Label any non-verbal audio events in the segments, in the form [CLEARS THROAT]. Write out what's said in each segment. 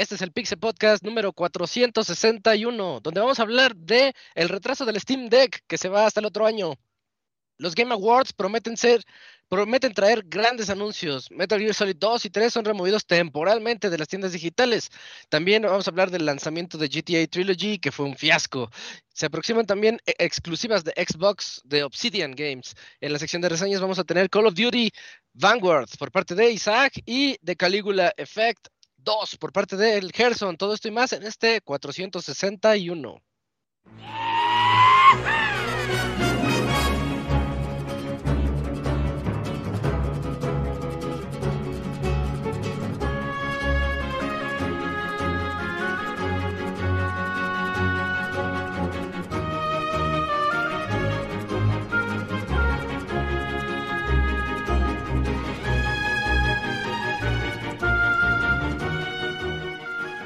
Este es el Pixel Podcast número 461, donde vamos a hablar de el retraso del Steam Deck que se va hasta el otro año. Los Game Awards prometen ser, prometen traer grandes anuncios. Metal Gear Solid 2 y 3 son removidos temporalmente de las tiendas digitales. También vamos a hablar del lanzamiento de GTA Trilogy, que fue un fiasco. Se aproximan también e- exclusivas de Xbox de Obsidian Games. En la sección de reseñas vamos a tener Call of Duty Vanguard por parte de Isaac y de Caligula Effect 2 por parte del Gerson. Todo esto y más en este 461.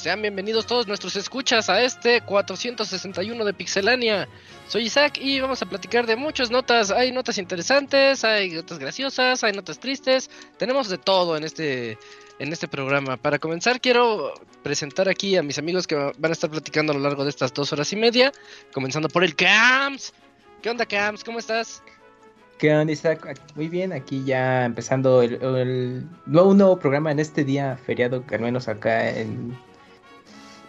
Sean bienvenidos todos nuestros escuchas a este 461 de Pixelania. Soy Isaac y vamos a platicar de muchas notas. Hay notas interesantes, hay notas graciosas, hay notas tristes. Tenemos de todo en este en este programa. Para comenzar quiero presentar aquí a mis amigos que van a estar platicando a lo largo de estas dos horas y media. Comenzando por el Cams. ¿Qué onda Cams? ¿Cómo estás? ¿Qué onda, Isaac? Muy bien, aquí ya empezando el, nuevo, nuevo programa en este día feriado, que al menos acá en,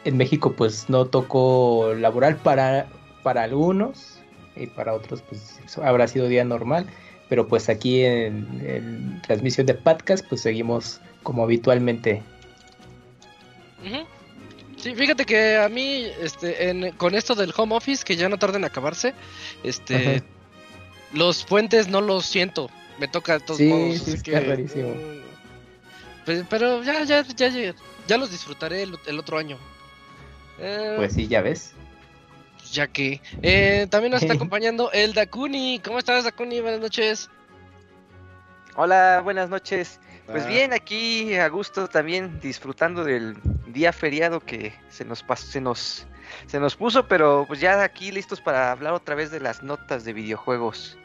en México pues no tocó laboral para, para algunos y para otros pues habrá sido día normal, pero pues aquí en, en transmisión de podcast pues seguimos como habitualmente. Sí, fíjate que a mí, este, en- con esto del home office, que ya no tarda en acabarse, este, los puentes no los siento. Me toca de todos Sí, modos. sí, está rarísimo. mm, pe- Pero ya, ya, ya, ya, ya los disfrutaré el, el otro año. Eh, Pues sí, ya ves. ya que. Eh, también nos está [LAUGHS] acompañando el Dakuni. ¿Cómo estás, Dakuni? Buenas noches. Hola, buenas noches. Pues Ah. bien, aquí a gusto también disfrutando del día feriado que se nos pasó, se nos se nos puso, pero pues ya aquí listos para hablar otra vez de las notas de videojuegos.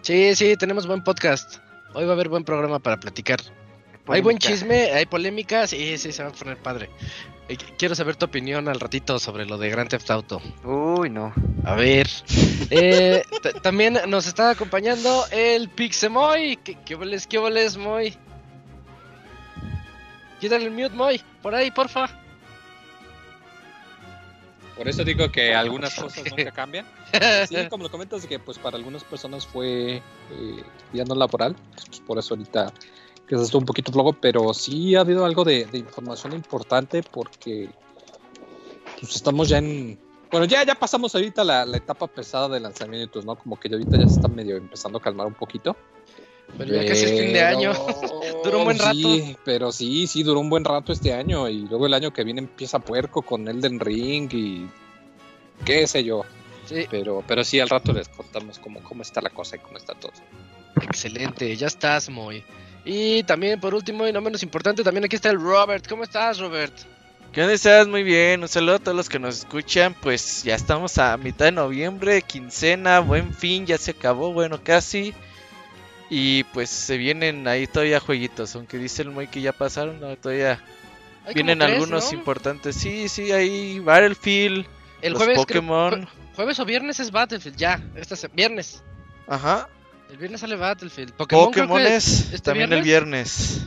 Sí, sí, tenemos buen podcast. Hoy va a haber buen programa para platicar. Hay buen chisme, hay polémicas, sí, sí, se va a poner padre. Eh, qu- Quiero saber tu opinión al ratito sobre lo de Grand Theft Auto. Uy, no. A ver. eh, [LAUGHS] también nos está acompañando el Pixemoy. ¿Qué, qué oles, qué oles, Moy? Quítale el mute, Moy. Por ahí, porfa. Por eso digo que algunas cosas nunca cambian. [LAUGHS] Sí, como lo comentas, de que pues para algunas personas fue eh, día no laboral, pues, por eso ahorita que se estuvo un poquito flojo, pero sí ha habido algo de, de información importante porque pues estamos ya en... Bueno, ya, ya pasamos ahorita la, la etapa pesada de lanzamientos, ¿no? Como que ahorita ya se está medio empezando a calmar un poquito. Pero ya casi es fin de año. [LAUGHS] Duró un buen rato. Sí, pero sí, sí, duró un buen rato este año. Y luego el año que viene empieza puerco con Elden Ring y qué sé yo. Sí, Pero, pero sí, al rato les contamos cómo, cómo está la cosa y cómo está todo. excelente. Ya estás, Moy. Y también, por último y no menos importante, también aquí está el Robert. ¿Cómo estás, Robert? ¿Qué onda? ¿Estás? Muy bien. Un saludo a todos los que nos escuchan. Pues ya estamos a mitad de noviembre, quincena, buen fin, ya se acabó, bueno, casi. Y pues se vienen ahí todavía jueguitos, aunque dice el Moy que ya pasaron, no, todavía Hay vienen tres, algunos ¿no? importantes. Sí, sí, ahí Battlefield, El los jueves, creo- Pokémon. jue- jueves o viernes es Battlefield, ya. Este se- viernes. Ajá. El viernes sale Battlefield. Pokémon, creo que Pokémones este también el viernes.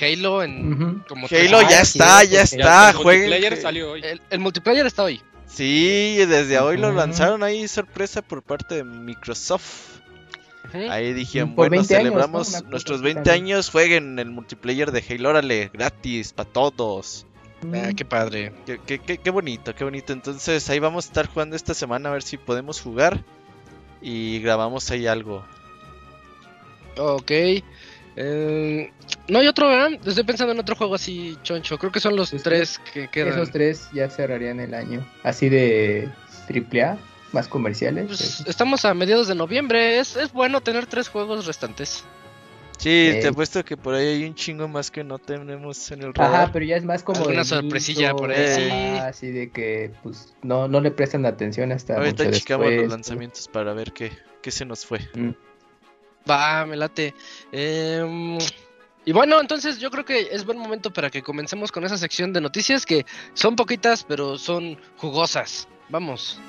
Halo en Ujú. como Halo ya Ah, está, sí, ya está, el jueguen. multiplayer que- salió hoy. el, el multiplayer está hoy. Sí, desde hoy lo lanzaron ahí, sorpresa por parte de Microsoft. Ahí dijeron, Por bueno, 20 años, celebramos nuestros así 20 también. años, jueguen el multiplayer de Halo, órale, gratis, para todos. Ah, qué padre. Qué, qué- qué- qué bonito, qué bonito. Entonces ahí vamos a estar jugando esta semana a ver si podemos jugar y grabamos ahí algo. Ok. Eh, no hay otro, ¿verdad? Estoy pensando en otro juego así, choncho. Creo que son los Pues tres que quedan. Esos tres ya cerrarían el año. Así de triple A, más comerciales. Pues, estamos a mediados de noviembre. Es, es bueno tener tres juegos restantes. Sí, Ok. te apuesto que por ahí hay un chingo más que no tenemos en el Ajá, radar. pero ya es más como de sorpresilla por ahí. ajá, Así de que pues no, no le prestan atención hasta Ahorita mucho checamos después. los lanzamientos para ver qué, qué se nos fue. Mm. Va, me late. Em, y bueno, entonces yo creo que es buen momento para que comencemos con esa sección de noticias que son poquitas, pero son jugosas. Vamos.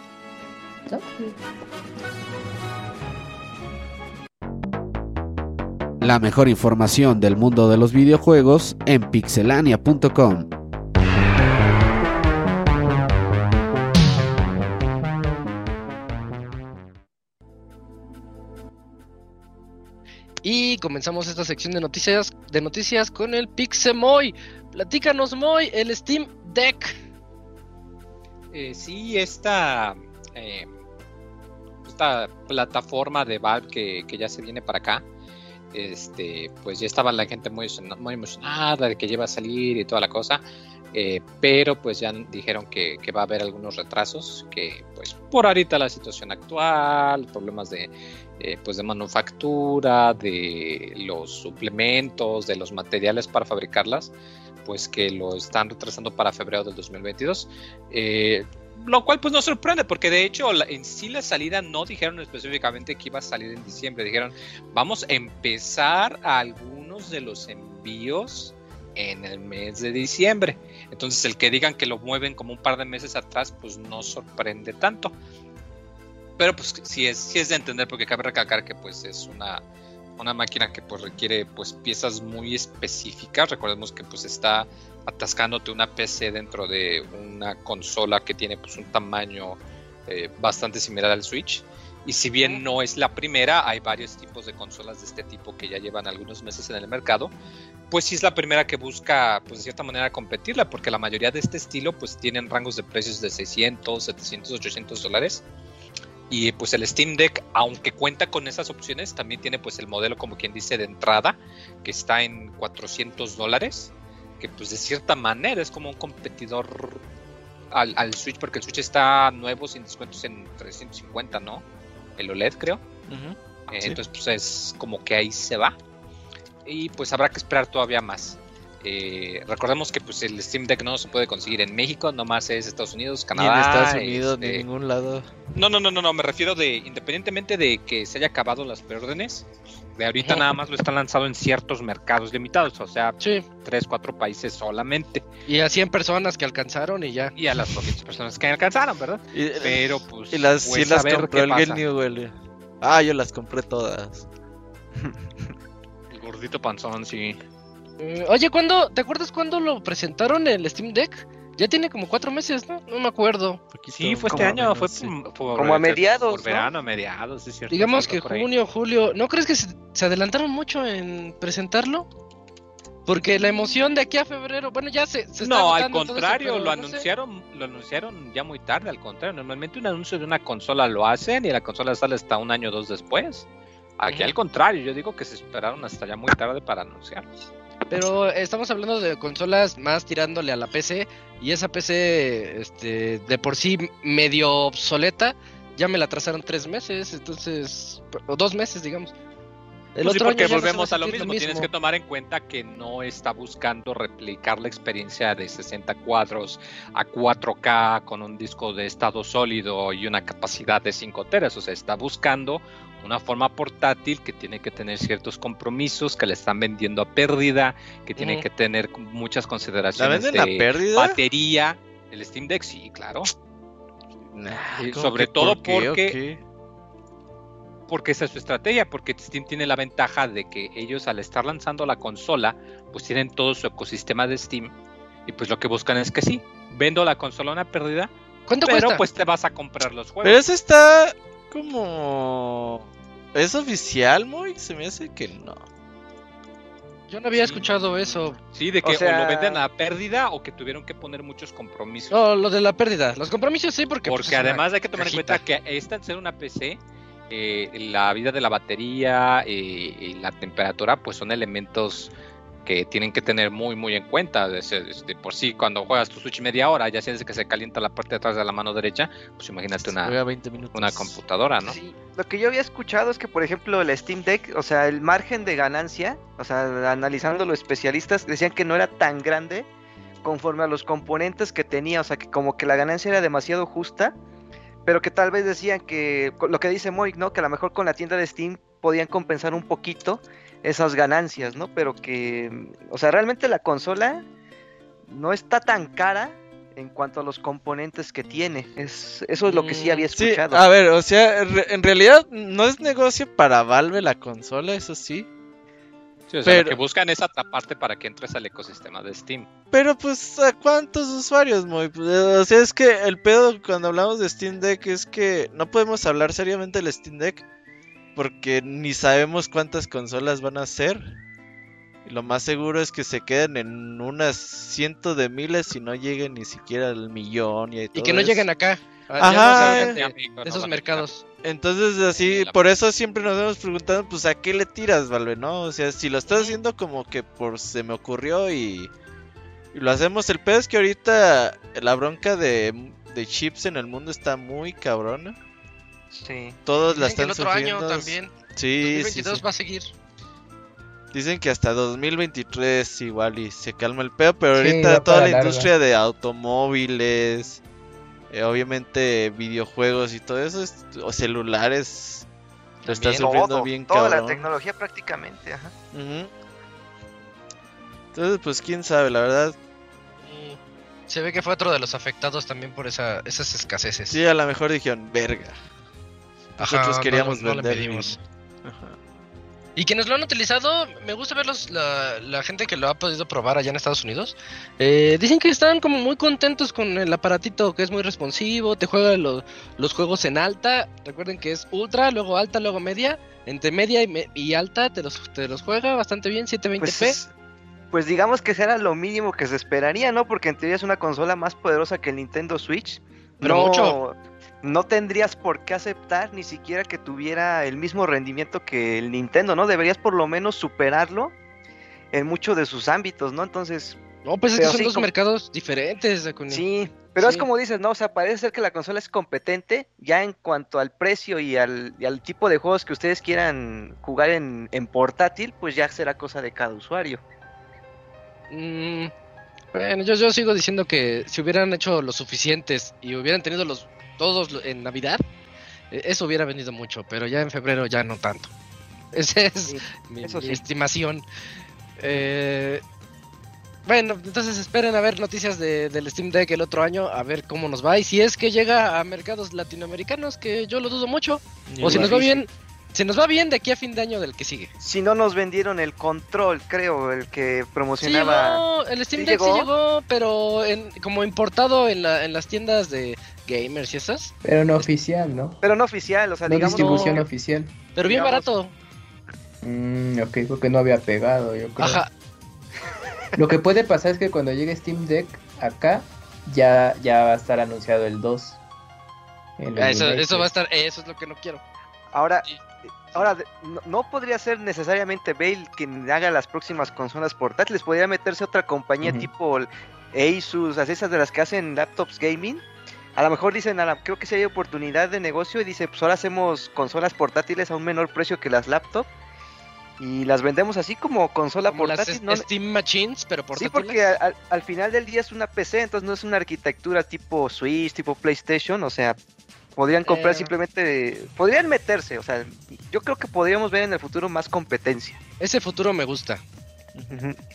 La mejor información del mundo de los videojuegos en pixelania.com. Y comenzamos esta sección de noticias, de noticias con el Pixemoy. Platícanos, Moy, el Steam Deck. Eh, sí, esta, eh, esta plataforma de Valve que, que ya se viene para acá, este, pues ya estaba la gente muy, emociona- muy emocionada de que lleva a salir y toda la cosa, eh, pero pues ya dijeron que, que va a haber algunos retrasos, que pues por ahorita la situación actual, problemas de, eh, pues de manufactura, de los suplementos, de los materiales para fabricarlas, pues que lo están retrasando para febrero del 2022. Eh, lo cual pues no sorprende porque de hecho en sí la salida no dijeron específicamente que iba a salir en diciembre, dijeron vamos a empezar algunos de los envíos en el mes de diciembre. Entonces el que digan que lo mueven como un par de meses atrás pues no sorprende tanto. Pero pues sí es, sí es de entender porque cabe recalcar que pues es una, una máquina que pues requiere pues piezas muy específicas. Recordemos que pues está atascándote una PC dentro de una consola que tiene pues un tamaño eh, bastante similar al Switch. Y si bien no es la primera, hay varios tipos de consolas de este tipo que ya llevan algunos meses en el mercado. Pues sí es la primera que busca, pues de cierta manera, competirla, porque la mayoría de este estilo, pues tienen rangos de precios de 600, 700, 800 dólares. Y pues el Steam Deck, aunque cuenta con esas opciones, también tiene pues el modelo, como quien dice, de entrada, que está en 400 dólares, que pues de cierta manera es como un competidor al, al Switch, porque el Switch está nuevo sin descuentos en 350, ¿no? El OLED creo. Eh, Sí. Entonces, pues es como que ahí se va. Y pues habrá que esperar todavía más. Eh, recordemos que pues el Steam Deck no se puede conseguir en México, nomás es Estados Unidos, Ni Canadá. en Estados Unidos, ni este, en ningún lado. No, no, no, no, no, me refiero de independientemente de que se haya acabado las preórdenes, de ahorita nada más lo están lanzado en ciertos mercados limitados, o sea, Sí. tres, cuatro países solamente. Y a 100 personas que alcanzaron y ya. Y a las poquitas personas que alcanzaron, ¿verdad? Y, Pero pues. y las, pues, sí las a ver compró qué el pasa. Genio, güey. Ah, yo las compré todas. El gordito panzón, sí. Eh, oye, ¿cuándo, ¿te acuerdas cuándo lo presentaron el Steam Deck? Ya tiene como cuatro meses, ¿no? No me acuerdo. Poquito Sí, fue este año, menos, fue sí. por- por- Como a mediados, Por ¿no? verano, a mediados, es cierto. Digamos que junio, julio. ¿No crees que se, se adelantaron mucho en presentarlo? Porque la emoción de aquí a febrero, bueno, ya se, se está No, al eso, contrario, lo no sé. anunciaron, lo anunciaron ya muy tarde, al contrario. Normalmente un anuncio de una consola lo hacen y la consola sale hasta un año o dos después. Aquí al contrario, yo digo que se esperaron hasta ya muy tarde para anunciar. Pero estamos hablando de consolas más tirándole a la PC y esa PC, este, de por sí medio obsoleta, ya me la trazaron tres meses, entonces, o dos meses, digamos. El Pues sí, otro porque no se volvemos a lo mismo. Tienes que tomar en cuenta que no está buscando replicar la experiencia de 60 cuadros a 4K con un disco de estado sólido y una capacidad de 5 teras. O sea, está buscando una forma portátil que tiene que tener ciertos compromisos, que le están vendiendo a pérdida, que tiene Ujú. que tener muchas ¿La consideraciones venden a de pérdida? batería. El Steam Deck, sí, claro. Nah, Y ¿cómo sobre que todo por qué o porque- porque esa es su estrategia, porque Steam tiene la ventaja de que ellos al estar lanzando la consola, pues tienen todo su ecosistema de Steam y pues lo que buscan es que sí, vendo la consola a una pérdida, ¿Cuánto pero cuesta? pues te vas a comprar los Pero juegos. eso está como... ¿Es oficial, muy? Se me hace que no. Yo no había Sí. escuchado eso. Sí, de que O o, sea- lo venden a pérdida o que tuvieron que poner muchos compromisos. No, lo de la pérdida. Los compromisos sí, porque... pues, porque es una además hay que tomar cajita. en cuenta que esta al ser una PC eh, la vida de la batería eh, y la temperatura pues son elementos que tienen que tener muy muy en cuenta. De, de por sí, cuando juegas tu Switch media hora, ya sientes que se calienta la parte de atrás de la mano derecha, pues imagínate una, Juega 20 minutos. una computadora, ¿no? Sí, lo que yo había escuchado es que, por ejemplo, el Steam Deck, o sea, el margen de ganancia, o sea, analizando los especialistas, decían que no era tan grande conforme a los componentes que tenía, o sea, que como que la ganancia era demasiado justa, pero que tal vez decían que, lo que dice Moik, ¿no? Que a lo mejor con la tienda de Steam podían compensar un poquito esas ganancias, ¿no? Pero que, o sea, realmente la consola no está tan cara en cuanto a los componentes que tiene. Es, eso es lo que sí había Sí, escuchado. a ver, o sea, re- en realidad no es negocio para Valve la consola, eso sí. Sí, o sea, Pero- lo que buscan es atraparte para que entres al ecosistema de Steam. Pero pues, ¿a cuántos usuarios, Moy? Pues, O sea, es que el pedo cuando hablamos de Steam Deck es que no podemos hablar seriamente del Steam Deck porque ni sabemos cuántas consolas van a ser. Y lo más seguro es que se queden en unas cientos de miles y no lleguen ni siquiera al millón. Y, Y que no eso. lleguen acá. a- Ajá, no de, esos mercados. Entonces así, por eso siempre nos hemos preguntado, pues a qué le tiras, Valve, ¿no? O sea, si lo estás haciendo como que por se me ocurrió y, y lo hacemos, el pedo es que ahorita la bronca de, de chips en el mundo está muy cabrona. Sí. Todos la Dicen que están el otro año sufriendo. también. Sí, sí, 2022 sí. va a seguir. Dicen que hasta 2023 igual y se calma el pedo, pero Sí, ahorita toda la larga. industria de automóviles, eh, obviamente videojuegos y todo eso, es- o celulares, lo está También. sufriendo Todo, bien toda la tecnología prácticamente, ajá. Ujú. Entonces, pues quién sabe, la verdad. Mm, Se ve que fue otro de los afectados también por esa, esas escaseces. Sí, a lo mejor dijeron, verga. Ajá, Nosotros no- queríamos no le vender. Ajá. Y quienes lo han utilizado, me gusta ver los, la, la gente que lo ha podido probar allá en Estados Unidos. eh, dicen que están como muy contentos con el aparatito, que es muy responsivo, te juega lo- los juegos en alta. Recuerden que es ultra, luego alta, luego media. Entre media y, me- y alta te los, te los juega bastante bien, 720p. Pues, pues digamos que será lo mínimo que se esperaría, ¿no? Porque en teoría es una consola más poderosa que el Nintendo Switch. Pero no, mucho. No tendrías por qué aceptar ni siquiera que tuviera el mismo rendimiento que el Nintendo, ¿no? Deberías por lo menos superarlo en muchos de sus ámbitos, ¿no? Entonces, no, pues es que son sí, dos como- mercados diferentes. Sí. Pero es como dices, ¿no? O sea, parece ser que la consola es competente ya en cuanto al precio y al, y al tipo de juegos que ustedes quieran jugar en, en portátil, pues ya será cosa de cada usuario. Mm, bueno, yo, yo sigo diciendo que si hubieran hecho lo suficientes y hubieran tenido los todos lo- en Navidad, eh, eso hubiera venido mucho, pero ya en febrero ya no tanto. [LAUGHS] Esa es Sí, mi, estimación. Eh, bueno, entonces esperen a ver noticias de- del Steam Deck el otro año, a ver cómo nos va y si es que llega a mercados latinoamericanos, que yo lo dudo mucho, o si nos va bien, si nos va bien de aquí a fin de año del que sigue. Si no nos vendieron el control, creo, el que Sí promocionaba. llegó, el Steam ¿Sí Deck sí llegó? llegó, pero en, como importado en, la, en las tiendas de gamers y esas. Pero no oficial, ¿no? Pero no oficial, o sea, No digamos. distribución no. oficial. Pero bien Digamos- barato. Mm, ok, porque no había pegado, yo creo. Ajá. [LAUGHS] Lo que puede pasar es que cuando llegue Steam Deck acá, ya, ya va a estar anunciado el 2. En el Eso, eso va a estar, eso es lo que no quiero. Ahora, Sí. ahora no, no podría ser necesariamente Bale quien haga las próximas consolas portátiles, podría meterse otra compañía tipo Asus, así esas de las que hacen laptops gaming. A lo mejor dicen, a la- creo que si hay oportunidad de negocio y dice, pues ahora hacemos consolas portátiles a un menor precio que las laptops y las vendemos así como consola Como las portátil. es- ¿no? Steam Machines, pero Sí, portátiles. porque a- al, al final del día es una PC, entonces no es una arquitectura tipo Switch, tipo PlayStation, o sea, podrían comprar Eh. simplemente, podrían meterse, o sea, yo creo que podríamos ver en el futuro más competencia. Ese futuro me gusta.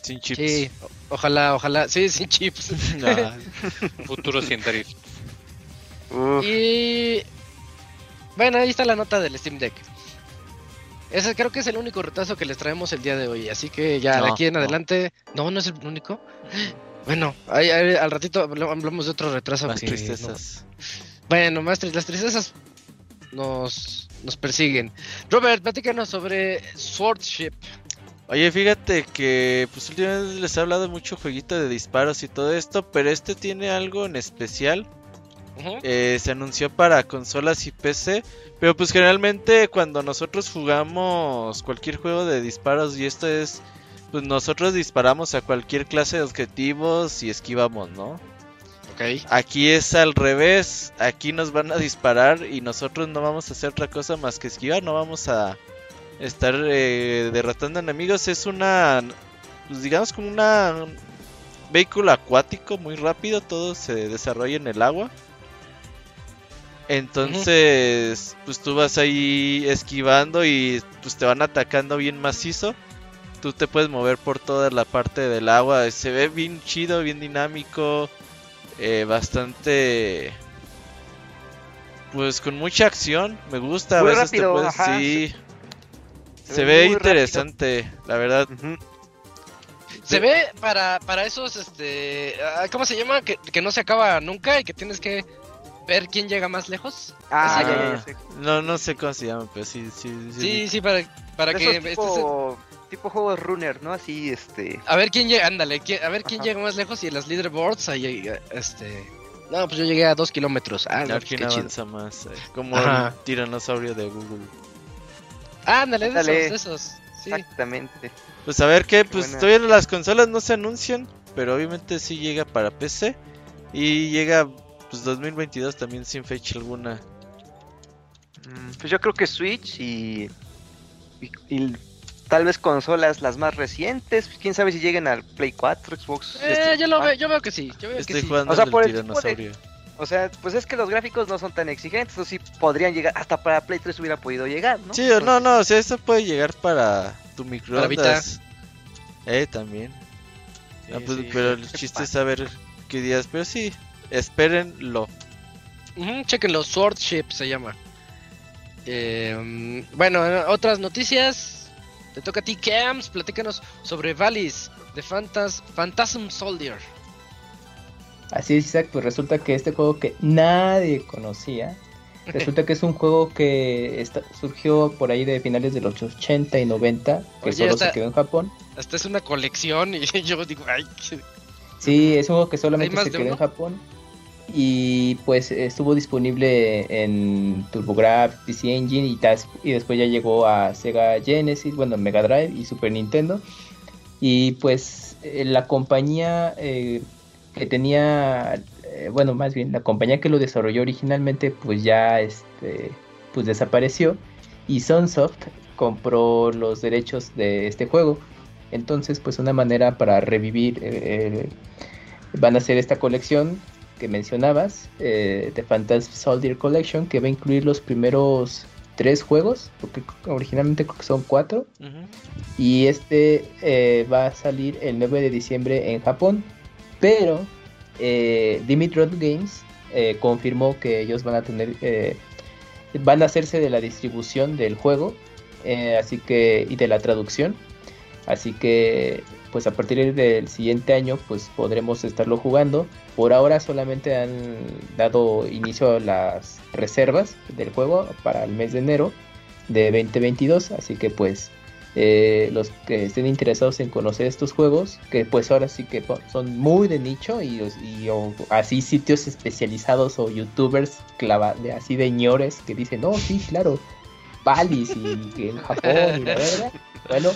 Sin chips. Sí, ojalá, ojalá. Sí, sin chips. [LAUGHS] Ah, Un futuro sin drift. Uf, Y bueno, ahí está la nota del Steam Deck. Ese creo que es el único retraso que les traemos el día de hoy, así que ya de aquí en no. adelante, no, no es el único. Bueno, ahí- ahí al ratito habl- hablamos de otro retraso. Las tristezas. no- Bueno, más las tristezas nos, nos persiguen. Robert, platícanos sobre Swordship. Oye, fíjate que pues últimamente les he hablado mucho jueguito de disparos y todo esto, pero este tiene algo en especial Eh, se anunció para consolas y PC. Pero pues generalmente cuando nosotros jugamos cualquier juego de disparos y esto es, pues nosotros disparamos a cualquier clase de objetivos y esquivamos, ¿no? Ok. Aquí es al revés, aquí nos van a disparar y nosotros no vamos a hacer otra cosa más que esquivar, no vamos a estar eh, derrotando enemigos. Es una, pues digamos como una un vehículo acuático muy rápido, todo se desarrolla en el agua. Entonces, pues tú vas ahí esquivando y pues te van atacando bien macizo. Tú te puedes mover por toda la parte del agua. Se ve bien chido, bien dinámico. eh, bastante. Pues con mucha acción. Me gusta. Muy a veces rápido, te puedes. ajá, Sí. se Se, ve interesante, la verdad. Se ve para, para esos, este, ah, ¿cómo se llama? Que, que no se acaba nunca y que tienes que ver quién llega más lejos. Ah, ya, ya, ya sé. No, no sé cómo se llama, pero sí, sí, sí. Sí, sí, para, para que... este se- tipo, tipo juegos runner, ¿no? Así, este... a ver quién llega, ándale, a ver quién Ajá. llega más lejos y en las leaderboards, ahí, este... No, pues yo llegué a dos kilómetros. Ah, no, ver pues quién qué chido. más. eh, Como Ajá. el tiranosaurio de Google. Ándale, de Ándale. esos, de esos. Sí. Exactamente. Pues a ver qué, pues Buena. todavía las consolas no se anuncian, pero obviamente sí llega para PC y llega pues 2022 también sin fecha alguna. Mm, Pues yo creo que Switch y, y, y tal vez consolas las más recientes. Quién sabe si lleguen al Play 4, Xbox. Eh, este, yo lo ah, veo, yo veo que sí, yo veo que Estoy sí. jugando O sea, por el de- tiranosaurio. O sea, pues es que los gráficos no son tan exigentes. O sí podrían llegar. Hasta para Play 3 hubiera podido llegar, ¿no? Sí, o no, no, o sea, esto puede llegar para tu microondas. Eh, también. Sí, Ah, pues, sí. pero el chiste es saber qué días, pero sí, espérenlo. Ujú, chequenlo, Swordship se llama. Eh, bueno, otras noticias. Te toca a ti, Cams. Platícanos sobre Valis de Phantas Phantasm Soldier. Así es, Isaac, pues resulta que este juego que nadie conocía, [LAUGHS] resulta que es un juego que está- surgió por ahí de finales de los 80 y 90, que Oye, solo esta- se quedó en Japón. Hasta es una colección [LAUGHS] y yo digo, ay, qué- Sí, es un juego que solamente se quedó en? Japón. Y pues estuvo disponible en TurboGrafx, PC Engine y, y después ya llegó a Sega Genesis, bueno, Mega Drive y Super Nintendo. Y pues eh, la compañía eh, que tenía, eh, bueno, más bien la compañía que lo desarrolló originalmente pues ya este, pues desapareció y Sunsoft compró los derechos de este juego. Entonces pues una manera para revivir van a hacer esta colección que mencionabas, eh, The Phantasm Soldier Collection, que va a incluir los primeros tres juegos, porque originalmente creo que son cuatro, y este eh, va a salir el 9 de diciembre en Japón, pero eh, Dimitron Games eh, confirmó que ellos van a tener, eh, van a hacerse de la distribución del juego, así que y de la traducción, así que pues a partir del siguiente año pues podremos estarlo jugando. Por ahora solamente han dado inicio a las reservas del juego para el mes de enero de 2022, así que pues eh, los que estén interesados en conocer estos juegos, que pues ahora sí que son muy de nicho y, y- así sitios especializados o youtubers clava, de, así de ñores que dicen, no, sí, claro, Valis y en Japón y la verdad. Bueno,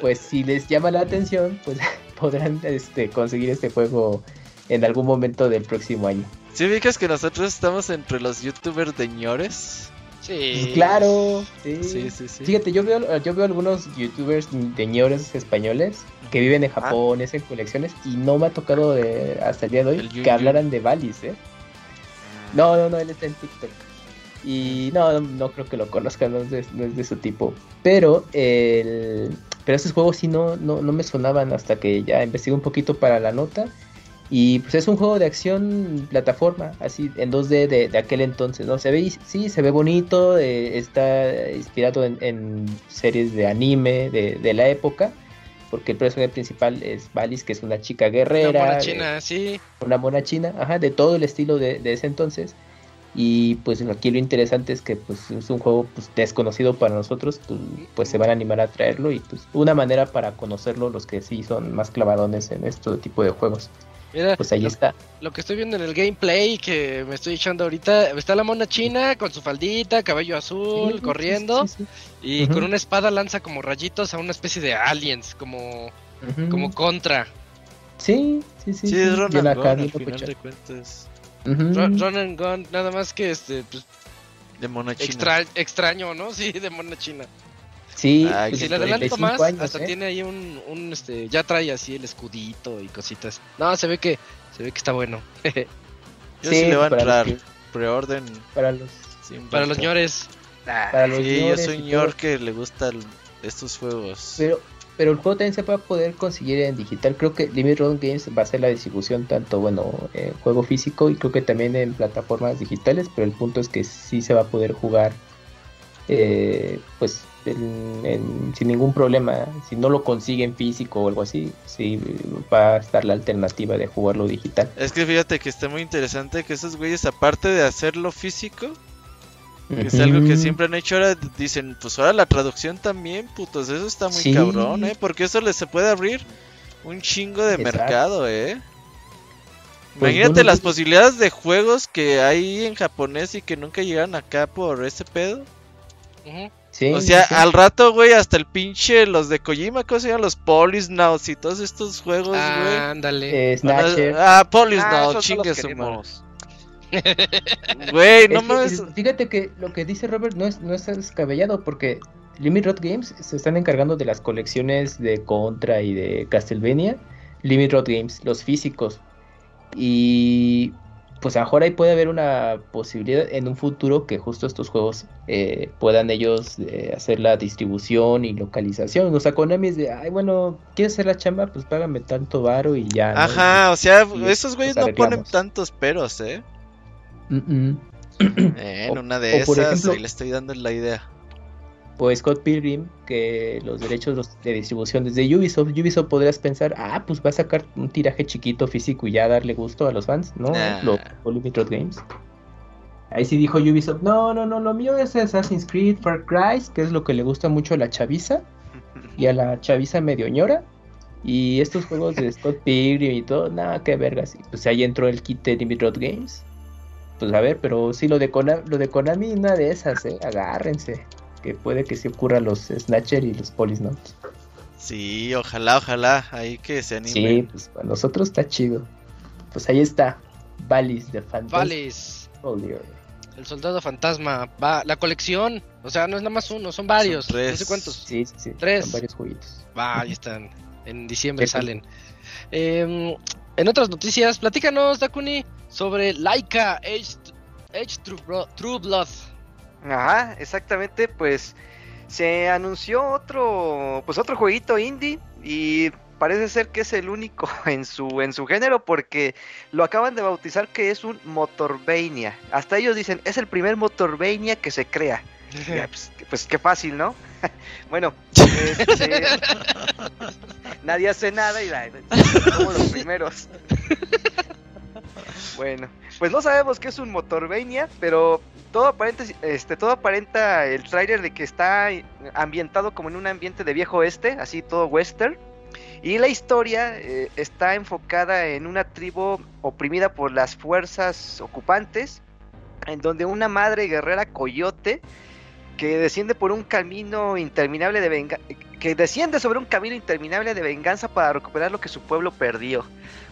pues si les llama la atención, pues [LAUGHS] podrán este, conseguir este juego en algún momento del próximo año. ¿Sí ubicas que nosotros estamos entre los youtubers de ñores? Sí. Claro, sí. Sí, sí, sí. Fíjate, yo veo, yo veo algunos youtubers señores españoles que viven en Japón, hacen colecciones, y no me ha tocado de- hasta el día de hoy El que hablaran de Valis, ¿eh? No, no, no, él está en TikTok. Y no, no, creo que lo conozcan, no es de, no es de su tipo. Pero el, pero esos juegos sí no, no, no me sonaban hasta que ya investigué un poquito para la nota. Y pues es un juego de acción plataforma, así en 2D de, de aquel entonces, ¿no? Se ve, sí, se ve bonito, eh, está inspirado en, en series de anime de, de la época, porque el personaje principal es Valis, que es una chica Una guerrera. mona eh, china, sí. una mona china, ajá, de todo el estilo de, de ese entonces. Y pues aquí lo interesante es que pues es un juego pues, desconocido para nosotros, pues, pues se van a animar a traerlo y pues una manera para conocerlo los que sí son más clavadones en este tipo de juegos. Mira, pues ahí lo, está. lo que estoy viendo en el gameplay que me estoy echando ahorita, está la mona china con su faldita, cabello azul, Sí, corriendo, sí, sí, y con una espada lanza como rayitos a una especie de aliens, como, como contra. Sí, sí, sí. Sí, sí. es Ronald al final de cuentas. Ujú. Run, run and gun, nada más que este, pues, De mona china. extra- extraño, ¿no? [LAUGHS] Sí, de mona china. Sí, Ay, pues, si le adelanto 35 más, años, hasta ¿eh? tiene ahí un, un, este, ya trae así el escudito y cositas. No, se ve que, se ve que está bueno. [LAUGHS] Yo Sí, sí, le voy a entrar. que- Preorden. Para los, Para los señores. Para los Sí, yo soy señor que le gustan estos juegos. Pero, pero el juego también se va a poder conseguir en digital. Creo que Limit Run Games va a ser la distribución tanto, bueno, en juego físico y creo que también en plataformas digitales. Pero el punto es que sí se va a poder jugar, eh, pues, sin ningún problema. Si no lo consiguen físico o algo así, sí va a estar la alternativa de jugarlo digital. Es que fíjate que está muy interesante que esos güeyes, aparte de hacerlo físico, que es algo que siempre han hecho ahora, dicen, pues ahora la traducción también, putos, eso está muy Sí. cabrón, ¿eh? Porque eso les se puede abrir un chingo de Exacto. mercado, ¿eh? Pues Imagínate bueno, las pues- posibilidades de juegos que hay en japonés y que nunca llegaron acá por ese pedo. Sí, o sea, sí. al rato, güey, hasta el pinche, los de Kojima, ¿cómo se llaman? Los Polisnauts y todos estos juegos, güey. Ándale. Eh, Snatcher. Ah, ah, Polisnaut, [LAUGHS] Güey, no mames. Fíjate que lo que dice Robert no es, no es descabellado porque Limit Rod Games se están encargando de las colecciones de Contra y de Castlevania. Limit Rod Games, los físicos. Y pues a lo mejor ahí puede haber una posibilidad en un futuro que justo estos juegos eh, puedan ellos eh, hacer la distribución y localización. O sea, Konami es de, ay, bueno, ¿quieres hacer la chamba? Pues págame tanto varo y ya. ¿no? Ajá, o sea, Y esos güeyes no ponen tantos peros, ¿eh? Mm, mm. Eh, En O- una de esas, ejemplo- ahí le estoy dando la idea. o Scott Pilgrim, que los derechos los- de distribución desde Ubisoft, Ubisoft podrías pensar, ah, pues va a sacar un tiraje chiquito físico y ya darle gusto a los fans, ¿no? Nah. Lo lo Limited Games. Ahí sí dijo Ubisoft, no, no, no, lo mío es Assassin's Creed, Far Cry, que es lo que le gusta mucho a la chaviza y a la chaviza medio ñora. Y estos juegos de Scott Pilgrim y todo, nada, qué vergas. Y pues ahí entró el kit de Limited Games. Pues a ver, pero sí, lo de, Konami, lo de Konami, una de esas, ¿eh? Agárrense. Que puede que se ocurra los Snatcher y los Polisnauts. Sí, ojalá, ojalá, ahí que se anime. Sí, pues para nosotros está chido. Pues ahí está. Valis de Fantasy. Valis. Soldier. El soldado fantasma. Va, la colección. O sea, no es nada más uno, son varios. Son tres. No sé cuántos. Sí, sí, sí. Tres. Son varios jueguitos. Va, ahí están. En diciembre salen. Em, en otras noticias, platícanos, Dakuni, sobre Laika Age, Age True, Bro- True Blood. Ajá, exactamente, pues se anunció otro, pues otro jueguito indie y parece ser que es el único [LAUGHS] en su en su género porque lo acaban de bautizar que es un Motorvania. Hasta ellos dicen, es el primer Motorvania que se crea. [LAUGHS] Ya, pues, pues qué fácil, ¿no? [LAUGHS] bueno, este, nadie hace nada y la- somos los primeros. Bueno, pues no sabemos qué es un Motorvania, pero todo aparenta, este, todo aparenta el tráiler de que está ambientado como en un ambiente de viejo oeste, así todo western. Y la historia eh, está enfocada en una tribu oprimida por las fuerzas ocupantes, en donde una madre guerrera coyote que desciende por un camino interminable de que desciende sobre un camino interminable de venganza para recuperar lo que su pueblo perdió.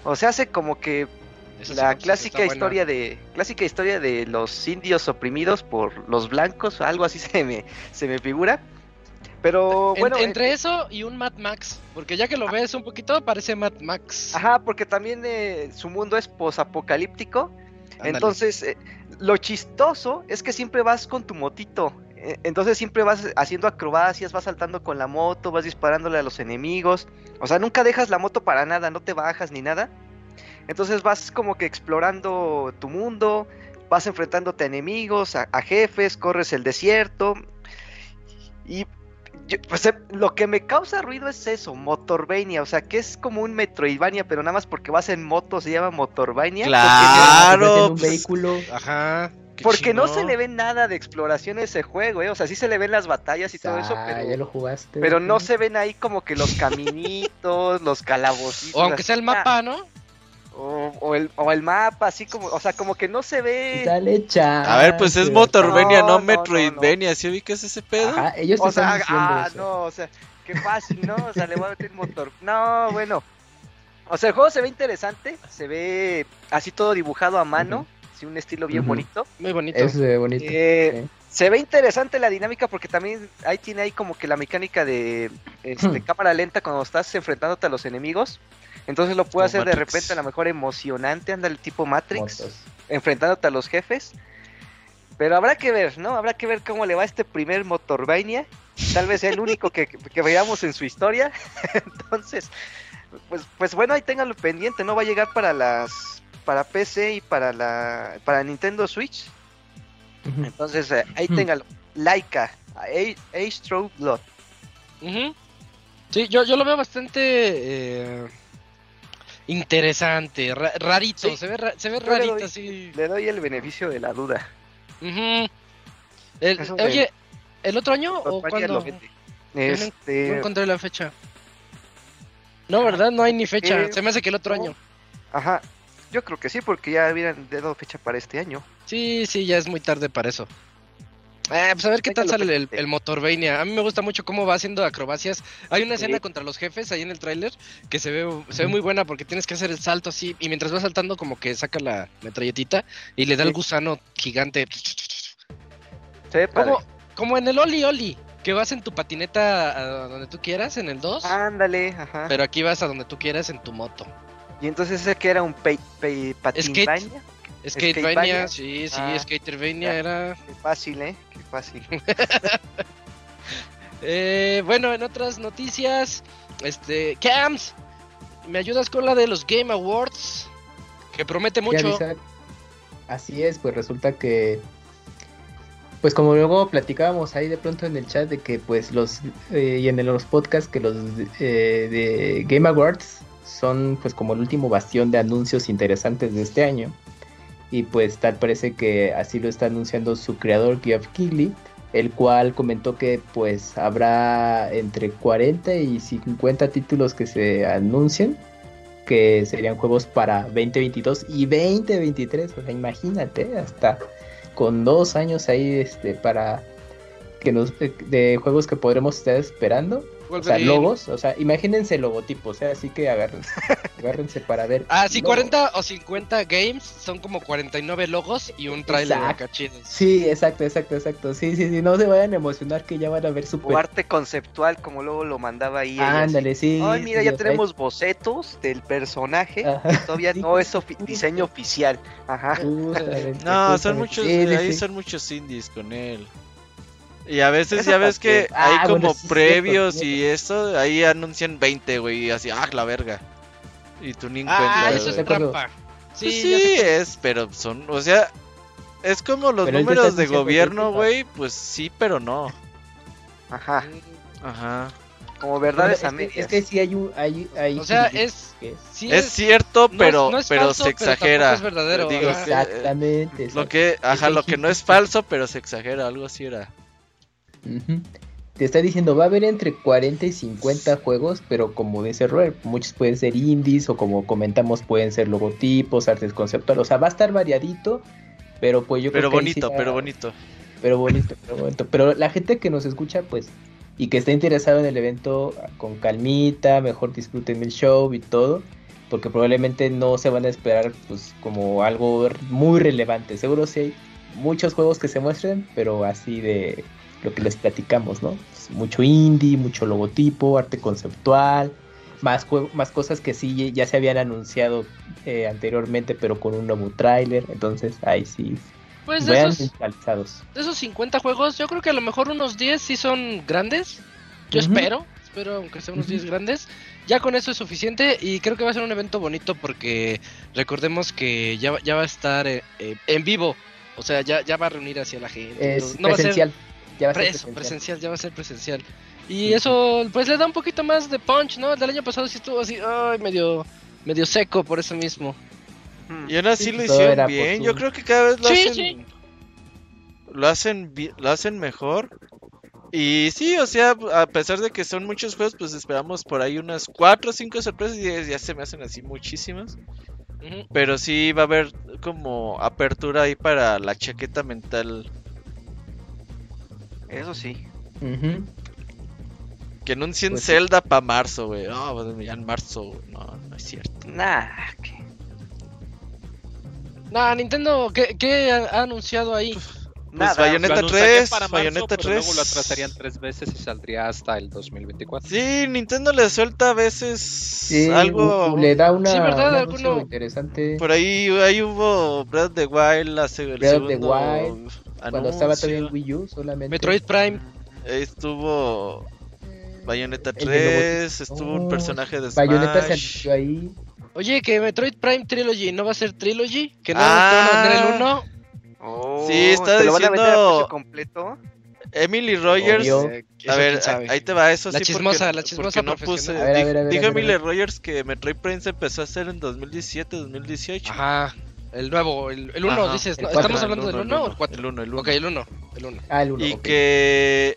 O sea, hace como que Esa la sí, clásica buena. historia de clásica historia de los indios oprimidos por los blancos, [LAUGHS] algo así se me se me figura. Pero En- bueno, entre eh, eso y un Mad Max. Porque ya que lo ves un poquito, parece Mad Max. ajá, porque también eh, su mundo es posapocalíptico. Entonces, eh, lo chistoso es que siempre vas con tu motito. eh, Entonces siempre vas haciendo acrobacias, vas saltando con la moto, vas disparándole a los enemigos. O sea, nunca dejas la moto para nada, no te bajas ni nada. Entonces vas como que explorando tu mundo, vas enfrentándote a enemigos, a, a jefes, corres el desierto. Y yo- pues, eh, lo que me causa ruido es eso, Motorvania. O sea, que es como un Metroidvania, pero nada más porque vas en moto se llama Motorvania. Claro. Un pues, [LAUGHS] vehículo. Ajá. porque no se le ve nada de exploración en ese juego, ¿eh? O sea, sí se le ven las batallas y todo eso, Ah, ya pero, lo jugaste. pero no Ujú. se ven ahí como que los caminitos, los calabocitos. O aunque sea el mapa, ¿no? O, o el, o el mapa, así como, o sea, como que no se ve. Dale, chance. A ver, pues es Motorvenia, No, no, no, Metroidvenia. ¿Sí ubicas ese pedo? Ajá, ellos O están sea, ah, eso. no, o sea, qué fácil, ¿no? O sea, le voy a meter motor. No, bueno. O sea, el juego se ve interesante, se ve así todo dibujado a mano, así un estilo bien bonito. Muy bonito. Eso se ve bonito. Eh, sí. Se ve interesante la dinámica porque también ahí tiene ahí como que la mecánica de este, cámara lenta cuando estás enfrentándote a los enemigos. Entonces lo puede hacer de repente a lo mejor emocionante, anda el tipo Matrix, enfrentándote a los jefes. Pero habrá que ver, ¿no? Habrá que ver cómo le va este primer Motorvania. Tal vez sea el único que, que veamos en su historia. [LAUGHS] Entonces, pues, pues bueno, ahí ténganlo pendiente, ¿no? Va a llegar para las para PC y para la para Nintendo Switch. Entonces, eh, ahí Hmm. téngalo. Laika, A- Age True Blood. Sí, yo, yo lo veo bastante eh, interesante, ra- rarito, Sí. se ve, ra- se ve Yo le rarito, doy- sí. Le doy el beneficio de la duda. El- de- oye, ¿el otro año o cuándo? vende. No Este, encontré la fecha. No, ¿verdad? No hay ni fecha. Eh, Se me hace que el otro no. año. ajá. Yo creo que sí, porque ya hubieran dado fecha para este año. Sí, sí, ya es muy tarde para eso. Eh, pues a ver qué tal sale el, el Motorvania. A mí me gusta mucho cómo va haciendo acrobacias. Hay una escena Sí. contra los jefes ahí en el tráiler que se ve, se ve muy buena porque tienes que hacer el salto así y mientras vas saltando como que saca la metralletita y le da el Sí. gusano gigante. Padre. Como, como en el Oli Oli, que vas en tu patineta a donde tú quieras, en el 2, Ándale, ajá. pero aquí vas a donde tú quieras en tu moto. Y entonces ese que era un pay, pay, Skatevania. sí, sí, Ah, Skatervania ya. era... Qué fácil, ¿eh? Qué fácil. [LAUGHS] Eh, bueno, en otras noticias, este, Cams, ¿me ayudas con la de los Game Awards? Que promete ¿Qué mucho. Así es, pues resulta que, pues como luego platicábamos ahí de pronto en el chat de que pues los, eh, y en los podcasts que los eh, de Game Awards son pues como el último bastión de anuncios interesantes de este año. Y pues tal parece que así lo está anunciando su creador Geoff Keighley, el cual comentó que pues habrá entre 40 y 50 títulos que se anuncien que serían juegos para 2022 y 2023. O sea, imagínate, hasta con dos años ahí este, para que nos de, de juegos que podremos estar esperando. O sea, Wolverine. logos, o sea, imagínense logotipos, o sea, así que agárrense, [LAUGHS] agárrense para ver. Ah, sí, logos. 40 o 50 games son como 49 logos y un trailer Exacto. acá chido. Sí, exacto, exacto, exacto. Sí, sí, sí, no se vayan a emocionar que ya van a ver super. arte conceptual, como luego lo mandaba ahí. así. Ándale, sí. Ay, mira, sí, ya tenemos bocetos del personaje. Todavía Sí, no sí, es ofi- diseño oficial. Ajá. Justamente, [LAUGHS] No, son muchos, ahí sí. son muchos indies con él. Y a veces Eso ya ves que hay Ah, bueno, como sí, previos cierto, y eso, ahí anuncian 20, güey, y así, ah, la verga. Y tú ni Ah, encuentras. eso es güey. acuerdo. trampa. Sí, Pues sí, es, pero son, o sea, es como los Pero números de gobierno, güey, pues sí, pero no. Ajá. Ajá. Como verdades es, a medias. es que sí hay un. Hay, hay O sea, es- que es- Sí es cierto, no es- pero, no es pero falso, se pero exagera. es verdadero, Digo, Exactamente. Lo que, ajá, lo que no es falso, pero se exagera, algo así era. Te está diciendo, va a haber entre 40 y 50 juegos, pero como dice Robert, muchos pueden ser indies o como comentamos pueden ser logotipos, artes conceptuales, o sea, va a estar variadito, pero pues yo Pero creo que bonito, va- pero bonito. pero bonito, pero bonito. [LAUGHS] Pero la gente que nos escucha, pues, y que está interesado en el evento, con calmita, mejor disfruten el show y todo, porque probablemente no se van a esperar, pues, como algo muy relevante. Seguro sí hay muchos juegos que se muestren, pero así de lo que les platicamos, ¿no? Pues, mucho indie, mucho logotipo, arte conceptual, más, más cosas que sí ya se habían anunciado eh, anteriormente, pero con un nuevo tráiler. Entonces, ahí sí, Pues de esos, de esos 50 juegos, yo creo que a lo mejor unos 10 sí son grandes. Yo espero, espero aunque sean unos Ujú. 10 grandes. Ya con eso es suficiente y creo que va a ser un evento bonito porque recordemos que ya, va- ya va a estar eh, eh, en vivo. O sea, ya, ya va a reunir hacia la gente. Es no va a ser. Ya va a ser Pre- eso, presencial. presencial, ya va a ser presencial. Y eso, pues le da un poquito más de punch, ¿no? El del año pasado sí estuvo así, ay, medio, medio seco por eso mismo. Y aún así Sí, lo hicieron bien. Yo creo que cada vez lo Sí, hacen. sí. Lo hacen lo hacen mejor. Y sí, o sea, a pesar de que son muchos juegos, pues esperamos por ahí unas 4 o 5 sorpresas y ya se me hacen así muchísimas. Pero sí va a haber como apertura ahí para la chaqueta mental. Eso sí. Que anuncien Pues sí. Zelda para marzo, güey. No, pues ya en marzo, no, no es cierto. Nah, que- Nah, Nintendo, ¿qué, qué ha, ha anunciado ahí? nada. Bayonetta Lo anunciarían 3, para marzo, Bayonetta pero luego lo 3. atrasarían tres veces y saldría hasta el 2024. Sí, Nintendo le suelta a veces Sí, algo. le da una, Sí, ¿verdad? Alguno- interesante. Por ahí, ahí hubo Breath of the Wild, la el Breath of the Wild, Cuando estaba todavía en. Wii U solamente. Metroid Prime. Ahí estuvo Bayonetta El de 3, estuvo un Oh, personaje de Smash. Bayonetta se anunció ahí. Oye, que Metroid Prime Trilogy no va a ser Trilogy, que no Ah. te van a vender el 1. Oh, Sí, está ¿te lo van a vender a diciendo- precio completo? Emily Rogers. Obvio. Eh, A ver, ahí te va eso La sí chismosa, porque, la chismosa no puse. A ver, a ver, a ver, dijo a ver, a Emily ver. Rogers que Metroid Prime se empezó a hacer en 2017, 2018. Ajá, el nuevo, el 1, Ajá. dices. ¿no? El cuatro. ¿Estamos hablando del el 1 o el 4? El 1, el 1. Ok, el 1. El 1. Ah, el uno, Y ok. que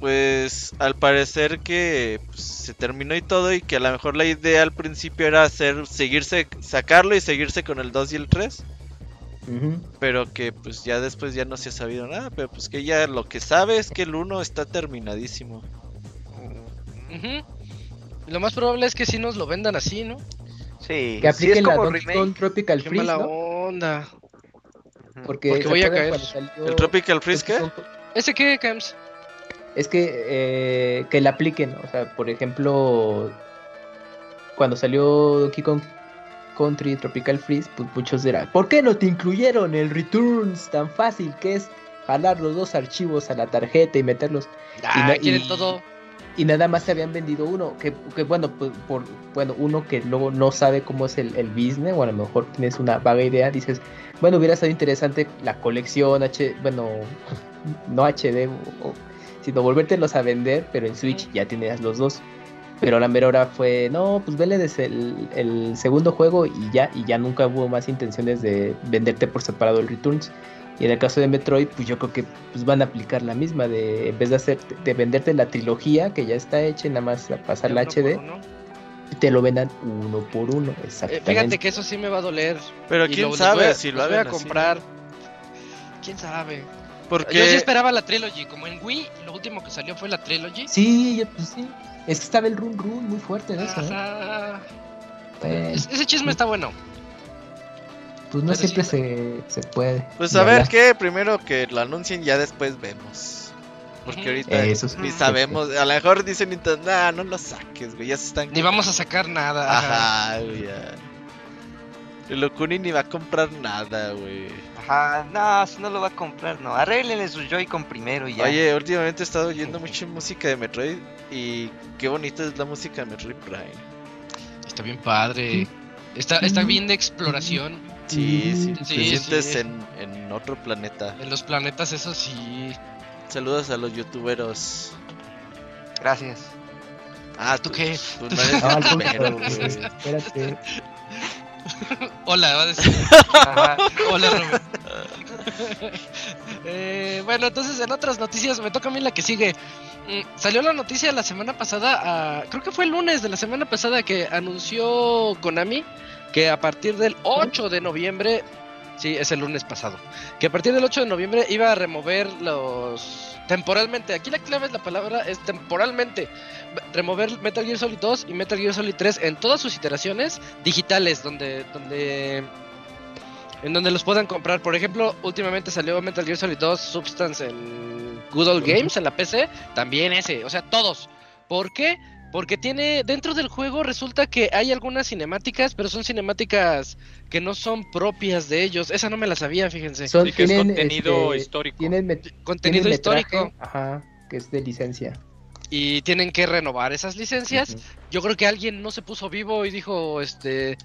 pues al parecer que pues, se terminó y todo y que a lo mejor la idea al principio era hacer seguirse sacarlo y seguirse con el 2 y el 3, Ujú. pero que pues ya después ya no se ha sabido nada, pero pues que ya lo que sabe es que el 1 está terminadísimo. Lo más probable es que sí nos lo vendan así, ¿no? Sí, Que sí apliquen la Donkey. Kong Tropical Qué Freeze, mala ¿no? onda. Porque, Porque ¿se voy a caer. cuando salió El Tropical Freeze qué? ¿Ese qué, Cams? Es que, eh, que la apliquen, o sea, por ejemplo, cuando salió Donkey Kong Country Tropical Freeze, pues muchos dirán, ¿por qué no te incluyeron el Returns tan fácil que es jalar los dos archivos a la tarjeta y meterlos? Ah, no- quieren y- todo. Y nada más se habían vendido uno, que, bueno, pues, por, bueno, uno que luego no sabe cómo es el, el business, o a lo mejor tienes una vaga idea, dices, bueno, hubiera sido interesante la colección H, bueno, no HD, o- sino volvértelos a vender, pero en Switch ya tenías los dos. Pero la mera hora fue, no, pues vele desde el, el segundo juego y ya, y ya nunca hubo más intenciones de venderte por separado el Returns. Y en el caso de Metroid, pues yo creo que pues van a aplicar la misma, de en vez de hacer, de venderte la trilogía que ya está hecha y nada más a pasar la HD, uno. te lo vendan uno por uno, Eh, exactamente. fíjate que eso sí me va a doler. Pero quién lo- sabe a- si lo voy a comprar. ¿Quién sabe? Porque Yo sí esperaba la Trilogy. Como en Wii, lo último que salió fue la Trilogy. Sí, yo- pues sí. Es que estaba el run run muy fuerte en eso, ¿eh? Ese chisme está bueno. Pues no pero siempre sí. se, se puede. pues a ver hablar. qué, primero que lo anuncien ya después vemos. Porque ahorita Eso sí. ni sabemos, a lo mejor dicen Nintendo, nah, no lo saques, güey, ya se están Ni vamos a sacar nada. Ajá. Güey. ya. El Okuni ni va a comprar nada, güey. Ajá, no, si no lo va a comprar, no. Arréglenle su Joy-Con primero y ya. Oye, últimamente he estado oyendo [LAUGHS] mucha música de Metroid y qué bonita es la música de Metroid Prime. Está bien padre. Está, está bien de exploración. Sí, sí, te Sí, sientes sí. En, en otro planeta. En los planetas, eso sí. Saludos a los youtuberos. Gracias. Ah, ¿Tú qué? Tú no eres No, al youtubero, güey. espérate. [LAUGHS] Hola, va a decir. Ajá. Hola, Robert. [LAUGHS] Eh, bueno, entonces en otras noticias, me toca a mí la que sigue. Mm, Salió la noticia la semana pasada, ah, creo que fue el lunes de la semana pasada que anunció Konami que a partir del 8 de noviembre, sí, es el lunes pasado, que a partir del 8 de noviembre iba a remover los... temporalmente, aquí la clave es la palabra, es temporalmente, remover Metal Gear Solid 2 y Metal Gear Solid 3 en todas sus iteraciones digitales, donde... donde en donde los puedan comprar. Por ejemplo, últimamente salió Metal Gear Solid 2 Substance en Good Old Games, en la PC. También ese, o sea, todos. ¿Por qué? Porque tiene, dentro del juego resulta que hay algunas cinemáticas, pero son cinemáticas que no son propias de ellos. Esa no me la sabía, fíjense. Son, Sí, que es tienen, contenido este, histórico. Tienen, Contenido tienen metraje, histórico. Ajá, que es de licencia. Y tienen que renovar esas licencias. Yo creo que alguien no se puso vivo y dijo, este,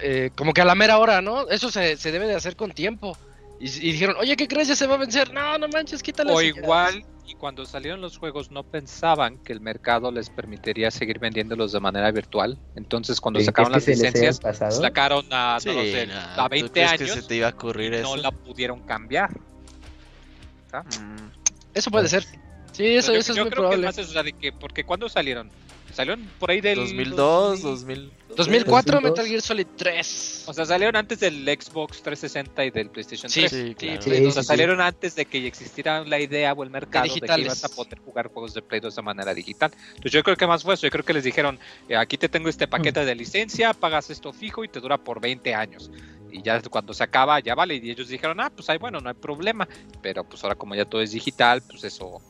eh, como que a la mera hora, ¿no? Eso se, se debe de hacer con tiempo. Y, y dijeron, oye, ¿qué crees? Ya se va a vencer. No, no manches, quítale. O igual, y cuando salieron los juegos no pensaban que el mercado les permitiría seguir vendiéndolos de manera virtual. Entonces cuando ¿Crees sacaron las licencias, sacaron a, Sí, no lo sé, nah, a ¿tú 20 crees años, que se te iba a ocurrir eso? no la pudieron cambiar. Mm, Eso puede ser. Sí, eso, yo eso es yo muy creo que probable. más es o sea, de que, porque cuando salieron, Salieron por ahí del 2002, 2000. 2000. 2004 2002. Metal Gear Solid 3. O sea, salieron antes del Xbox 360 y del PlayStation Sí, 3. Sí, claro. Sí, Play o sea, sí. salieron antes de que existiera la idea o el mercado de, que digitales. ibas a poder jugar juegos de Play 2 de manera digital. Entonces yo creo que más fue eso. Yo creo que les dijeron, eh, aquí te tengo este paquete de licencia, pagas esto fijo y te dura por 20 años. Y ya cuando se acaba, ya vale. Y ellos dijeron, ah, pues ahí bueno, no hay problema. Pero pues ahora como ya todo es digital, pues eso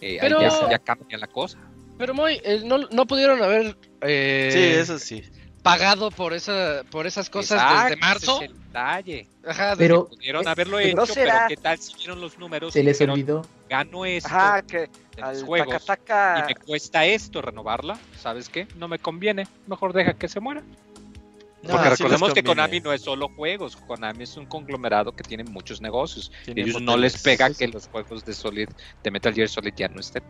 eh, ahí Pero- ya, ya cambia la cosa. Pero Moy, eh, no, no pudieron haber eh, Sí, eso sí. pagado por esa por esas cosas Exacto, desde marzo. ese es el detalle. Ajá, Pero Pudieron haberlo pero hecho, no será- pero ¿qué tal si vieron los números? se les dijeron, olvidó. Gano esto Ajá, que de al juegos taca y me cuesta esto renovarla, ¿sabes qué? No me conviene, mejor deja que se muera. No, Porque recordemos que. Konami no es solo juegos, Konami es un conglomerado que tiene muchos negocios. Tiene Y ellos no les pega que los juegos de Solid, de Metal Gear Solid ya no estén.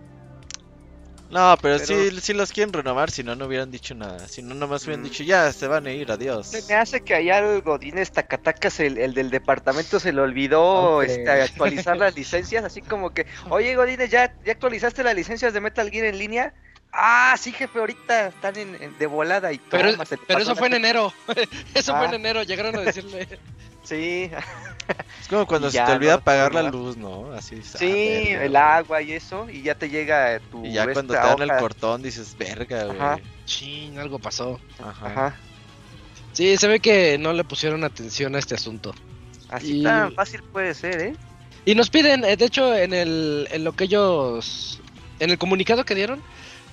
No, pero, Pero- sí, sí los quieren renovar, si no, no hubieran dicho nada. Si no, nomás hubieran Mm. dicho, ya, se van a ir, adiós. Se me hace que allá el Godínez Tacatacas, el, el del departamento, se le olvidó este, actualizar las licencias, así como que, oye Godínez, ¿ya, ¿ya actualizaste las licencias de Metal Gear en línea? Ah, sí, jefe, ahorita están en, en- de volada y Pero, le pero pasó [LAUGHS] eso fue en enero. eso fue en enero. Llegaron a decirle. [LAUGHS] Sí, Es como cuando se te no olvida puedo pagar la luz, ¿no? Así ah, sí, verga, el güey. agua y eso, y ya te llega tu Y ya cuando te dan el cortón dices, verga, güey. Chin, algo pasó. Ajá. Ajá, Sí, se ve que no le pusieron atención a este asunto. así Y- tan fácil puede ser, ¿eh? Y nos piden, eh, de hecho, en el en lo que ellos en el comunicado que dieron,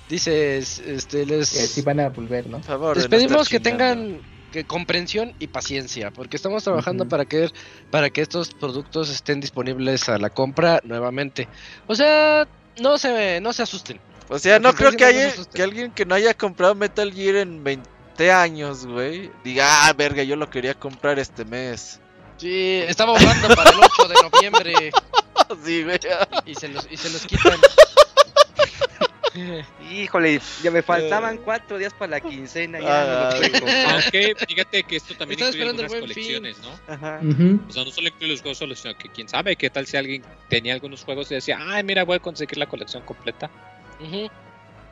dices, este les sí van a volver, ¿no? Por favor. les no pedimos que chingando. tengan que comprensión y paciencia, porque estamos trabajando para que para que estos productos estén disponibles a la compra nuevamente. O sea, no se no se asusten. O sea, no creo que, no haya, que alguien que no haya comprado Metal Gear en 20 años, güey, diga, ah, verga, yo lo quería comprar este mes. Sí, estaba ahorrando para el 8 de noviembre [LAUGHS] sí, güey. y se los y se los quitan. Híjole, ya me faltaban cuatro días para la quincena, ya no. Aunque fíjate que esto también Estaba incluye algunas Fin. colecciones, ¿no? Ajá. O sea, no solo incluye los juegos solos, sino que quién sabe, qué tal si alguien tenía algunos juegos y decía, ay, mira, voy a conseguir la colección completa. Ujú.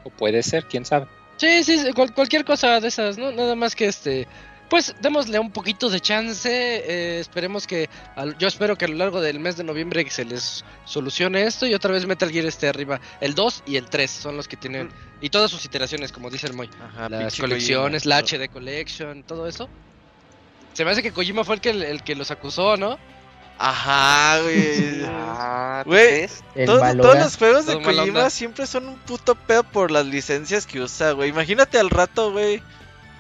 O puede ser, quién sabe. Sí, sí, sí, cual- cualquier cosa de esas, ¿no? Nada más que este. Pues démosle un poquito de chance. eh, esperemos que. al- yo espero que a lo largo del mes de noviembre se les solucione esto y otra vez Metal Gear esté arriba. El 2 y el 3 son los que tienen. Y todas sus iteraciones, como dice el Moy. Ajá, Las colecciones, Kojima. la HD Collection, todo eso. Se me hace que Kojima fue el que, el que los acusó, ¿no? Ajá, güey. [LAUGHS] Ah, ¿tú Güey. Todos, los juegos de Todo Kojima siempre son un puto pedo por las licencias que usa, güey. Imagínate al rato, güey.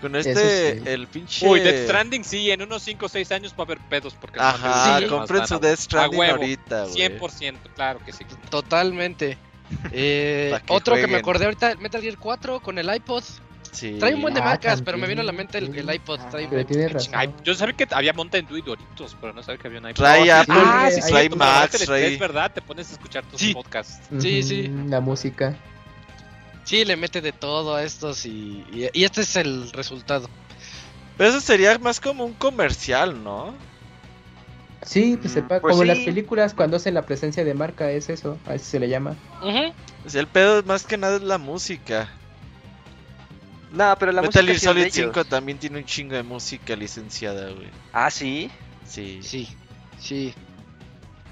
Con este, sí. el pinche. Uy, Death Stranding sí, en unos 5 o 6 años va a haber pedos porque Ajá, Sí. compren su Death Stranding huevo, ahorita, güey. 100%, claro que sí. Totalmente. [LAUGHS] Eh, que otro que me acordé ahorita, Metal Gear 4 con el iPod. Sí. Trae un buen de Ah, marcas, pero me vino a la mente el, el iPod. Ah, Trae Pero tienes razón. Ay, yo sabía que había Mountain Dew y Doritos, pero no sabía que había un iPod. Trae Apple, ah, sí, trae sí, Max, el trae. estrés, ¿verdad? Te pones a escuchar tus Sí. podcasts. Sí, sí. La música. Sí, le mete de todo a estos y, y, y este es el resultado. Pero eso sería más como un comercial, ¿no? Sí, pues, Mm, pues como sí. las películas cuando hacen la presencia de marca es eso, a eso se le llama. Sea, el pedo más que nada es la música. No, pero la Metal música sí de Solid ellos. 5 también tiene un chingo de música licenciada, güey. Ah, sí. Sí. Sí, sí,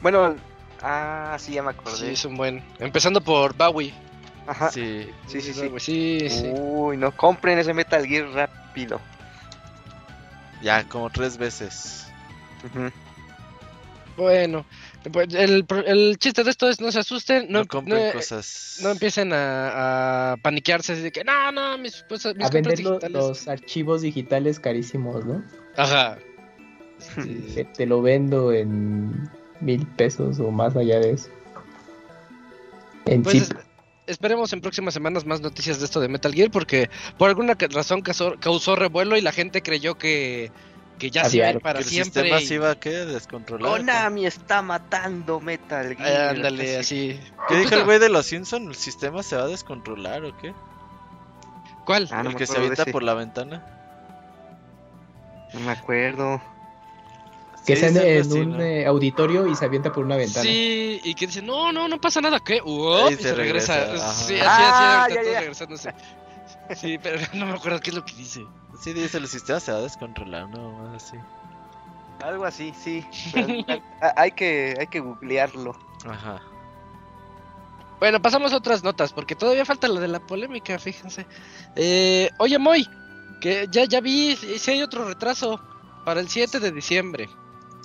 Bueno, ah, sí, ya me sí, acordé. es un buen. Empezando por Bowie. Ajá. Sí. Sí, sí, sí. Bowie, sí, sí. Uy, no compren ese Metal Gear rápido. Ya, como tres veces. Ujú. Bueno, pues el, el chiste de esto es no se asusten, no, No, compren no- cosas. no empiecen a, a paniquearse así de que no, no, mis, pues, mis A vender lo- digitales". los archivos digitales carísimos, ¿no? Ajá. Te lo vendo en mil pesos o más allá de eso. En Pues chip. Es- esperemos en próximas semanas más noticias de esto de Metal Gear porque por alguna razón causó, causó revuelo y la gente creyó que, que ya se iba a ir para que el siempre. sistema y- se iba a ¿qué? descontrolar. Konami está matando Metal Gear. ándale, así. ¿Qué dijo el güey de los Simpsons? ¿El sistema se va a descontrolar o qué? ¿Cuál? Ah, no el me que se avienta por la ventana. No me acuerdo. Que Sí, está en, así, un ¿no? eh, auditorio y se avienta por una ventana. Sí, y que dice, no, no, no pasa nada, ¿qué? Uop, y se se regresa. Sí, así, Ah, así, ahorita ya, todos ya. regresándose. Sí, pero [LAUGHS] no me acuerdo qué es lo que dice. Sí, dice, el sistema se va a descontrolar, no, así. Algo así, sí. [LAUGHS] hay que hay que googlearlo. Ajá. Bueno, pasamos a otras notas, porque todavía falta la de la polémica, fíjense. Eh, oye, Moy, que ya, ya vi si hay otro retraso para el 7 de diciembre.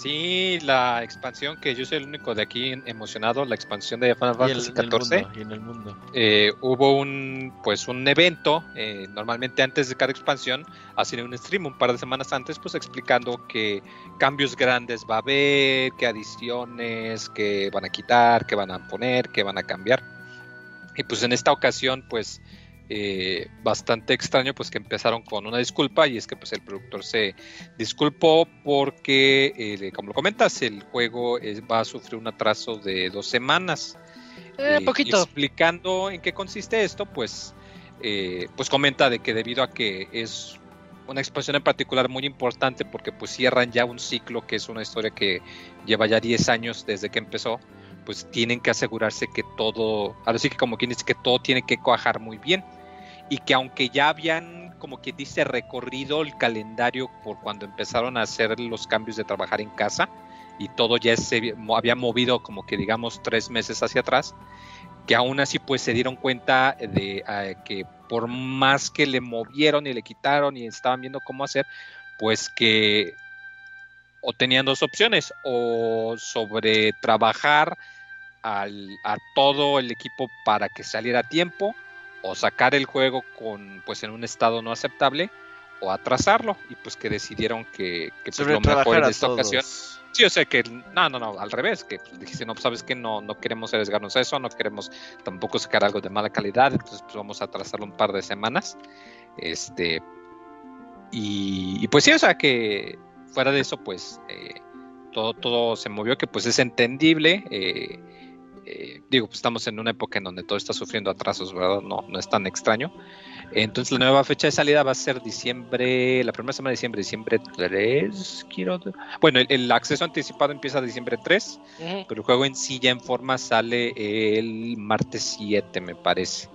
Sí, la expansión que yo soy el único de aquí emocionado, la expansión de Final Fantasy XIV. y en el mundo. eh, hubo un pues un evento eh, normalmente antes de cada expansión hacen un stream un par de semanas antes pues explicando qué cambios grandes va a haber qué adiciones que van a quitar qué van a poner qué van a cambiar y pues en esta ocasión pues eh, bastante extraño pues que empezaron con una disculpa y es que pues el productor se disculpó porque eh, como lo comentas el juego es- va a sufrir un atraso de dos semanas Eh, y- poquito. y explicando en qué consiste esto, pues, eh, pues comenta de que debido a que es una expansión en particular muy importante porque pues cierran ya un ciclo que es una historia que lleva ya 10 años desde que empezó, pues tienen que asegurarse que todo, ahora sí que como quien dice que todo tiene que cuajar muy bien y que aunque ya habían como quien dice recorrido el calendario por cuando empezaron a hacer los cambios de trabajar en casa, y todo ya se había movido como que digamos tres meses hacia atrás, que aún así pues se dieron cuenta de eh, que por más que le movieron y le quitaron y estaban viendo cómo hacer, pues que o tenían dos opciones, o sobre trabajar al, a todo el equipo para que saliera a tiempo, o sacar el juego con pues en un estado no aceptable, o atrasarlo, y pues que decidieron que, que pues, lo mejor a esta ocasión. Sí, o sea que, no, no, no, al revés, que pues, dijiste, no, sabes que no, no queremos arriesgarnos a eso, no queremos tampoco sacar algo de mala calidad, entonces pues vamos a atrasarlo un par de semanas. Este, y, y, pues sí, o sea que fuera de eso, pues eh, todo, todo se movió, que pues es entendible. eh, eh, digo, pues estamos en una época en donde todo está sufriendo atrasos, ¿verdad? No, no es tan extraño. Entonces la nueva fecha de salida va a ser diciembre, la primera semana de diciembre, diciembre 3, quiero... Bueno, el, el acceso anticipado empieza diciembre 3, Ujú. pero el juego en sí ya en forma sale el martes 7, me parece.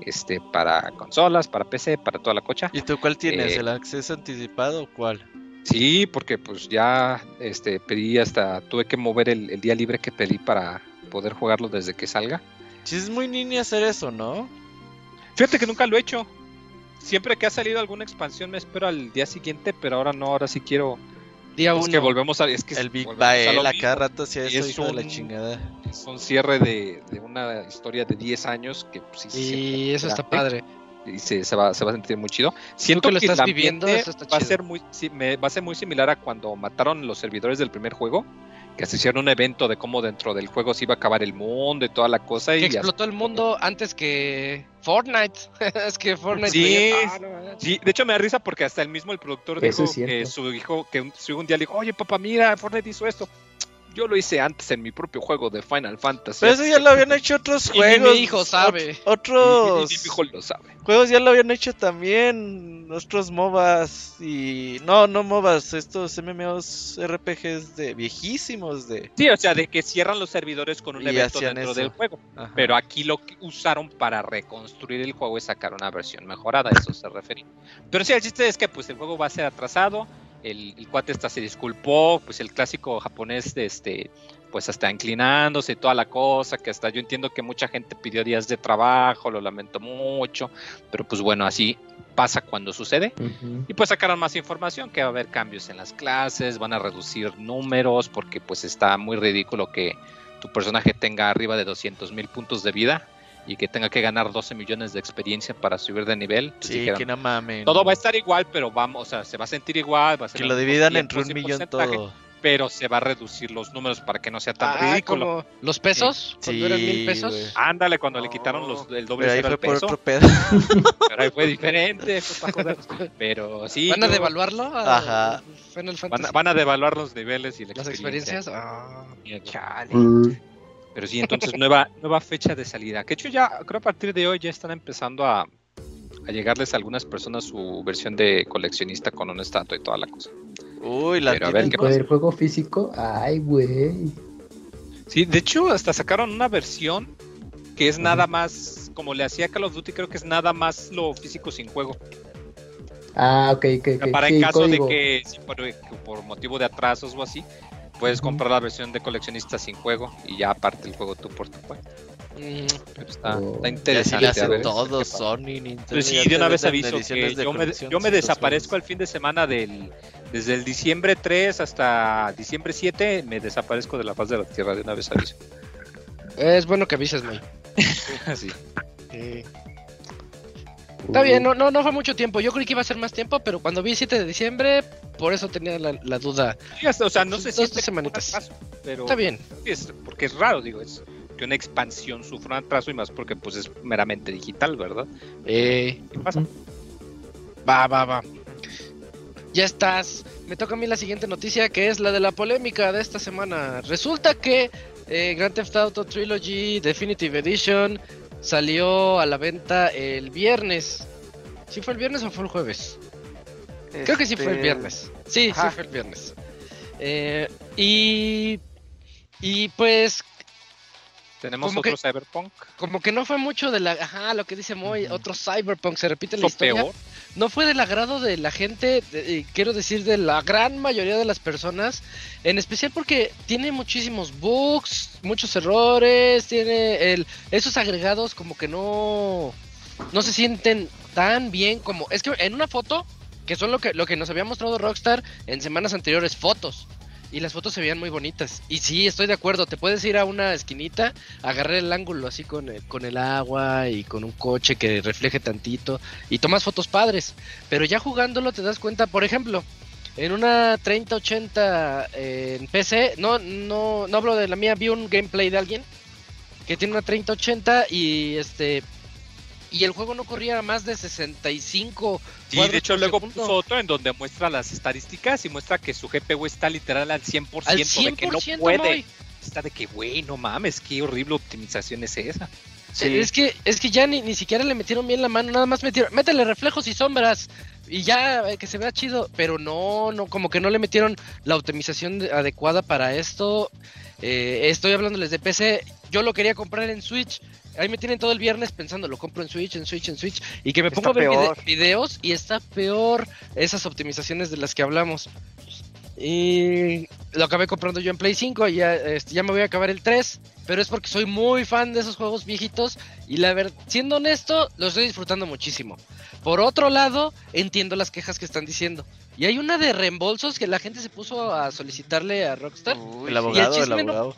Este, para consolas, para PC, para toda la cocha. ¿Y tú cuál tienes? Eh, ¿El acceso anticipado o cuál? Sí, porque pues ya este, pedí hasta, tuve que mover el, el día libre que pedí para poder jugarlo desde que salga. Sí, es muy niña hacer eso, ¿no? Fíjate que nunca lo he hecho. Siempre que ha salido alguna expansión me espero al día siguiente, pero ahora no, ahora sí quiero. Día Es uno. que volvemos a. Es que el Big Bael a cada rato hacía Y eso, es de la un- chingada. Es un cierre de, de una historia de 10 años que pues, sí Y eso está grande padre. y se, se va, se va a sentir muy chido. Siento que lo estás el viviendo, ambiente eso está va a ser muy sí, me- va a ser muy similar a cuando mataron los servidores del primer juego, que se hicieron un evento de cómo dentro del juego se iba a acabar el mundo y toda la cosa Que y explotó el mundo antes que Fortnite. [LAUGHS] es que Fortnite. Sí. Ah, no. Sí, de hecho me da risa porque hasta el mismo el productor Eso dijo que su hijo, que un, su hijo un día le dijo, oye papá, mira, Fortnite hizo esto. Yo lo hice antes en mi propio juego de Final Fantasy. Pero eso ya lo habían hecho otros [LAUGHS] Y juegos. mi hijo sabe. ot- Y- y- Otros y mi hijo lo sabe. juegos ya lo habían hecho también. Otros MOBAs y. No, no MOBAs, estos MMOs RPGs de viejísimos de. Sí, o sea, de que cierran los servidores con un Y evento dentro eso. del juego. Ajá. Pero aquí lo que usaron para reconstruir el juego es sacar una versión mejorada, a eso se refería. Pero sí, el chiste es que pues el juego va a ser atrasado, el, el cuate hasta se disculpó, pues el clásico japonés de este, pues hasta inclinándose y toda la cosa, que hasta yo entiendo que mucha gente pidió días de trabajo, lo lamento mucho, pero pues bueno, así pasa cuando sucede. Y pues sacaron más información, que va a haber cambios en las clases, van a reducir números, porque pues está muy ridículo que tu personaje tenga arriba de 200 mil puntos de vida y que tenga que ganar 12 millones de experiencia para subir de nivel. Entonces Sí, dijeron, que no mamen. todo va a estar igual, pero vamos, o sea, se va a sentir igual, va a ser Que lo dividan entre un millón todo. Pero se va a reducir los números para que no sea tan Ah, ridículo. como los pesos, cuando eran mil Sí, pesos. Ándale, cuando le quitaron los, el doble Pero ahí fue por peso, otro pedo. [LAUGHS] pero ahí fue [LAUGHS] diferente, fue para joder. Pero sí, ¿Van a devaluarlo? a Ajá. Final van, a, van a devaluar los niveles y la Las experiencia. experiencias. Ah, Miedo. chale. Mm. Pero sí, entonces nueva, [LAUGHS] nueva fecha de salida. Que de hecho ya, creo a partir de hoy ya están empezando a, a llegarles a algunas personas su versión de coleccionista con una estatua y toda la cosa. Uy, la Pero a ver tienen- qué pasa. el juego físico, ay, güey. Sí, de hecho hasta sacaron una versión que es nada más como le hacía Call of Duty, creo que es nada más lo físico sin juego. Ah, ok, ok, ok. Para Sí, en caso código. de que, si por, por motivo de atrasos o así, puedes comprar la versión de coleccionista sin juego y ya aparte el juego tú por tu cuenta. Mm, Pero está, Oh. está sí interesante. le a hacen ver todo. Sony, Nintendo. Pues sí, de una vez aviso que yo me, yo me desaparezco el fin de semana del desde el diciembre 3 hasta diciembre 7 me desaparezco de la faz de la tierra de una vez aviso. es bueno que avises, May. [LAUGHS] Así. Está bien, no, no, no fue mucho tiempo. Yo creí que iba a ser más tiempo, pero cuando vi 7 de diciembre, por eso tenía la, la duda. Sí, hasta- o sea, no sé si Dos, es tres semanitas. atraso, pero Está bien. es- porque es raro, digo, es que una expansión sufra un atraso y más porque pues es meramente digital, ¿verdad? Eh, ¿Qué pasa? va, va, va. Ya estás. Me toca a mí la siguiente noticia, que es la de la polémica de esta semana. Resulta que eh, Grand Theft Auto Trilogy Definitive Edition salió a la venta el viernes. ¿Sí fue el viernes o fue el jueves? Creo que sí fue el Este, viernes. Sí, ajá. sí fue el viernes. Eh, y. Y pues, Tenemos como otro que- Cyberpunk. como que no fue mucho de la. Ajá, lo que dice Moy, otro Cyberpunk, se repite la historia. peor. No fue del agrado de la gente, quiero decir de la gran mayoría de las personas, en especial porque tiene muchísimos bugs, muchos errores, tiene el esos agregados como que no no se sienten tan bien como es que en una foto que son lo que lo que nos había mostrado Rockstar en semanas anteriores fotos y las fotos se veían muy bonitas. Y sí, estoy de acuerdo, te puedes ir a una esquinita, agarrar el ángulo así con el, con el agua y con un coche que refleje tantito y tomas fotos padres. Pero ya jugándolo te das cuenta, por ejemplo, en una 3080 eh, en PC, no, no, no hablo de la mía, vi un gameplay de alguien que tiene una 3080 y este y el juego no corría más de 65 Sí, de hecho luego segundo. puso otro en donde muestra las estadísticas y muestra que su GPU está literal al 100%, al de 100% que no puede. Moy. Está de que, güey, no mames, qué horrible optimización es esa. Sí. Es que es que ya ni, ni siquiera le metieron bien la mano, nada más metieron, métele reflejos y sombras y ya eh, que se vea chido, pero no, no, como que no le metieron la optimización de- adecuada para esto. Eh, estoy hablándoles de PC, yo lo quería comprar en Switch. Ahí me tienen todo el viernes pensando, lo compro en Switch, en Switch, en Switch, y que me Está pongo a ver peor. videos y está peor esas optimizaciones de las que hablamos. Y lo acabé comprando yo en Play 5 y ya, este, ya me voy a acabar el 3. Pero es porque soy muy fan de esos juegos viejitos. Y la verdad, siendo honesto, lo estoy disfrutando muchísimo. Por otro lado, entiendo las quejas que están diciendo. Y hay una de reembolsos que la gente se puso a solicitarle a Rockstar. Uy, El abogado, el chisme no- abogado.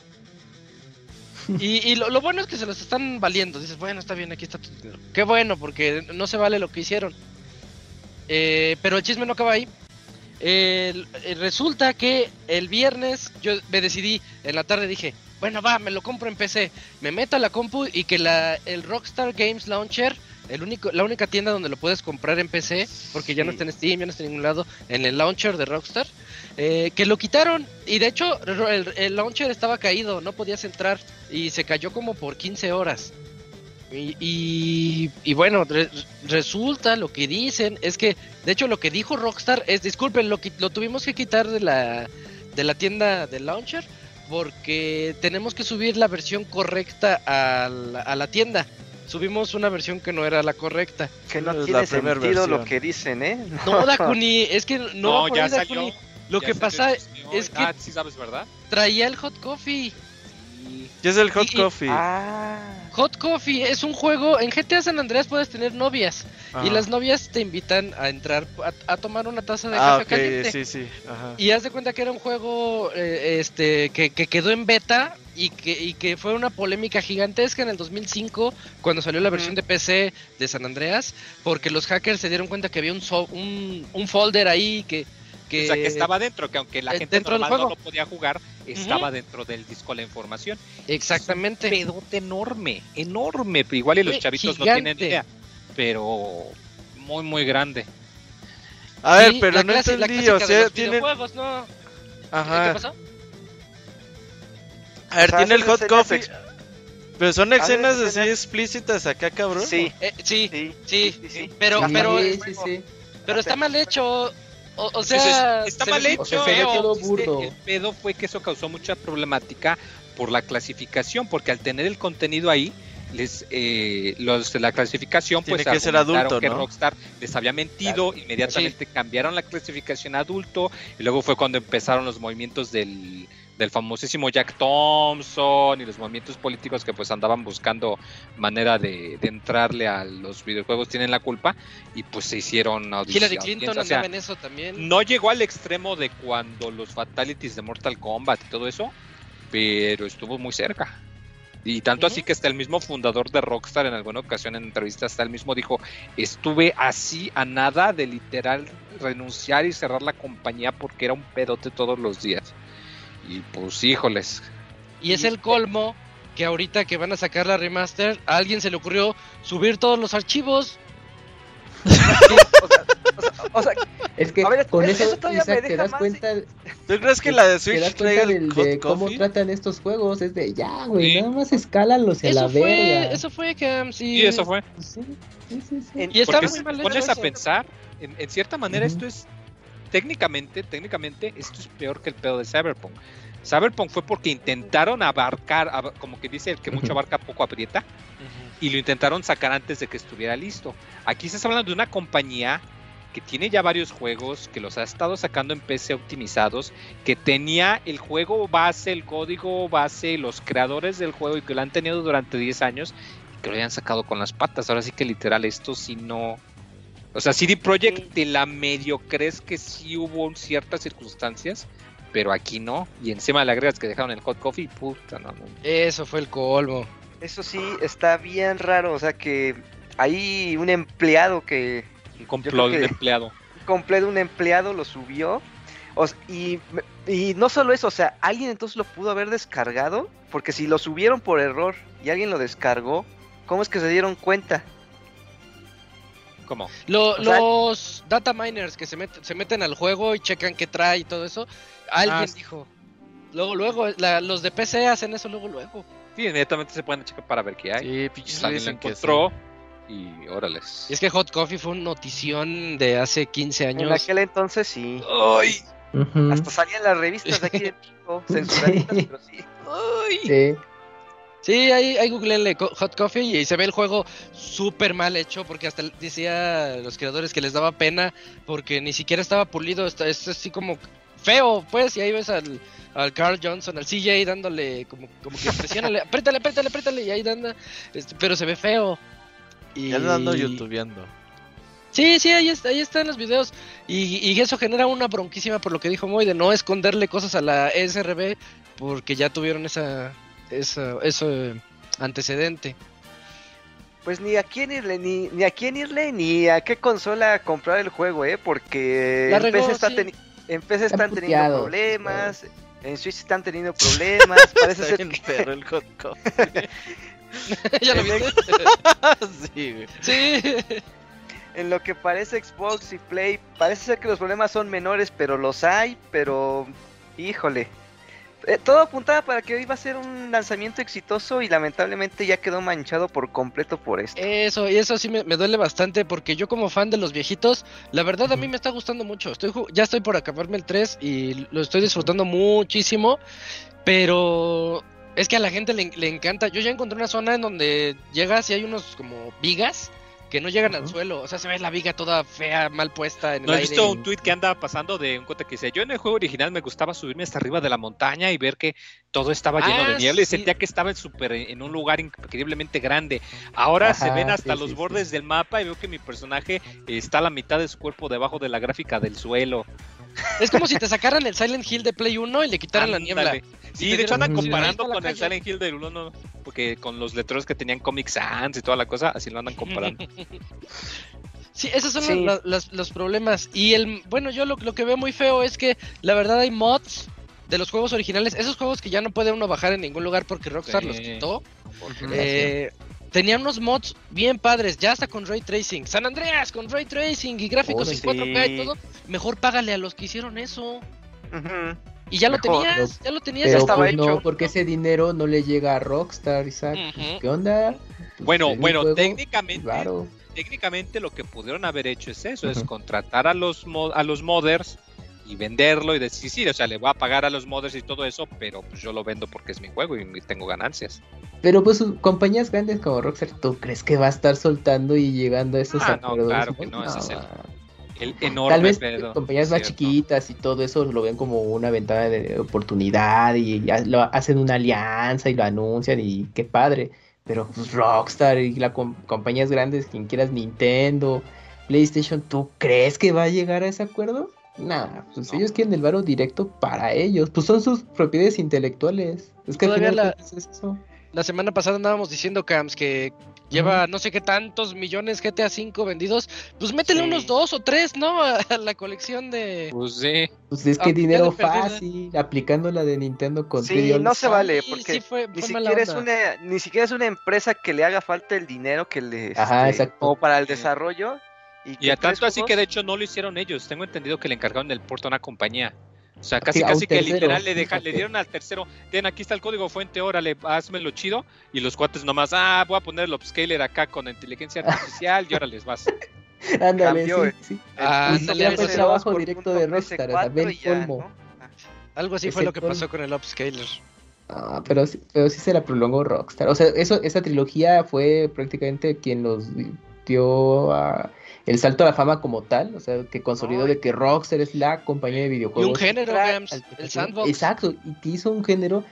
Y, y lo, lo bueno es que se los están valiendo. Dices, bueno, está bien, aquí está tu dinero. Qué bueno, porque no se vale lo que hicieron. Eh, pero el chisme no acaba ahí. Eh, resulta que el viernes yo me decidí, en la tarde dije, bueno, va, me lo compro en PC. Me meto a la compu y que la, el Rockstar Games Launcher, el único, la única tienda donde lo puedes comprar en PC, porque ya no está en Steam, ya no está en ningún lado, en el launcher de Rockstar, eh, que lo quitaron. Y de hecho, el, el launcher estaba caído, no podías entrar y se cayó como por 15 horas. Y, y, y bueno, re- resulta lo que dicen es que, de hecho, lo que dijo Rockstar es, disculpen, lo, lo tuvimos que quitar de la, de la tienda del launcher porque tenemos que subir la versión correcta a la, a la tienda. Subimos una versión que no era la correcta. Que no Es la tiene sentido lo que dicen, ¿eh? No, [LAUGHS] Dakuni, es que no, va por ya ahí, salió. Lo Ya que pasa es que Ah, sí sabes, ¿verdad? traía el hot coffee. Es el Hot Y- y- Coffee. Ah. Hot Coffee es un juego, en GTA San Andreas puedes tener novias y las novias te invitan a entrar a, a tomar una taza de Ah, café caliente. sí, sí. Ajá. Y haz de cuenta que era un juego eh, este que, que quedó en beta y que, y que fue una polémica gigantesca en el 2005 cuando salió la versión de PC de San Andreas porque los hackers se dieron cuenta que había un so- un, un folder ahí que, que O sea, que estaba dentro, que aunque la eh, gente dentro del normal no lo podía jugar, estaba dentro del disco la información. exactamente Un pedote enorme, enorme. Igual y los chavitos no tienen idea, pero muy, muy grande. A ver, Sí, pero la no clase- la entendí, o sea, los tiene... videojuegos, ¿no? ¿Qué Ajá. pasó? A ver, O sea, tiene el Hot Coffee. Pero son escenas así escenas- explícitas acá, cabrón. Sí, Eh, sí, sí, sí, sí, sí. pero pero sí, el sí, juego. sí. pero está mal hecho. O, o sea, está se mal hecho. o sea, se burdo. El pedo fue que eso causó mucha problemática por la clasificación, porque al tener el contenido ahí, les eh, los de la clasificación Tiene pues que ser adulto, que ¿no? Rockstar les había mentido, inmediatamente cambiaron la clasificación a adulto y luego fue cuando empezaron los movimientos del, del famosísimo Jack Thompson y los movimientos políticos que pues andaban buscando manera de, de entrarle a los videojuegos tienen la culpa y pues se hicieron Hillary audiencias, Clinton o sea, andaba en eso también. no llegó al extremo de cuando los fatalities de Mortal Kombat y todo eso, pero estuvo muy cerca. Y tanto así que hasta el mismo fundador de Rockstar en alguna ocasión en entrevistas, hasta él mismo dijo, estuve así a nada de literal renunciar y cerrar la compañía porque era un pedote todos los días. Y pues híjoles, Y es el colmo que ahorita que van a sacar la remaster, a alguien se le ocurrió subir todos los archivos. O sea, Es que ver, con eso- eso, eso todavía me Isaac, te das más, cuenta, ¿Tú crees que te- la de te Switch das traiga cuenta del- de cómo coffee? tratan estos juegos. Es de ya, güey, Sí. nada más escálalos a la Eso fue, verga. eso fue Cam, sí. y eso fue. Sí, sí, sí, sí. en- Y está muy mal te pones a pensar, en, en cierta manera esto es técnicamente, técnicamente esto es peor que el pedo de Cyberpunk. Cyberpunk fue porque intentaron abarcar, ab- como que dice el que mucho abarca poco aprieta, y lo intentaron sacar antes de que estuviera listo. Aquí estás hablando de una compañía que tiene ya varios juegos, que los ha estado sacando en PC optimizados, que tenía el juego base, el código base, los creadores del juego y que lo han tenido durante 10 años y que lo hayan sacado con las patas. Ahora sí que literal esto sí no... O sea, CD Projekt te la medio crees que sí hubo ciertas circunstancias, pero aquí no. Y encima le agregas que dejaron el hot coffee, puta, no, no. Eso fue el colmo. Eso sí, está bien raro. O sea que hay un empleado que Un complot de empleado. completo un empleado lo subió. O s- y, y no solo eso, o sea, alguien entonces lo pudo haber descargado. Porque si lo subieron por error y alguien lo descargó, ¿cómo es que se dieron cuenta? ¿Cómo? Lo- sea- los data miners que se, met- se meten al juego y checan qué trae y todo eso, alguien Ah, dijo. Luego, luego, la- los de PC hacen eso luego, luego. Sí, inmediatamente se pueden checar para ver qué hay. Sí, pinches Alguien lo dicen que sí. encontró y órales. Y es que Hot Coffee fue una notición de hace 15 En años. aquel entonces sí. ¡Ay! Hasta salían las revistas de aquí de México, [LAUGHS] censuraditas, pero sí. ¡Ay! Sí. Sí, ahí, ahí googleenle Hot Coffee y se ve el juego súper mal hecho porque hasta decía los creadores que les daba pena porque ni siquiera estaba pulido, está, es así como feo, pues, y ahí ves al, al Carl Johnson, al CJ dándole como, como que presiónale, [LAUGHS] apriétale, apriétale, apriétale, y ahí anda, este, pero se ve feo. Y... Ya ando youtubeando. Sí, sí, ahí, está, ahí están los videos. Y, y eso genera una bronquísima por lo que dijo Moy de no esconderle cosas a la SRB porque ya tuvieron esa, esa, ese antecedente. Pues ni a quién irle, ni, ni a quién irle, ni a qué consola comprar el juego, ¿eh? Porque en PC, está sí. teni- en PC Están teniendo problemas, en Switch están teniendo problemas, [LAUGHS] parece Está ser bien que... perro el hot [LAUGHS] coffee. [LAUGHS] ¿Ya lo viste? sí. En lo que parece Xbox y Play, parece ser que los problemas son menores, pero los hay, pero híjole. Eh, todo apuntaba para que hoy iba a ser un lanzamiento exitoso y lamentablemente ya quedó manchado por completo por esto. Eso, y eso sí me, me duele bastante porque yo como fan de los viejitos, la verdad a mí me está gustando mucho. Estoy ya estoy por acabarme el 3 y lo estoy disfrutando muchísimo, pero es que a la gente le, le encanta. Yo ya encontré una zona en donde llegas y hay unos como vigas que no llegan al suelo. O sea, se ve la viga toda fea, mal puesta en el ¿No has aire. visto un tweet que anda pasando de un cuate que dice, yo en el juego original me gustaba subirme hasta arriba de la montaña y ver que todo estaba lleno Ah, de niebla y sí. sentía que estaba en, super, en un lugar increíblemente grande. Ahora se ven hasta sí, los sí, bordes del mapa y veo que mi personaje está a la mitad de su cuerpo debajo de la gráfica del suelo. Es como si te sacaran el Silent Hill de Play 1 y le quitaran la niebla. Sí, de hecho andan comparando con el. Silent Hill del 1, porque con los letreros que tenían Comic Sans y toda la cosa, así lo andan comparando. [LAUGHS] Sí, esos son Sí. los, los- los problemas. Y el bueno, yo lo, lo que veo muy feo es que la verdad hay mods de los juegos originales, esos juegos que ya no puede uno bajar en ningún lugar porque Rockstar Sí. los quitó. Eh, tenían unos mods bien padres, ya hasta con ray tracing. San Andreas con ray tracing y gráficos Oh, en sí. 4K y todo. Mejor págale a los que hicieron eso. Y ya lo tenías, ya lo tenías. Pero ya estaba pues hecho. no, porque ese dinero no le llega a Rockstar, Isaac. Pues. ¿Qué onda? Pues, Bueno, bueno, juego técnicamente, técnicamente lo que pudieron haber hecho es eso, es contratar a los mo- a los modders y venderlo y decir, sí, o sea, le voy a pagar a los modders y todo eso, pero pues yo lo vendo porque es mi juego y tengo ganancias. Pero pues compañías grandes como Rockstar, ¿tú crees que va a estar soltando y llegando a esos ah, No, claro que no, ese es el, enorme Tal vez compañías más chiquitas y todo eso lo ven como una ventana de oportunidad y lo hacen una alianza y lo anuncian y qué padre. Pero pues Rockstar y las compañías grandes, quien quieras Nintendo, PlayStation, ¿tú crees que va a llegar a ese acuerdo? Nada, pues ellos quieren el varo directo para ellos. Pues son sus propiedades intelectuales. Es que Todavía la, es eso. la semana pasada andábamos diciendo, Cams, que lleva no sé qué tantos millones GTA V vendidos. Pues métele unos dos o tres, ¿no? A, la colección de. Pues sí. Pues es que dinero fácil, aplicando la de Nintendo con Sí, no se vale, porque ni, siquiera es una, ni siquiera es una empresa que le haga falta el dinero que le. Ajá, este, exacto. O para el desarrollo y, a tanto así que de hecho no lo hicieron ellos. Tengo entendido que le encargaron el puerto a una compañía. O sea, casi casi que literal le, deja, le dieron al tercero. Ten, aquí está el código fuente, órale, hazmelo chido. Y los cuates nomás, ah, voy a poner el upscaler acá con inteligencia artificial y ahora les vas. [LAUGHS] Ándale, sí, eh. sí. Ah, ándale, fue trabajo directo de Rockstar, también colmo. Algo así fue lo que pasó con el upscaler. Ah, pero, sí, pero sí se la prolongó Rockstar. O sea, eso, esa trilogía fue prácticamente quien los dio a el salto a la fama como tal, o sea, que consolidó de que Rockstar es la compañía de videojuegos. Y un género, Games, el sandbox. Exacto, y que hizo un género,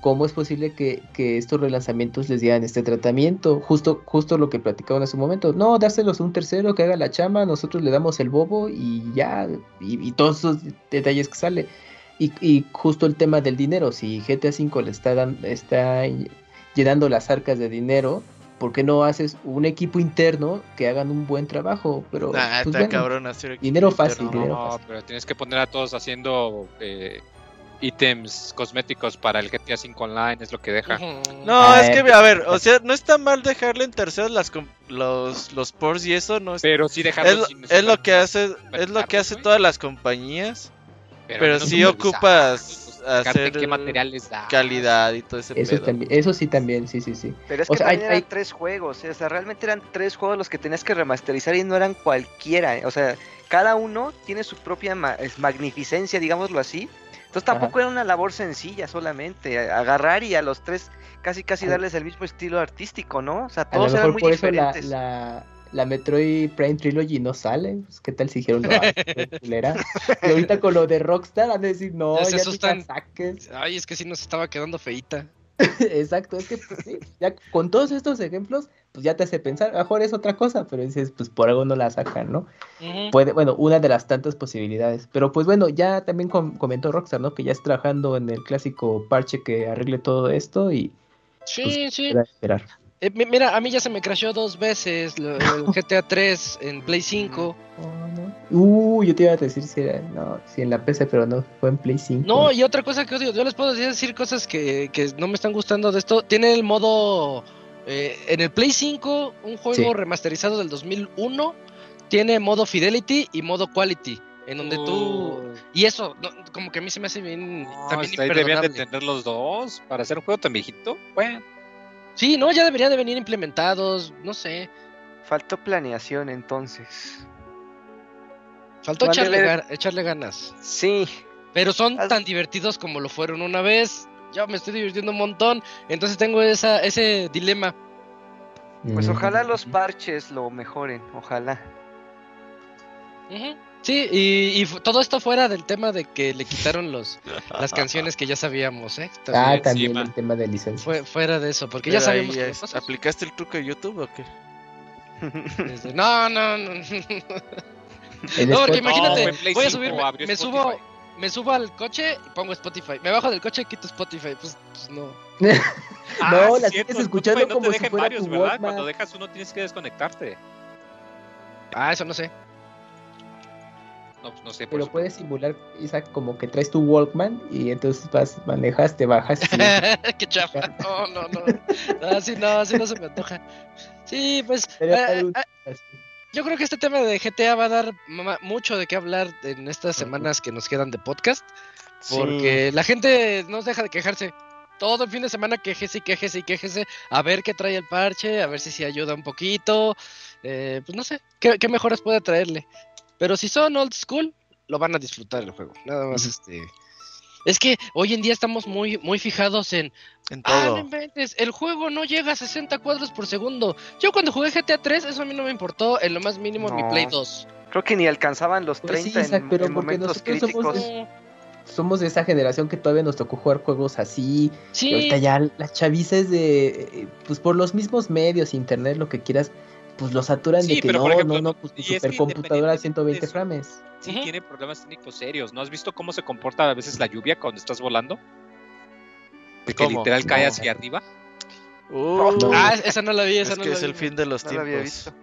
¿cómo es posible que, estos relanzamientos les dieran este tratamiento? Justo, justo lo que platicaban en su momento. No, dárselos a un tercero que haga la chama, nosotros le damos el bobo y ya, y, todos esos detalles que sale. Y, y, justo el tema del dinero, si GTA V le está, dando, está llenando las arcas de dinero, ¿por qué no haces un equipo interno que hagan un buen trabajo? Pero ah, pues, está cabrón hacer dinero fácil, no, pero tienes que poner a todos haciendo eh, ítems cosméticos para el GTA 5 Online, es lo que deja. No, ah, es que, a ver, o sea, no está mal dejarle en terceros las los, los ports y eso, no es... Pero sí dejarlo es, es lo que hace, es lo que hace todas las compañías, pero, si sí ocupas hacer qué materiales da. calidad y todo ese eso También, eso sí también, sí, sí, sí. Pero es que también eran tres juegos, o sea, realmente eran tres juegos los que tenías que remasterizar y no eran cualquiera, o sea, cada uno tiene su propia magnificencia, digámoslo así. Entonces tampoco era una labor sencilla solamente, agarrar y a los tres casi casi darles el mismo estilo artístico, ¿no? O sea, todos eran muy diferentes. la la Metroid Prime Trilogy no sale. Pues, ¿Qué tal si hicieron la [LAUGHS] Y ahorita con lo de Rockstar han de decir, no, ya, ya saques. Ay, es que sí nos estaba quedando feita. [LAUGHS] Exacto, es que pues, sí, ya con todos estos ejemplos, pues ya te hace pensar, mejor es otra cosa, pero dices, pues por algo no la sacan, ¿no? Puede, bueno, una de las tantas posibilidades. Pero pues bueno, ya también comentó Rockstar, ¿no? Que ya está trabajando en el clásico parche que arregle todo esto y Sí, pues, sí. Esperar. Eh, mira, a mí ya se me crashó dos veces el [LAUGHS] GTA 3 en Play 5. Uh, yo te iba a decir si era, no, si en la PC, pero no, fue en Play 5. No, y otra cosa que os digo, yo les puedo decir cosas que, que no me están gustando de esto. Tiene el modo, eh, en el Play 5, un juego remasterizado del 2001, tiene modo Fidelity y modo Quality. En donde tú. Oh. Y eso, como que a mí se me hace bien. también deberían de tener los dos para hacer un juego tan viejito. Bueno. Sí, no, ya debería de venir implementados, no sé. Faltó planeación entonces. Faltó echarle, ganas. Sí. Pero son tan divertidos como lo fueron una vez. Ya me estoy divirtiendo un montón. Entonces tengo esa, ese dilema. Pues ojalá los parches lo mejoren, ojalá. Sí, y, todo esto fuera del tema de que le quitaron los [LAUGHS] las canciones que ya sabíamos, ¿eh? ah, también el tema de licencia. Fue, fuera de eso, porque ya sabíamos ¿Aplicaste el truco de YouTube o qué? no, no, no. [LAUGHS] no, porque imagínate, voy a subir, me, subo, me subo al coche y pongo Spotify. Me bajo del coche y quito Spotify. Pues, pues no. [LAUGHS] ah, no, la sigues escuchando como si fuera varios, ¿verdad? Cuando dejas uno tienes que desconectarte. Ah, eso no sé. No, pues no sé. Pero puedes simular, Isaac, como que traes tu Walkman y entonces vas, manejas, te bajas. [LAUGHS] Qué chafa. No, no, no. Así no, así no se me antoja. Sí, pues. Eh, eh, yo creo que este tema de GTA va a dar mucho de qué hablar en estas semanas que nos quedan de podcast. Porque la gente no deja de quejarse. Todo el fin de semana quejese y quejese y quejese. A ver qué trae el parche, a ver si se ayuda un poquito. Eh, pues no sé, ¿qué, qué mejoras puede traerle? Pero si son old school, lo van a disfrutar el juego. Nada más este. Es que hoy en día estamos muy, muy fijados en. En Ah, no todo. inventes, el juego no llega a 60 cuadros por segundo. Yo cuando jugué GTA 3, eso a mí no me importó en lo más mínimo en mi No. Play 2. Creo que ni alcanzaban los Pues sí, 30 Isaac, en, pero en porque momentos nosotros somos críticos. de- Somos de esa generación que todavía nos tocó jugar juegos así. Y Sí, ahorita ya la chaviza es de. eh, Pues por los mismos medios, internet, lo que quieras, pues lo saturan Sí, de que pero, no, ejemplo, no, no, pues tu supercomputadora a independientemente 120 de eso- frames. Sí, Ujú. tiene problemas técnicos serios. ¿No has visto cómo se comporta a veces la lluvia cuando estás volando? De que ¿Cómo? literal cae No. hacia arriba. Uh, Ah, esa no la vi, esa es no que la es vi. el fin de los No lo había tiempos. visto.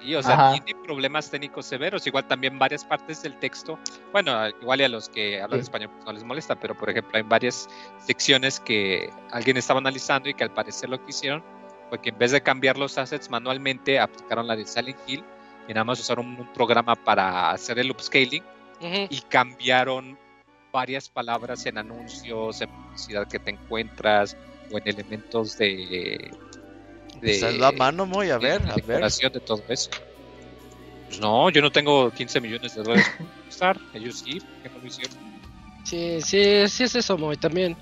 Y, o sea, Ajá. tiene problemas técnicos severos. Igual también varias partes del texto. Bueno, igual y a los que hablan Sí. español pues, no les molesta, pero por ejemplo, hay varias secciones que alguien estaba analizando y que al parecer lo que hicieron fue que en vez de cambiar los assets manualmente, aplicaron la de Silent Hill y nada más usaron un programa para hacer el upscaling Ujú. y cambiaron varias palabras en anuncios, en publicidad que te encuentras o en elementos de. de Pues hazlo a mano, Moy, a de ver, a ver. de todo eso. Pues no, yo no tengo 15 millones de dólares para [LAUGHS] usar. Ellos sí, ¿por qué no lo hicieron? Sí, sí, sí es eso, Moy, también.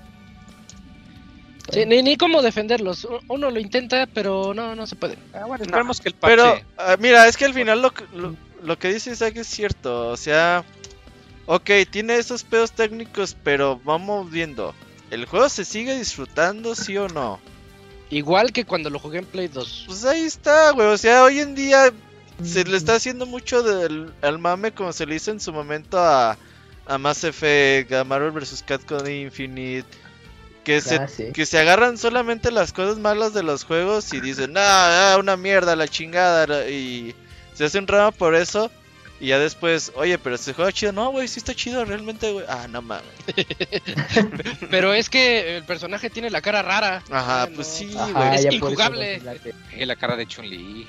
Sí, ni, ni cómo defenderlos. Uno lo intenta, pero no, no se puede. Ah, bueno, esperemos que el parche. Pero, ah, mira, es que al final lo, que- lo, lo que dice Isaac es cierto. O sea, ok, tiene esos pedos técnicos, pero vamos viendo. ¿El juego se sigue disfrutando, sí o no? Igual que cuando lo jugué en Play 2. Pues ahí está, güey. O sea, hoy en día se le está haciendo mucho del al mame como se le hizo en su momento a, a Mass Effect, a Marvel vs. Capcom Infinite. Que se, Ah, sí. que se agarran solamente las cosas malas de los juegos y dicen, ah, ah, una mierda, la chingada. la-", Y se hace un drama por eso. Y ya después, oye, pero se juega chido. No, güey, sí está chido realmente, güey. Ah, no mames. [LAUGHS] Pero es que el personaje tiene la cara rara. Ajá, pues sí, güey. es injugable. Eh, la cara de Chun-Li.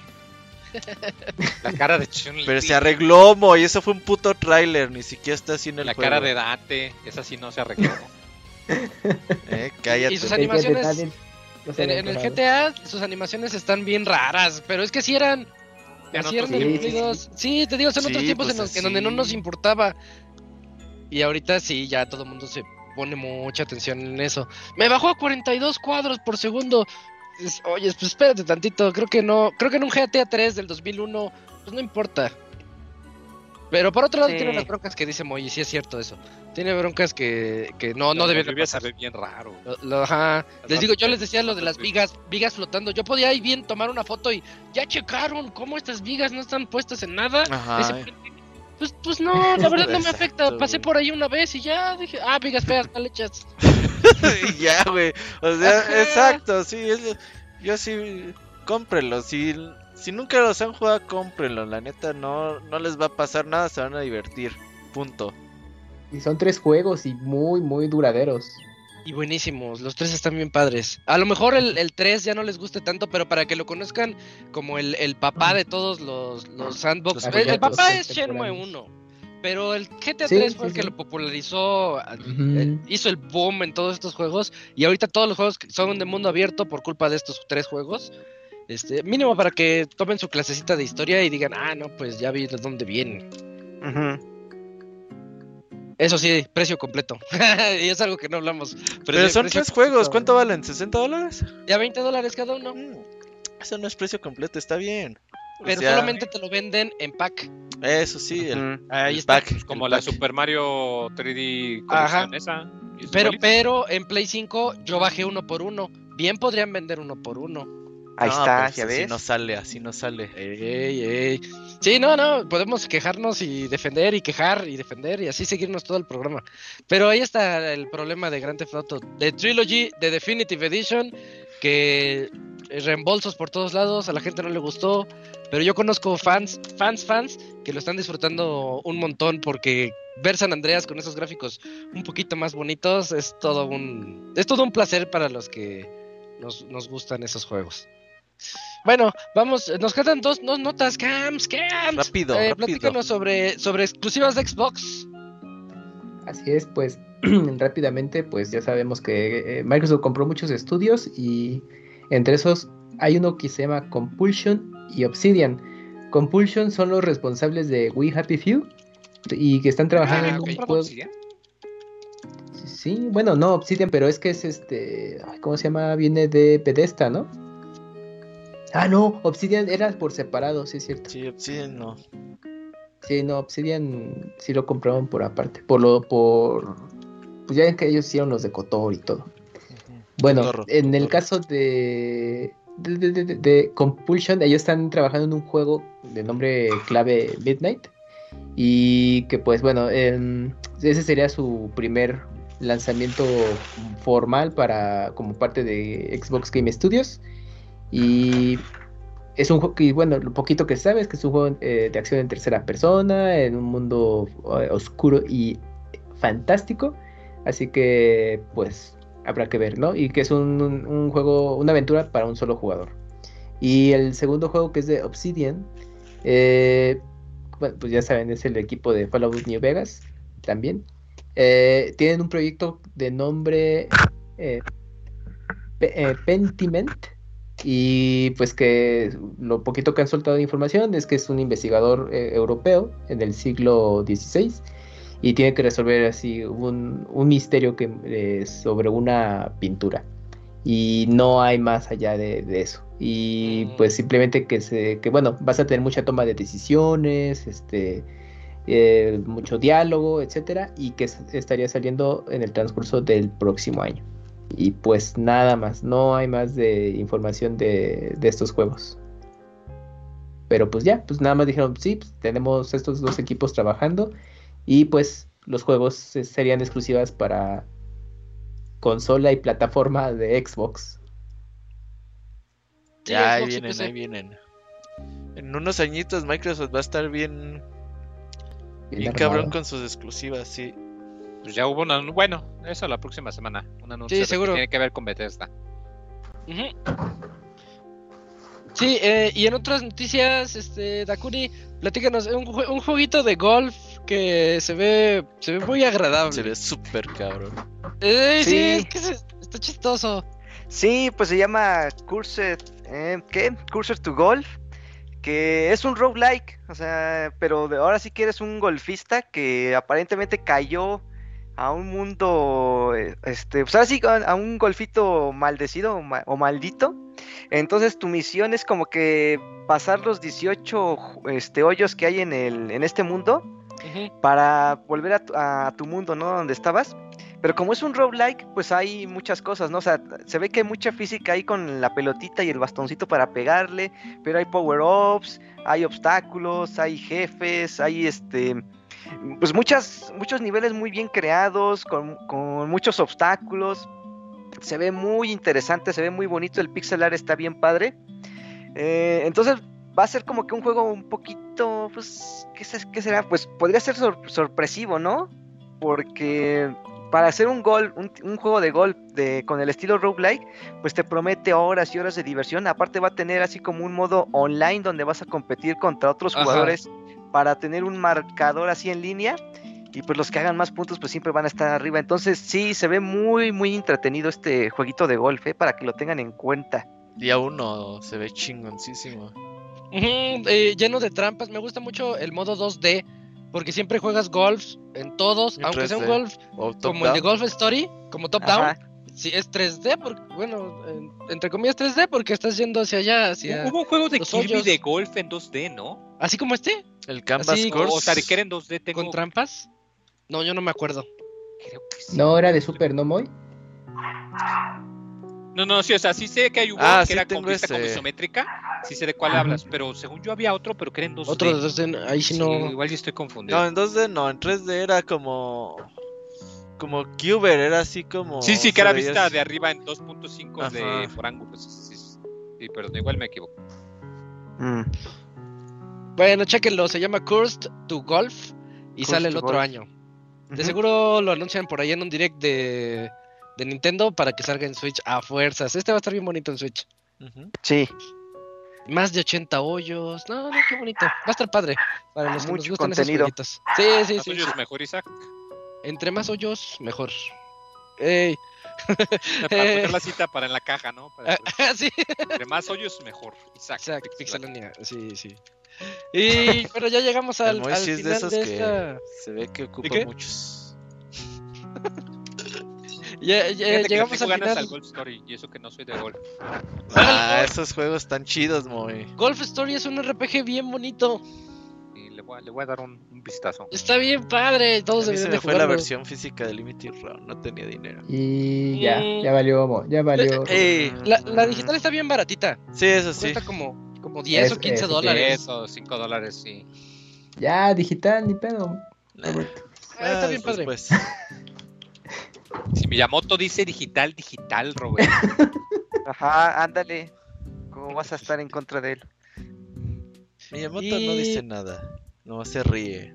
La cara de Chun-Li. Pero se arregló, Mo, y eso fue un puto tráiler. Ni siquiera está así en el La juego. cara de Dante. Esa sí no se arregló. Eh, cállate. Y sus Es que animaciones- En, en el. GTA sus animaciones están bien raras, pero es que si eran... En así eran Sí, sí, 2. Sí, te digo, son Sí, otros tiempos pues en, los, en donde no nos importaba. Y ahorita sí, ya todo el mundo se pone mucha atención en eso. Me bajó a 42 cuadros por segundo. Oye, pues espérate tantito, creo que no, creo que en un GTA 3 del 2001, pues no importa. Pero por otro lado Sí. tiene unas broncas que dice Moy, y sí es cierto eso. Tiene broncas que, que no, no de pasar. ve bien raro. Lo- lo- ajá. Les digo, yo les decía lo de las vigas, vigas flotando. Yo podía ahí bien tomar una foto y ya checaron cómo estas vigas no están puestas en nada. Ajá. Ese- Pues, pues no, la [LAUGHS] verdad no me afecta. Pasé por ahí una vez y ya dije, ah, vigas feas, mal hechas. [LAUGHS] Y ya, güey. O sea, Ajá. exacto, sí. es- yo sí. Cómprenlo. Si, si nunca los han jugado, cómprenlo. La neta, no, no les va a pasar nada. Se van a divertir. Punto. Y son tres juegos y muy, muy duraderos. Y buenísimos, los tres están bien padres. A lo mejor el, el 3 ya no les guste tanto, pero para que lo conozcan como el, el papá de todos los, los sandbox. Los el, papá es Shenmue contemporáneos. 1. Pero el GTA Sí, 3 sí, fue el que sí. lo popularizó, eh, hizo el boom en todos estos juegos. Y ahorita todos los juegos que son de mundo abierto por culpa de estos tres juegos. Este, mínimo para que tomen su clasecita de historia y digan, ah, no, pues ya vi de dónde vienen. Ujú. Eso sí, precio completo. [LAUGHS] y es algo que no hablamos. Pero son tres juegos. ¿Cuánto valen? ¿60 dólares? Ya 20 dólares cada uno. Mm, Eso no es precio completo. Está bien. O Pero sea, solamente te lo venden en pack. Eso sí. El, Ujú. Ahí el está. pack. Como el la pack. Super Mario 3D Ajá. esa. Pero, pero en Play 5 yo bajé uno por uno. Bien podrían vender uno por uno. Ahí No, está, pues ya así ves. no sale, así no sale. Ey, ey. Sí, no, no, podemos quejarnos y defender y quejar y defender y así seguirnos todo el programa. Pero ahí está el problema de Grand Theft Auto, de Trilogy, de Definitive Edition, que reembolsos por todos lados, a la gente no le gustó, pero yo conozco fans, fans, fans que lo están disfrutando un montón porque ver San Andreas con esos gráficos un poquito más bonitos es todo un es todo un placer para los que nos, nos gustan esos juegos. Bueno, vamos, nos quedan dos, dos notas, Cams, Cams. Rápido, Eh, rápido. Platícanos sobre, sobre exclusivas de Xbox. Así es, pues [CLEARS THROAT] rápidamente, pues ya sabemos que eh, Microsoft compró muchos estudios y entre esos hay uno que se llama Compulsion y Obsidian. Compulsion son los responsables de We Happy Few y que están trabajando Ah, en un ¿compró juego. Obsidian? Sí, bueno, no Obsidian, pero es que es este, ¿cómo se llama? Viene de Pedesta, ¿no? Ah, no, Obsidian era por separado, sí es cierto. Sí, Obsidian no. Sí, no, Obsidian sí lo compraron por aparte, por lo por pues ya ven que ellos hicieron los de Kotor y todo. Bueno, Cotorro, en el caso de de, de- de- de Compulsion, ellos están trabajando en un juego de nombre clave Midnight. Y que pues bueno, ese sería su primer lanzamiento formal para como parte de Xbox Game Studios. Y es un juego bueno, lo poquito que sabes que es un juego eh, de acción en tercera persona, en un mundo eh, oscuro y fantástico. Así que, pues, habrá que ver, ¿no? Y que es un, un- juego, una aventura para un solo jugador. Y el segundo juego que es de Obsidian, eh, bueno, pues ya saben, es el equipo de Fallout New Vegas también. Tienen un proyecto de nombre Pe- Pentiment. Y pues que lo poquito que han soltado de información es que es un investigador eh, europeo en el siglo XVI y tiene que resolver así un, un misterio que, eh, sobre una pintura. Y no hay más allá de, de eso. Y Mm. pues simplemente que se, que bueno, vas a tener mucha toma de decisiones, este, eh, mucho diálogo, etcétera, y que estaría saliendo en el transcurso del próximo año. Y pues nada más, no hay más de información de, de estos juegos. Pero pues ya, pues nada más dijeron, sí, pues, tenemos estos dos equipos trabajando y pues los juegos serían exclusivas para consola y plataforma de Xbox. Ya, ahí Xbox vienen, PC. ahí vienen. En unos añitos Microsoft va a estar bien, Bien bien cabrón con sus exclusivas, sí. Pues ya hubo una. Bueno, eso la próxima semana. Un anuncio que seguro. tiene que ver con Bethesda. Sí, eh, y en otras noticias, este, Dakuni, platícanos, un, un jueguito de golf que se ve, se ve muy agradable. Se ve súper cabrón. Eh, sí. Sí. es que se- está chistoso. Sí, pues se llama Cursed, eh, ¿qué? Cursor to Golf, que es un roguelike, o sea, pero de- ahora sí que eres un golfista que aparentemente cayó a un mundo, eh, este, pues ahora sí a, un golfito maldecido o, ma- o maldito. Entonces tu misión es como que pasar los 18 ju- este, hoyos que hay en, el, en este mundo para volver a tu, a tu mundo, ¿no? Donde estabas. Pero como es un roguelike, pues hay muchas cosas, ¿no? O sea, se ve que hay mucha física ahí con la pelotita y el bastoncito para pegarle, pero hay power-ups, hay obstáculos, hay jefes, hay este... Pues muchas, muchos niveles muy bien creados, con, con muchos obstáculos. Se ve muy interesante, se ve muy bonito, el pixel art está bien padre. Eh, entonces va a ser como que un juego un poquito, pues, ¿qué, qué será? Pues podría ser sor- sorpresivo, ¿no? Porque para hacer un gol, un, un juego de golf de, con el estilo roguelike, pues te promete horas y horas de diversión. Aparte va a tener así como un modo online donde vas a competir contra otros Ajá. jugadores para tener un marcador así en línea. Y pues los que hagan más puntos pues siempre van a estar arriba. Entonces sí, se ve muy, muy entretenido este jueguito de golf, ¿eh? para que lo tengan en cuenta. Día uno se ve chingoncísimo. Eh, lleno de trampas. Me gusta mucho el modo 2D. Porque siempre juegas golf en todos. Aunque sea un 3D. golf como el de. Golf Story, como top Ajá. down. Sí, es 3D, porque, bueno, en- entre comillas 3D, porque estás yendo hacia allá, hacia. Hubo un juego de Kirby hoyos. de golf en 2D, ¿no? Así como este, El Canvas Así, Course. O en 2D tengo... con trampas. No, yo no me acuerdo. Creo que sí. No, era de Super, ¿no, Moy? No, no, sí, o sea, sí sé que hay un Ah, que sí era con vista como isométrica. Sí sé de cuál Ajá. hablas, pero según yo había otro, pero que era en 2D. Otro de 2D, ahí sí Sí, no. igual yo estoy confundido. No, en 2D no, en 3D era como. Como Cuber, era así como. sí, sí, que se era vista así. de arriba en 2.5 de por ángulo. Sí, sí, sí, sí, pero igual me equivoco. Mm. Bueno, chequenlo, se llama Cursed to Golf y Cursed sale el otro Golf. año. De seguro lo anuncian por ahí en un direct de, de Nintendo para que salga en Switch a fuerzas. Este va a estar bien bonito en Switch. Sí, Más de 80 hoyos. No, no, qué bonito. Va a estar padre. Para los que nos gustan esos contenido. jueguitos. Sí, sí, ¿Más sí. hoyos sí. mejor, Isaac? Entre más hoyos, mejor. Ey. [LAUGHS] Para poner la [LAUGHS] cita para en la caja, ¿no? Para Ah, [LAUGHS] sí. Entre más hoyos, mejor. Isaac. Exacto. Pixelania. Sí, sí. Y pero ya llegamos al, al es de final esos de que esta. se ve que ocupa qué? muchos. Ya, ya que llegamos al ganas final. al Golf Story y eso que no soy de golf. Ah, esos juegos están chidos, Moy. Golf Story es un RPG bien bonito. Y le voy a, le voy a dar un, un vistazo. Está bien padre. A Todos mí se me de fue la versión física de Limited Run, no tenía dinero. Y ya, Mm. ya valió, ya valió. Ey, La, la digital está bien baratita. Sí, eso sí. Cuesta como, como 10 o Es- 15 es- dólares. Eso, 5 dólares, sí. Ya, digital, ni pedo. Ah, Ah, está bien pues, padre. pues. Si Miyamoto dice digital, digital, Robert. [LAUGHS] Ajá, ándale. ¿Cómo vas a estar en contra de él? Miyamoto Y- no dice nada, no se ríe.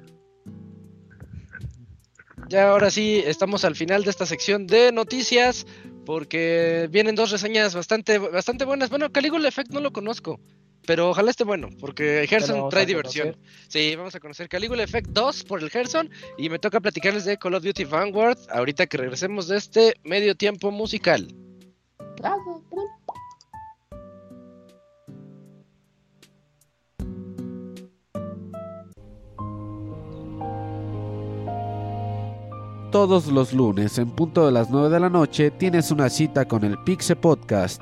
Ya ahora sí, estamos al final de esta sección de noticias. Porque vienen dos reseñas bastante, bastante buenas. Bueno, Caligula Effect no lo conozco. Pero ojalá esté bueno, porque Gerson trae diversión. Sí, vamos a conocer Caligula Effect 2 por el Gerson. Y me toca platicarles de Call of Duty Vanguard. Ahorita que regresemos de este medio tiempo musical. Todos los lunes en punto de las 9 de la noche tienes una cita con el Pixe Podcast.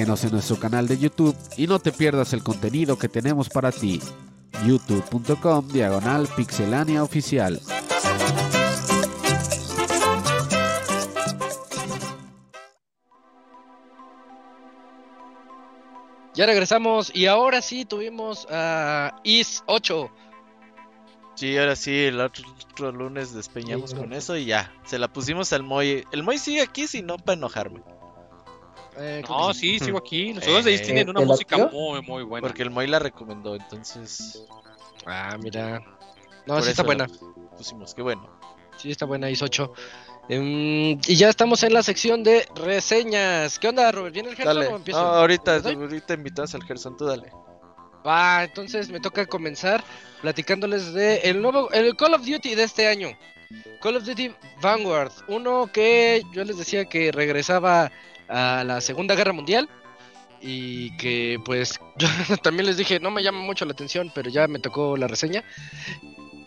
Síguenos en nuestro canal de YouTube y no te pierdas el contenido que tenemos para ti. youtube.com diagonal pixelania oficial. Ya regresamos y ahora sí tuvimos a Is 8. Sí, ahora sí, el otro, otro lunes despeñamos Sí, con eso y ya. Se la pusimos al Moy. El Moy sigue aquí, si no, para enojarme. Eh, No, sí, sigo aquí. Los Eh, juegos de Is tienen una ¿te música muy, muy buena. Porque el Moy la recomendó, entonces. Ah, mira. No, por sí está buena. Pusimos, qué bueno. Sí está buena Is 8. Em, y ya estamos en la sección de reseñas. ¿Qué onda, Robert? ¿Viene el Gerson Dale. o No, empiezo? ahorita, ¿Te doy? ahorita invitas al Gerson, tú dale. Va, entonces me toca comenzar platicándoles de el nuevo, el Call of Duty de este año. Call of Duty Vanguard, uno que yo les decía que regresaba a la Segunda Guerra Mundial y que pues [LAUGHS] yo también les dije no me llama mucho la atención, pero ya me tocó la reseña.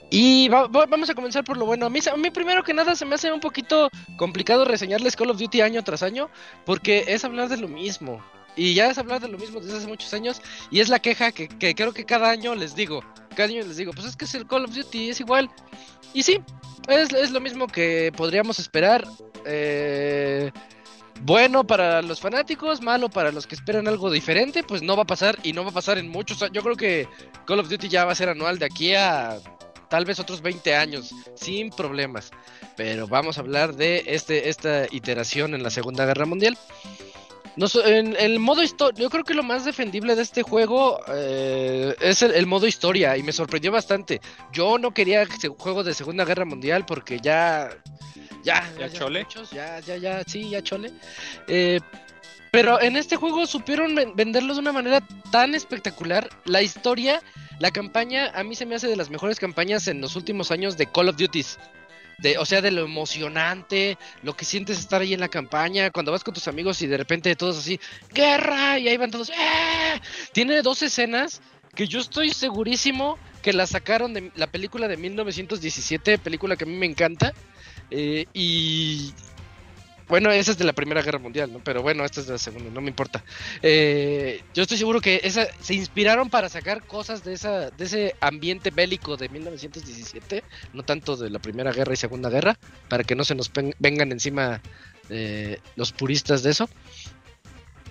Y va- va- vamos a comenzar por lo bueno. A mí, a mí primero que nada se me hace un poquito complicado reseñarles Call of Duty año tras año porque es hablar de lo mismo. Y ya es hablar de lo mismo desde hace muchos años y es la queja que, que creo que cada año les digo. Cada año les digo, pues es que es el Call of Duty, es igual. Y sí, es, es lo mismo que podríamos esperar. Eh, bueno para los fanáticos, malo para los que esperan algo diferente, pues no va a pasar y no va a pasar en muchos años. Yo creo que Call of Duty ya va a ser anual de aquí a tal vez otros 20 años, sin problemas. Pero vamos a hablar de este, esta iteración en la Segunda Guerra Mundial. No so- en el modo historia, yo creo que lo más defendible de este juego eh, es el, el modo historia y me sorprendió bastante. Yo no quería se- juego de Segunda Guerra Mundial porque ya, ya, ¿Ya chole? muchos, ya, ya, ya, sí, ya chole. Eh, pero en este juego supieron ven- venderlo de una manera tan espectacular. La historia, la campaña, a mí se me hace de las mejores campañas en los últimos años de Call of Duties. De, o sea, de lo emocionante, lo que sientes estar ahí en la campaña, cuando vas con tus amigos y de repente todos así, ¡guerra! Y ahí van todos, ¡eh! Tiene dos escenas que yo estoy segurísimo que las sacaron de la película de 1917, película que a mí me encanta. Eh, y bueno, esa es de la Primera Guerra Mundial, ¿no? Pero bueno, esta es de la Segunda, no me importa. Eh, yo estoy seguro que esa, se inspiraron para sacar cosas de, esa, de ese ambiente bélico de 1917, no tanto de la Primera Guerra y Segunda Guerra, para que no se nos vengan encima eh, los puristas de eso.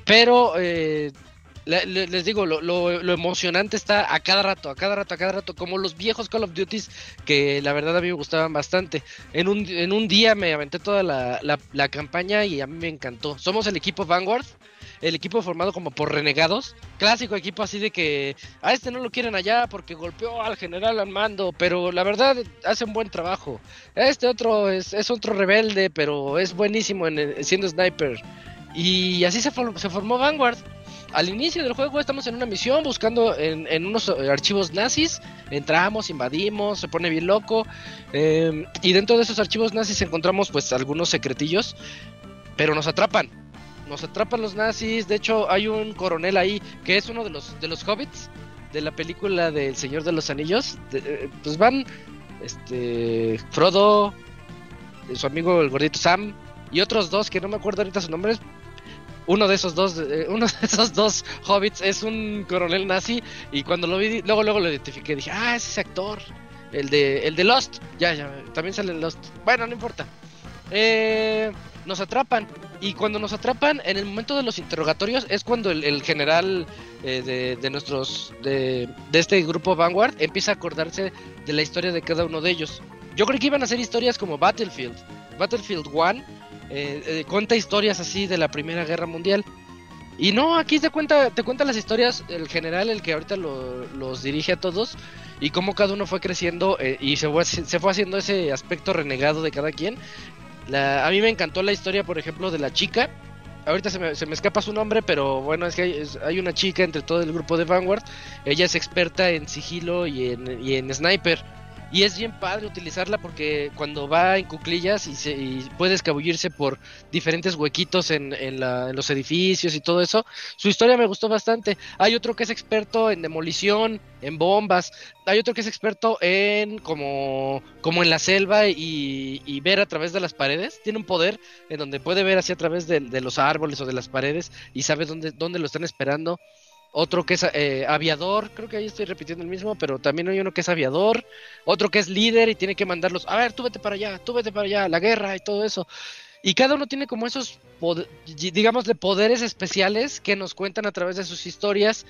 Pero eh, les digo, lo, emocionante está a cada rato, a cada rato, a cada rato, como los viejos Call of Duties que la verdad a mí me gustaban bastante. En un, en un día me aventé toda la, la- campaña y a mí me encantó. Somos el equipo Vanguard, el equipo formado como por renegados, clásico equipo así de que a este no lo quieren allá porque golpeó al general al mando, pero la verdad hace un buen trabajo. Este otro es, es otro rebelde, pero es buenísimo en, siendo sniper. Y así se, for- se formó Vanguard. Al inicio del juego estamos en una misión buscando en, en unos eh, archivos nazis. Entramos, invadimos, se pone bien loco. eh, y dentro de esos archivos nazis encontramos pues algunos secretillos. Pero nos atrapan. Nos atrapan los nazis. De hecho hay un coronel ahí que es uno de los, de los hobbits de la película del Señor de los Anillos. De- eh, pues van este Frodo, su amigo el gordito Sam y otros dos que no me acuerdo ahorita sus nombres. Uno de esos dos, eh, uno de esos dos hobbits es un coronel nazi y cuando lo vi, luego luego lo identifiqué, dije, ah, es ese actor, el de, el de Lost, ya, ya, también sale Lost. Bueno, no importa. Eh, nos atrapan y cuando nos atrapan en el momento de los interrogatorios es cuando el, general eh, de, de nuestros de, de este grupo Vanguard empieza a acordarse de la historia de cada uno de ellos. Yo creo que iban a ser historias como Battlefield, Battlefield 1 eh, eh, cuenta historias así de la Primera Guerra Mundial. Y no, aquí te cuenta, te cuenta las historias el general, el que ahorita lo- los dirige a todos, y cómo cada uno fue creciendo eh, y se fue, se fue haciendo ese aspecto renegado de cada quien. La- a mí me encantó la historia, por ejemplo, de la chica. Ahorita se me, se me escapa su nombre, pero bueno, es que hay, es- una chica entre todo el grupo de Vanguard. Ella es experta en sigilo y en sniper. Y es bien padre utilizarla porque cuando va en cuclillas y, se, y puede escabullirse por diferentes huequitos en, en, la, en, los edificios y todo eso, su historia me gustó bastante. Hay otro que es experto en demolición, en bombas, hay otro que es experto en como, en la selva y, ver a través de las paredes. Tiene un poder en donde puede ver así a través de, de los árboles o de las paredes y sabe dónde, dónde lo están esperando otro que es eh, aviador, creo que ahí estoy repitiendo el mismo, pero también hay uno que es aviador, otro que es líder y tiene que mandarlos, a ver, tú vete para allá, tú vete para allá, la guerra y todo eso. Y cada uno tiene como esos, digamos, de poderes especiales que nos cuentan a través de sus historias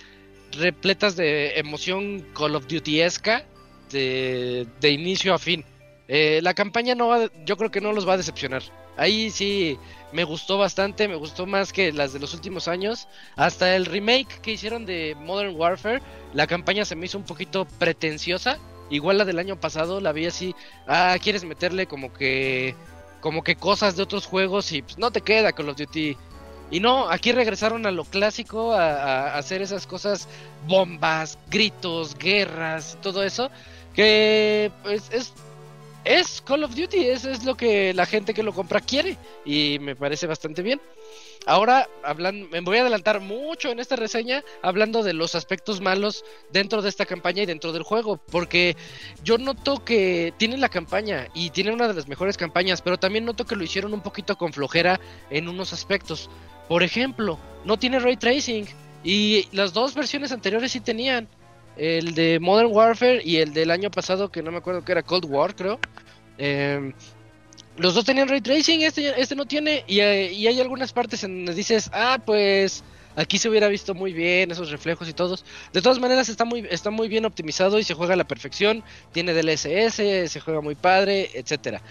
repletas de emoción Call of Duty-esca de, de, inicio a fin. Eh, la campaña no va, yo creo que no los va a decepcionar. Ahí sí me gustó bastante, me gustó más que las de los últimos años. Hasta el remake que hicieron de Modern Warfare, la campaña se me hizo un poquito pretenciosa. Igual la del año pasado, la vi así, ah, quieres meterle como que como que cosas de otros juegos y pues, no te queda Call of Duty. Y no, aquí regresaron a lo clásico, a, a hacer esas cosas, bombas, gritos, guerras, todo eso, que pues es es Call of Duty, eso es lo que la gente que lo compra quiere y me parece bastante bien. Ahora, hablando, me voy a adelantar mucho en esta reseña hablando de los aspectos malos dentro de esta campaña y dentro del juego, porque yo noto que tienen la campaña y tienen una de las mejores campañas, pero también noto que lo hicieron un poquito con flojera en unos aspectos. Por ejemplo, no tiene ray tracing y las dos versiones anteriores sí tenían el de Modern Warfare y el del año pasado, que no me acuerdo que era Cold War, creo. Eh, los dos tenían ray tracing, este, este no tiene, y, y, hay algunas partes en donde dices, ah, pues aquí se hubiera visto muy bien esos reflejos y todos. De todas maneras, está muy, está muy bien optimizado y se juega a la perfección. Tiene DLSS, se juega muy padre, etcétera.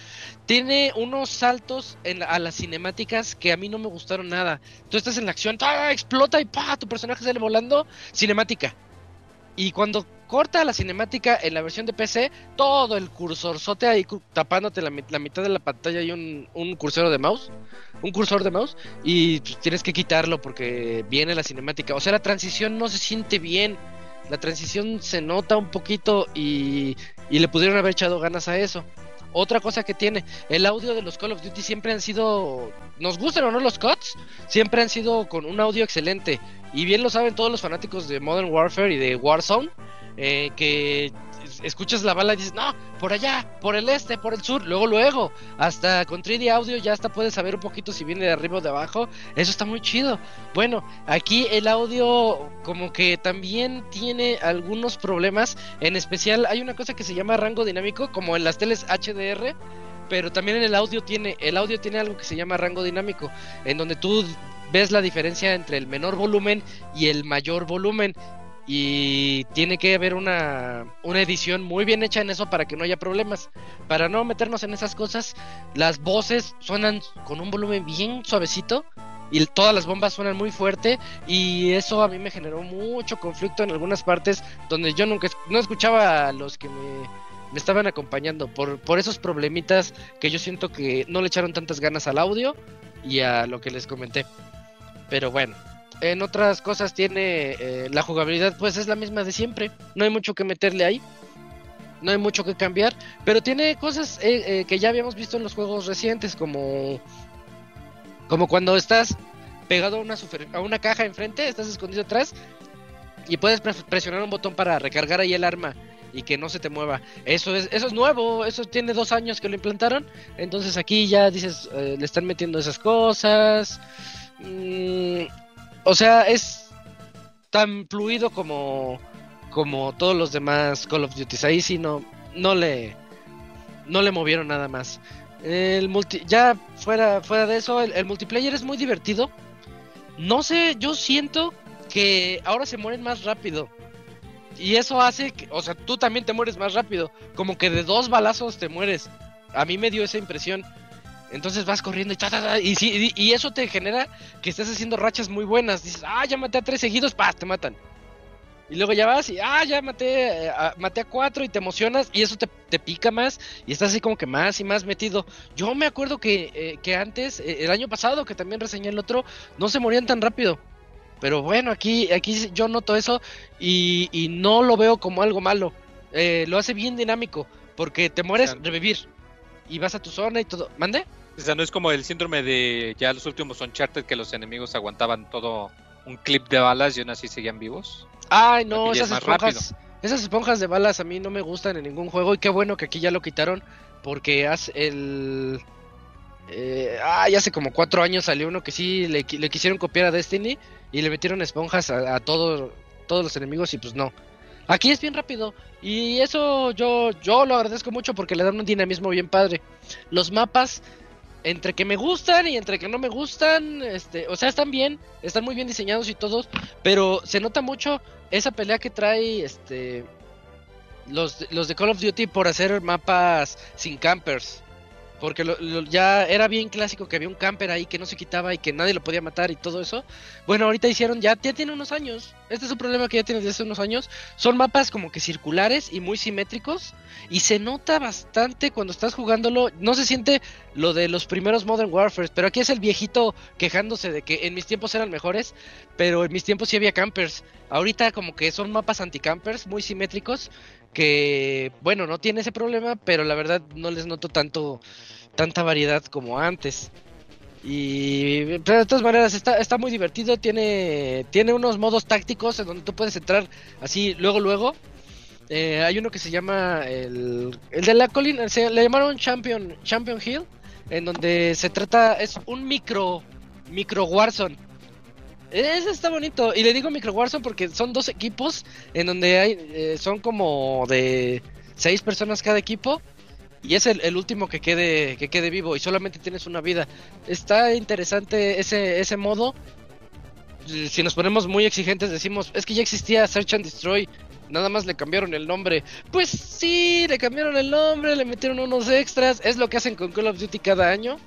Tiene unos saltos a las cinemáticas que a mí no me gustaron nada. Tú estás en la acción, ¡ah! explota y ¡pa! tu personaje sale volando, cinemática y cuando corta la cinemática en la versión de PC, todo el cursorzote ahí tapándote la, la mitad de la pantalla y un, un, cursor de mouse, un cursor de mouse, y pues, tienes que quitarlo porque viene la cinemática. O sea, la transición no se siente bien. La transición se nota un poquito y le pudieron haber echado ganas a eso. Otra cosa que tiene, el audio de los Call of Duty siempre han sido, nos gustan o no los cuts, siempre han sido con un audio excelente. Y bien lo saben todos los fanáticos de Modern Warfare y de Warzone, eh, que escuchas la bala y dices, no, por allá, por el este, por el sur, luego, luego, hasta con 3D audio ya hasta puedes saber un poquito si viene de arriba o de abajo, eso está muy chido. Bueno, aquí el audio como que también tiene algunos problemas, en especial hay una cosa que se llama rango dinámico, como en las teles HDR, pero también en el audio tiene, el audio tiene algo que se llama rango dinámico, en donde tú ves la diferencia entre el menor volumen y el mayor volumen y tiene que haber una, una, edición muy bien hecha en eso para que no haya problemas. Para no meternos en esas cosas, las voces suenan con un volumen bien suavecito y todas las bombas suenan muy fuerte y eso a mí me generó mucho conflicto en algunas partes donde yo nunca no escuchaba a los que me, me estaban acompañando por, por esos problemitas que yo siento que no le echaron tantas ganas al audio y a lo que les comenté. Pero bueno, en otras cosas tiene eh, la jugabilidad, pues es la misma de siempre. No hay mucho que meterle ahí. No hay mucho que cambiar. Pero tiene cosas eh, eh, que ya habíamos visto en los juegos recientes, como. Como cuando estás pegado a una, a una caja enfrente, estás escondido atrás. Y puedes presionar un botón para recargar ahí el arma y que no se te mueva. Eso es, eso es nuevo, eso tiene dos años que lo implantaron. Entonces aquí ya dices, le están metiendo esas cosas. Mm, o sea, es tan fluido como, como todos los demás Call of Duty. Ahí sí no, no le, no le movieron nada más. El multi, ya fuera, fuera de eso, el, el, multiplayer es muy divertido. No sé, yo siento que ahora se mueren más rápido. Y eso hace que, o sea, tú también te mueres más rápido. Como que de dos balazos te mueres. A mí me dio esa impresión. Entonces vas corriendo y, y, y, eso te genera que estés haciendo rachas muy buenas. Dices, ah, ya maté a tres seguidos, ¡pah! Te matan. Y luego ya vas y, ah, ya maté, eh, a, maté a cuatro y te emocionas y eso te, te, pica más y estás así como que más y más metido. Yo me acuerdo que, eh, que antes, eh, el año pasado, que también reseñé el otro, no se morían tan rápido. Pero bueno, aquí, aquí yo noto eso y, y no lo veo como algo malo. lo hace bien dinámico porque te mueres, revivir. Y vas a tu zona y todo. ¿Mande? O sea, no es como el síndrome de ya los últimos Uncharted que los enemigos aguantaban todo un clip de balas y aún así seguían vivos. Ay, no, esas es esponjas. Esas esponjas de balas a mí no me gustan en ningún juego. Y qué bueno que aquí ya lo quitaron. Porque hace el. Eh, ay, hace como cuatro años salió uno que sí le, le quisieron copiar a Destiny. Y le metieron esponjas a, a todo- todos los enemigos. Y pues no. Aquí es bien rápido. Y eso yo, yo lo agradezco mucho porque le dan un dinamismo bien padre. Los mapas. Entre que me gustan y entre que no me gustan, este, o sea, están bien, están muy bien diseñados y todos, pero se nota mucho esa pelea que trae este los, los de Call of Duty por hacer mapas sin campers. Porque ya era bien clásico que había un camper ahí que no se quitaba y que nadie lo podía matar y todo eso. Bueno, ahorita hicieron, ya, ya tiene unos años. Este es un problema que ya tiene desde hace unos años. Son mapas como que circulares y muy simétricos. Y se nota bastante cuando estás jugándolo. No se siente lo de los primeros Modern Warfare. Pero aquí es el viejito quejándose de que en mis tiempos eran mejores. Pero en mis tiempos sí había campers. Ahorita como que son mapas anti-campers muy simétricos que bueno, no tiene ese problema, pero la verdad no les noto tanto tanta variedad como antes. Y pero de todas maneras está, está muy divertido, tiene tiene unos modos tácticos en donde tú puedes entrar así luego luego. Eh, hay uno que se llama el, el de la colina, se le llamaron Champion Champion Hill, en donde se trata es un micro micro Warzone. Ese está bonito. Y le digo Micro Warzone porque son dos equipos en donde hay eh, son como de seis personas cada equipo. Y es el, el último que quede, que quede vivo. Y solamente tienes una vida. Está interesante ese, ese modo. Si nos ponemos muy exigentes, decimos, es que ya existía Search and Destroy. Nada más le cambiaron el nombre. Pues sí, le cambiaron el nombre, le metieron unos extras. Es lo que hacen con Call of Duty cada año.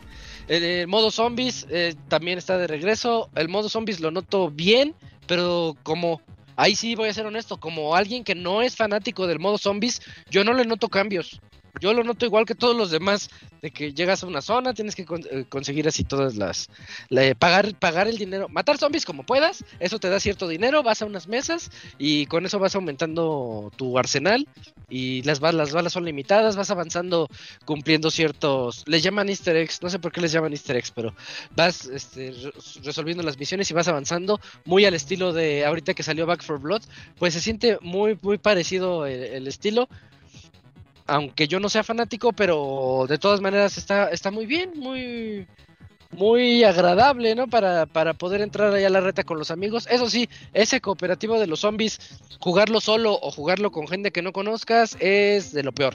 El, el modo zombies eh, también está de regreso. El modo zombies lo noto bien, pero como ahí sí voy a ser honesto, como alguien que no es fanático del modo zombies, yo no le noto cambios. Yo lo noto igual que todos los demás, de que llegas a una zona, tienes que con- eh, conseguir así todas las... la- pagar, pagar el dinero, matar zombies como puedas, eso te da cierto dinero, vas a unas mesas y con eso vas aumentando tu arsenal y las balas, las balas son limitadas, vas avanzando cumpliendo ciertos... Les llaman easter eggs, no sé por qué les llaman easter eggs, pero vas este, re- resolviendo las misiones y vas avanzando muy al estilo de ahorita que salió Back for Blood, pues se siente muy, muy parecido el estilo aunque yo no sea fanático, pero de todas maneras está, está muy bien, muy, muy agradable, ¿no? Para, para poder entrar ahí a la reta con los amigos. Eso sí, ese cooperativo de los zombies, jugarlo solo o jugarlo con gente que no conozcas es de lo peor.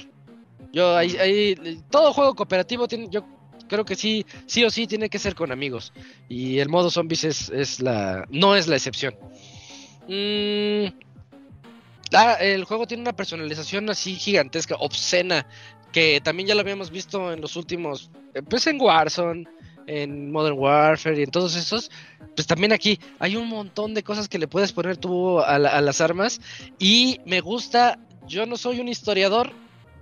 Yo ahí, ahí todo juego cooperativo tiene, yo creo que sí, sí o sí tiene que ser con amigos. Y el modo zombies es, es la, no es la excepción. Mm, Ah, el juego tiene una personalización así gigantesca, obscena, que también ya lo habíamos visto en los últimos, eh, pues en Warzone, en Modern Warfare y en todos esos. Pues también aquí hay un montón de cosas que le puedes poner tú a, la- a las armas y me gusta, yo no soy un historiador,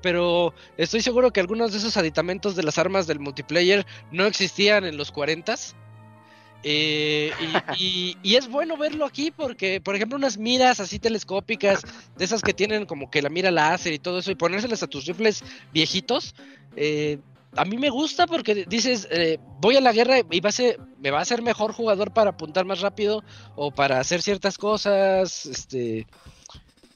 pero estoy seguro que algunos de esos aditamentos de las armas del multiplayer no existían en los 40s. Eh, y, es bueno verlo aquí porque, por ejemplo, unas miras así telescópicas, de esas que tienen como que la mira láser y todo eso, y ponérselas a tus rifles viejitos, eh, a mí me gusta porque dices, eh, voy a la guerra y va a ser, me va a hacer mejor jugador para apuntar más rápido o para hacer ciertas cosas, este...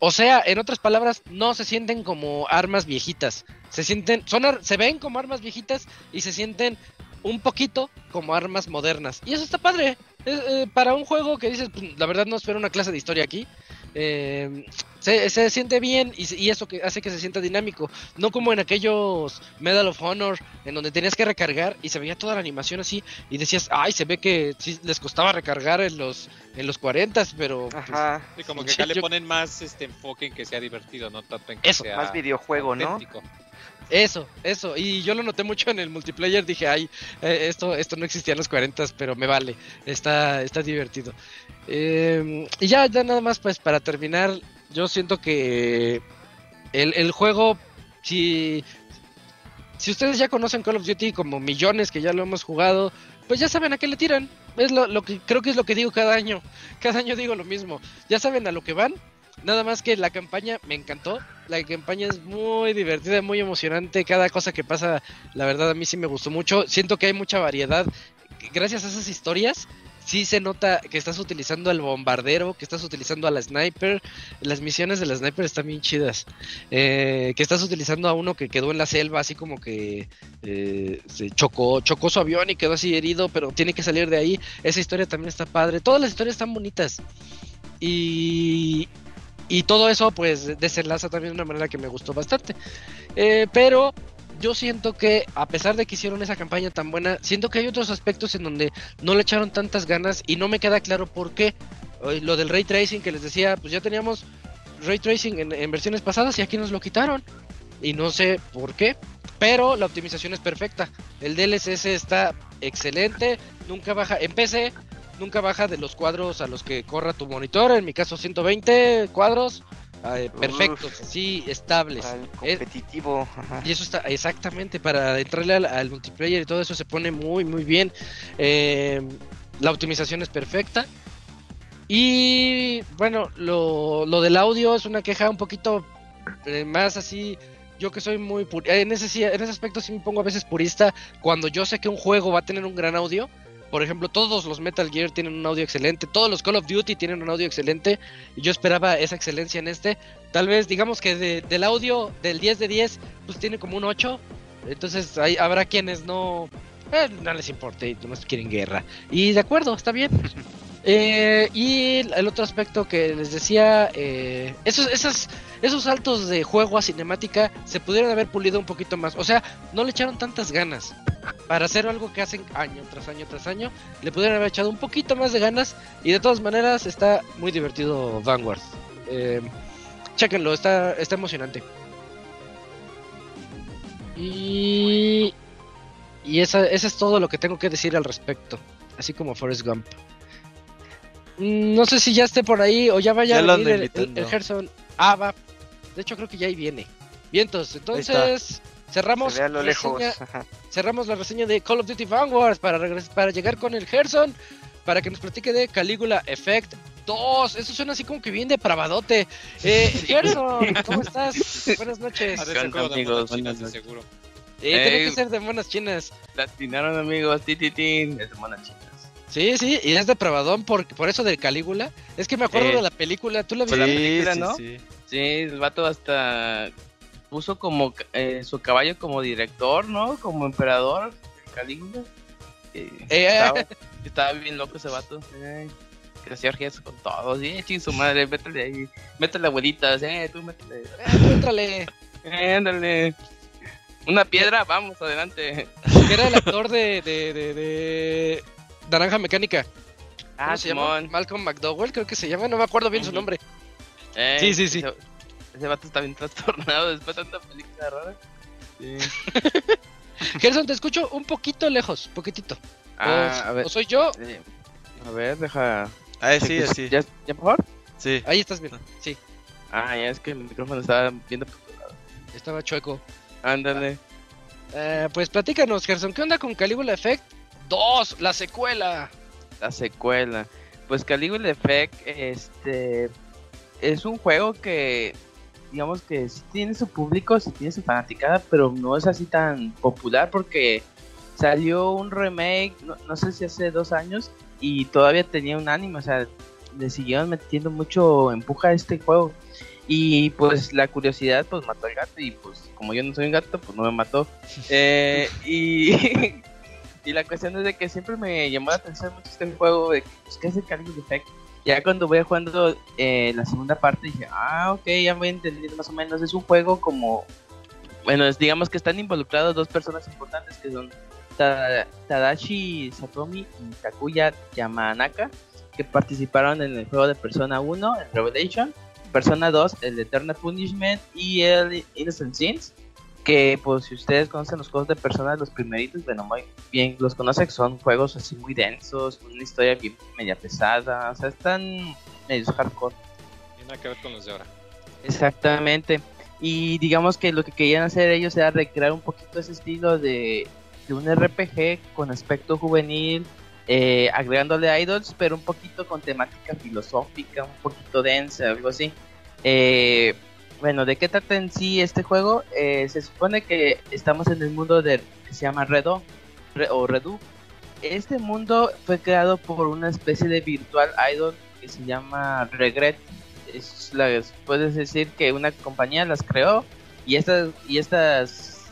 O sea, en otras palabras, no se sienten como armas viejitas. Se sienten, son, se ven como armas viejitas y se sienten un poquito como armas modernas. Y eso está padre. Es, eh, para un juego que dices, pues, la verdad no espero una clase de historia aquí. eh, se, se siente bien y, se- y eso que hace que se sienta dinámico. No como en aquellos Medal of Honor en donde tenías que recargar y se veía toda la animación así y decías, ay, se ve que sí les costaba recargar en los en los 40, pero pues. Sí, como que acá le ponen más este enfoque en que sea divertido, no tanto en que Eso, sea Más videojuego, ¿no? Eso, eso. Y yo lo noté mucho en el multiplayer. Dije, ay, eh, esto, esto no existía en los 40, pero me vale. Está, está divertido. Eh, y ya, ya nada más, pues para terminar, yo siento que el, el juego, si, si ustedes ya conocen Call of Duty como millones que ya lo hemos jugado, pues ya saben a qué le tiran. Es lo, lo que creo que es lo que digo cada año. [LAUGHS] Cada año digo lo mismo. Ya saben a lo que van. Nada más que la campaña me encantó. la campaña es muy divertida, muy emocionante. Cada cosa que pasa, la verdad, a mí sí me gustó mucho. Siento que hay mucha variedad. Gracias a esas historias, sí se nota que estás utilizando al bombardero, que estás utilizando a la sniper. Las misiones de la sniper están bien chidas. Eh, que estás utilizando a uno que quedó en la selva, así como que eh, se chocó, chocó su avión y quedó así herido, pero tiene que salir de ahí. Esa historia también está padre. Todas las historias están bonitas. Y, y todo eso pues desenlaza también de una manera que me gustó bastante. Eh, pero yo siento que a pesar de que hicieron esa campaña tan buena, siento que hay otros aspectos en donde no le echaron tantas ganas y no me queda claro por qué. Lo del ray tracing que les decía, pues ya teníamos ray tracing en, en versiones pasadas y aquí nos lo quitaron. Y no sé por qué, pero la optimización es perfecta. El DLSS está excelente, nunca baja en PC, nunca baja de los cuadros a los que corra tu monitor, en mi caso 120 cuadros, perfectos, Uf. así estables. Al Eh, competitivo. ajá. y eso está exactamente para entrarle al, al multiplayer y todo eso se pone muy muy bien. Eh, la optimización es perfecta. Y bueno, lo, lo del audio es una queja un poquito eh, más así. Yo que soy muy pur- en ese sí- en ese aspecto sí me pongo a veces purista cuando yo sé que un juego va a tener un gran audio. Por ejemplo, todos los Metal Gear tienen un audio excelente, todos los Call of Duty tienen un audio excelente. Y yo esperaba esa excelencia en este. Tal vez digamos que de- del audio del 10 de 10 pues tiene como un 8. Entonces hay, habrá quienes no, eh, no les importe, no quieren guerra. Y de acuerdo, está bien. [LAUGHS] Eh, y el otro aspecto que les decía, eh, esos, esos saltos de juego a cinemática se pudieron haber pulido un poquito más. O sea, no le echaron tantas ganas. Para hacer algo que hacen año tras año tras año, le pudieron haber echado un poquito más de ganas. Y de todas maneras, está muy divertido Vanguard. Eh, chéquenlo, está, está emocionante. Y. Y esa, esa es todo lo que tengo que decir al respecto. Así como Forrest Gump. Mm, No sé si ya esté por ahí o ya vaya Ya a venir el, el, el Gerson. Ah, va. De hecho, creo que ya ahí viene. Vientos, entonces cerramos, Se ve a lo lejos. reseña- [LAUGHS] cerramos la reseña de Call of Duty Vanguard para, para llegar con el Gerson. Para que nos platique de Caligula Effect 2. Eso suena así como que bien depravadote. Eh, Gerson, ¿cómo estás? [LAUGHS] Buenas noches. Ha de ¿Qué ser onda, juego de amigos? Buenas noches. seguro. Eh, tiene que Ey. ser de monas chinas. Latinaron amigos, tititín, es de monas chinas. Sí, sí, y es depravadón por, por eso de Calígula. Es que me acuerdo Eh. de la película, ¿tú la Pues la viste? película, sí, ¿no? sí. Sí, el vato hasta puso como eh, su caballo como director, ¿no? Como emperador de Calígula. Eh, Eh, estaba, estaba bien loco ese vato. Eh, que hacía orgías con todos. Y ching su madre, métele ahí. Métele abuelitas, eh, tú métele. Eh. Eh, ándale. Una piedra, vamos, adelante. Que era el actor de, de, de, de Naranja Mecánica. ¿Cómo Ah, se llama? Malcolm McDowell, creo que se llama, no me acuerdo bien su nombre. Eh, Sí, sí, sí. Ese, ese vato está bien trastornado después de tanta película rara. Sí. [LAUGHS] Gerson, te escucho un poquito lejos, poquitito. Ah, o, a ver. o soy yo, a ver, deja. Ah, sí, sí. ¿Ya, ¿Ya mejor? Sí. ahí estás bien. Sí, Ah, ya es que el micrófono estaba viendo por otro lado. estaba chueco. Ándale. Eh, pues platícanos, Gerson, ¿qué onda con Caligula Effect 2, la secuela? La secuela. Pues Caligula Effect, este. Es un juego que. Digamos que sí tiene su público, sí tiene su fanaticada, pero no es así tan popular porque salió un remake, no, no sé si hace dos años, y todavía tenía un anime, o sea, le siguieron metiendo mucho empuja a este juego. Y pues la curiosidad pues mató al gato y pues como yo no soy un gato pues no me mató. [LAUGHS] Eh, y, [LAUGHS] y la cuestión es de que siempre me llamó la atención mucho este juego de pues, qué es el Caligula Effect. Ya cuando voy jugando eh, la segunda parte dije, ah ok, ya voy entendiendo más o menos. Es un juego como, bueno, es, digamos que están involucrados dos personas importantes que son Ta- Tadashi Satomi y Takuya Yamanaka que participaron en el juego de Persona 1, el Revelation, Persona 2, el Eternal Punishment y el Innocent Sins. Que pues si ustedes conocen los juegos de Persona, los primeritos, bueno, muy bien los conocen, son juegos así muy densos, con una historia bien media pesada, o sea, están medios hardcore. Tiene nada que ver con los de ahora. Exactamente. Y digamos que lo que querían hacer ellos era recrear un poquito ese estilo de, de un RPG con aspecto juvenil, eh, agregándole idols, pero un poquito con temática filosófica, un poquito densa, algo así. Eh, bueno, ¿de qué trata en sí este juego? Eh, se supone que estamos en el mundo de, que se llama Redo Re- o Redu. Este mundo fue creado por una especie de virtual idol que se llama Regret. Es la- puedes decir que una compañía las creó y estas y estas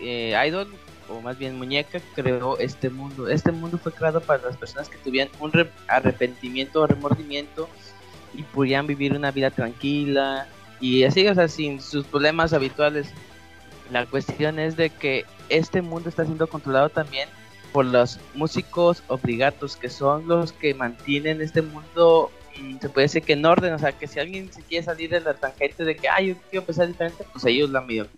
eh, idol o más bien muñeca creó este mundo. Este mundo fue creado para las personas que tuvieran un re- arrepentimiento o remordimiento y pudieran vivir una vida tranquila y así, o sea, sin sus problemas habituales. La cuestión es de que este mundo está siendo controlado también por los músicos obligatos, que son los que mantienen este mundo, mm, se puede decir que en orden, o sea, que si alguien se quiere salir de la tangente de que, ay, yo quiero empezar diferente, pues ellos la medio.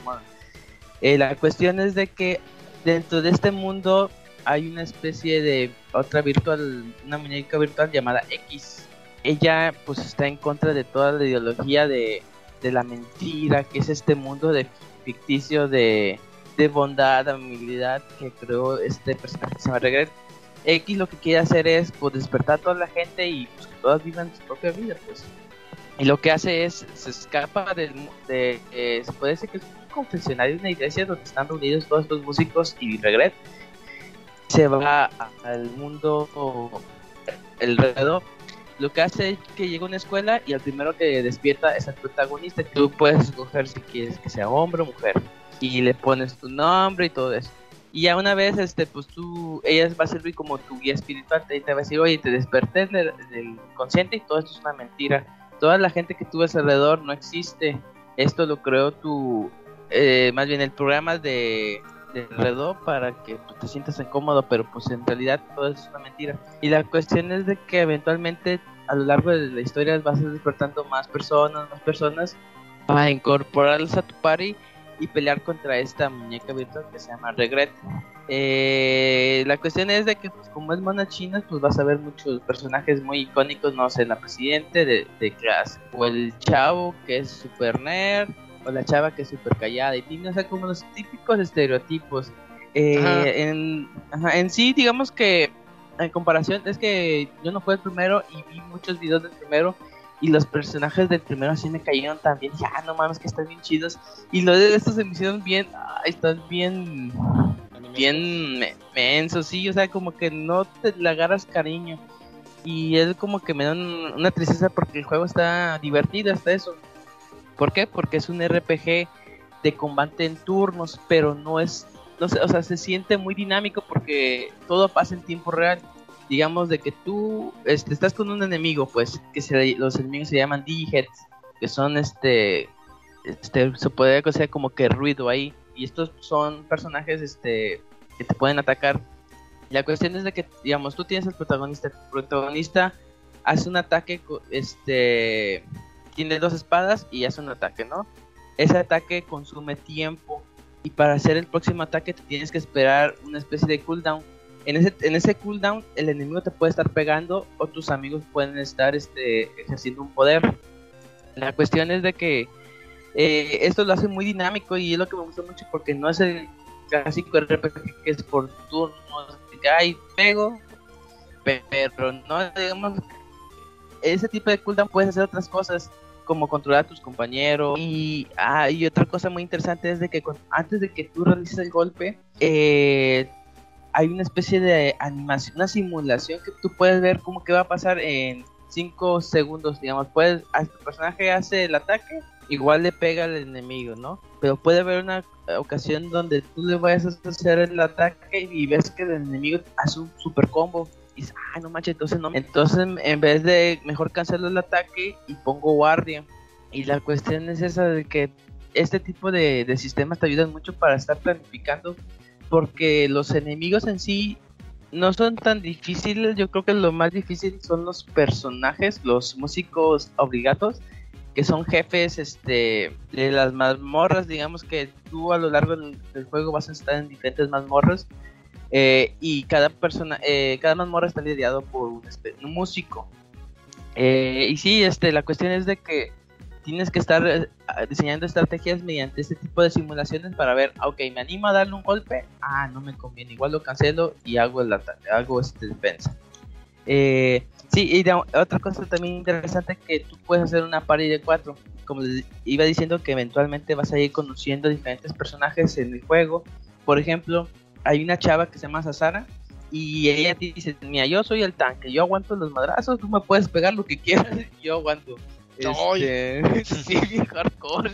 Eh, la cuestión es de que dentro de este mundo hay una especie de otra virtual, una muñeca virtual llamada X. Ella pues está en contra de toda la ideología de, de la mentira, que es este mundo de ficticio de, de bondad, amabilidad que creó este personaje que se llama Regret. X lo que quiere hacer es pues, despertar a toda la gente y pues, que todas vivan su propia vida, pues. Y lo que hace es, se escapa del, de, eh, puede decir que es un confesionario una iglesia donde están reunidos todos estos músicos y Regret se va al mundo el redo lo que hace es que llega a una escuela y el primero que despierta es el protagonista. Tú puedes escoger si quieres que sea hombre o mujer. Y le pones tu nombre y todo eso. Y ya una vez este pues tú ella va a servir como tu guía espiritual. Te, va a decir oye te desperté del, del y todo esto es una mentira. Toda la gente que tú ves alrededor no existe. Esto lo creó tu eh, más bien el programa de de Redo para que pues, te sientas incómodo, pero pues en realidad todo es una mentira. Y la cuestión es de que eventualmente a lo largo de la historia vas despertando más personas, más personas para incorporarlos a tu party y pelear contra esta muñeca virtual que se llama Regret. Eh, la cuestión es de que pues, como es mona china, pues vas a ver muchos personajes muy icónicos, no sé, la presidente de, de clase, o el chavo que es super nerd, o la chava que es súper callada y tiene, o sea, como los típicos estereotipos. Eh, Ajá. En, ajá, en sí, digamos que en comparación, es que yo no fui el primero y vi muchos videos del primero y los personajes del primero así me cayeron también. Ya, ah, no mames, que están bien chidos. Y los de estos se me hicieron bien, ay, están bien, bien me- mensos, sí, o sea, como que no te le agarras cariño. Y es como que me da un- una tristeza porque el juego está divertido hasta eso. ¿Por qué? Porque es un RPG de combate en turnos, pero no es, no sé, o sea, se siente muy dinámico porque todo pasa en tiempo real. Digamos de que tú este, estás con un enemigo, pues, que se- los enemigos se llaman Digiheads, que son este, este, se puede decir como que ruido ahí. Y estos son personajes este, que te pueden atacar. La cuestión es de que, digamos, tú tienes el protagonista. El protagonista hace un ataque, este, tiene dos espadas y hace un ataque, ¿no? Ese ataque consume tiempo y para hacer el próximo ataque te tienes que esperar una especie de cooldown. En ese, en ese cooldown el enemigo te puede estar pegando o tus amigos pueden estar este, ejerciendo un poder. La cuestión es de que eh, esto lo hace muy dinámico y es lo que me gusta mucho porque no es el clásico RPG que es por turnos, que ay, pego, pero no, digamos, ese tipo de cooldown puedes hacer otras cosas como controlar a tus compañeros. Y, ah, y otra cosa muy interesante es de que antes de que tú realices el golpe eh, hay una especie de animación, una simulación que tú puedes ver cómo que va a pasar en 5 segundos, digamos, puedes, tu personaje hace el ataque, igual le pega al enemigo, ¿no? Pero puede haber una ocasión donde tú le vayas a hacer el ataque y ves que el enemigo hace un super combo y dices, ah, no manches, entonces no. Entonces, en vez de mejor cancelar el ataque y pongo guardia. Y la cuestión es esa de que este tipo de, de sistemas te ayudan mucho para estar planificando, porque los enemigos en sí no son tan difíciles. Yo creo que lo más difícil son los personajes, los músicos obligatos, que son jefes este, de las mazmorras. Digamos que tú a lo largo del, del juego vas a estar en diferentes mazmorras. Eh, y cada persona, eh, cada mazmorra está lidiado por un, un músico. Eh, y sí, este, la cuestión es de que tienes que estar eh, diseñando estrategias mediante este tipo de simulaciones para ver, ah, ok, me animo a darle un golpe, ah, no me conviene, igual lo cancelo y hago el ataque, hago este defensa. Sí, y otra cosa también interesante que tú puedes hacer una party de cuatro. como les iba diciendo, que eventualmente vas a ir conociendo diferentes personajes en el juego. Por ejemplo, hay una chava que se llama Sasara y ella dice, mira, yo soy el tanque, yo aguanto los madrazos, tú me puedes pegar lo que quieras, [LAUGHS] yo aguanto. Ay. Este, [LAUGHS] sí, [LAUGHS] bien hardcore.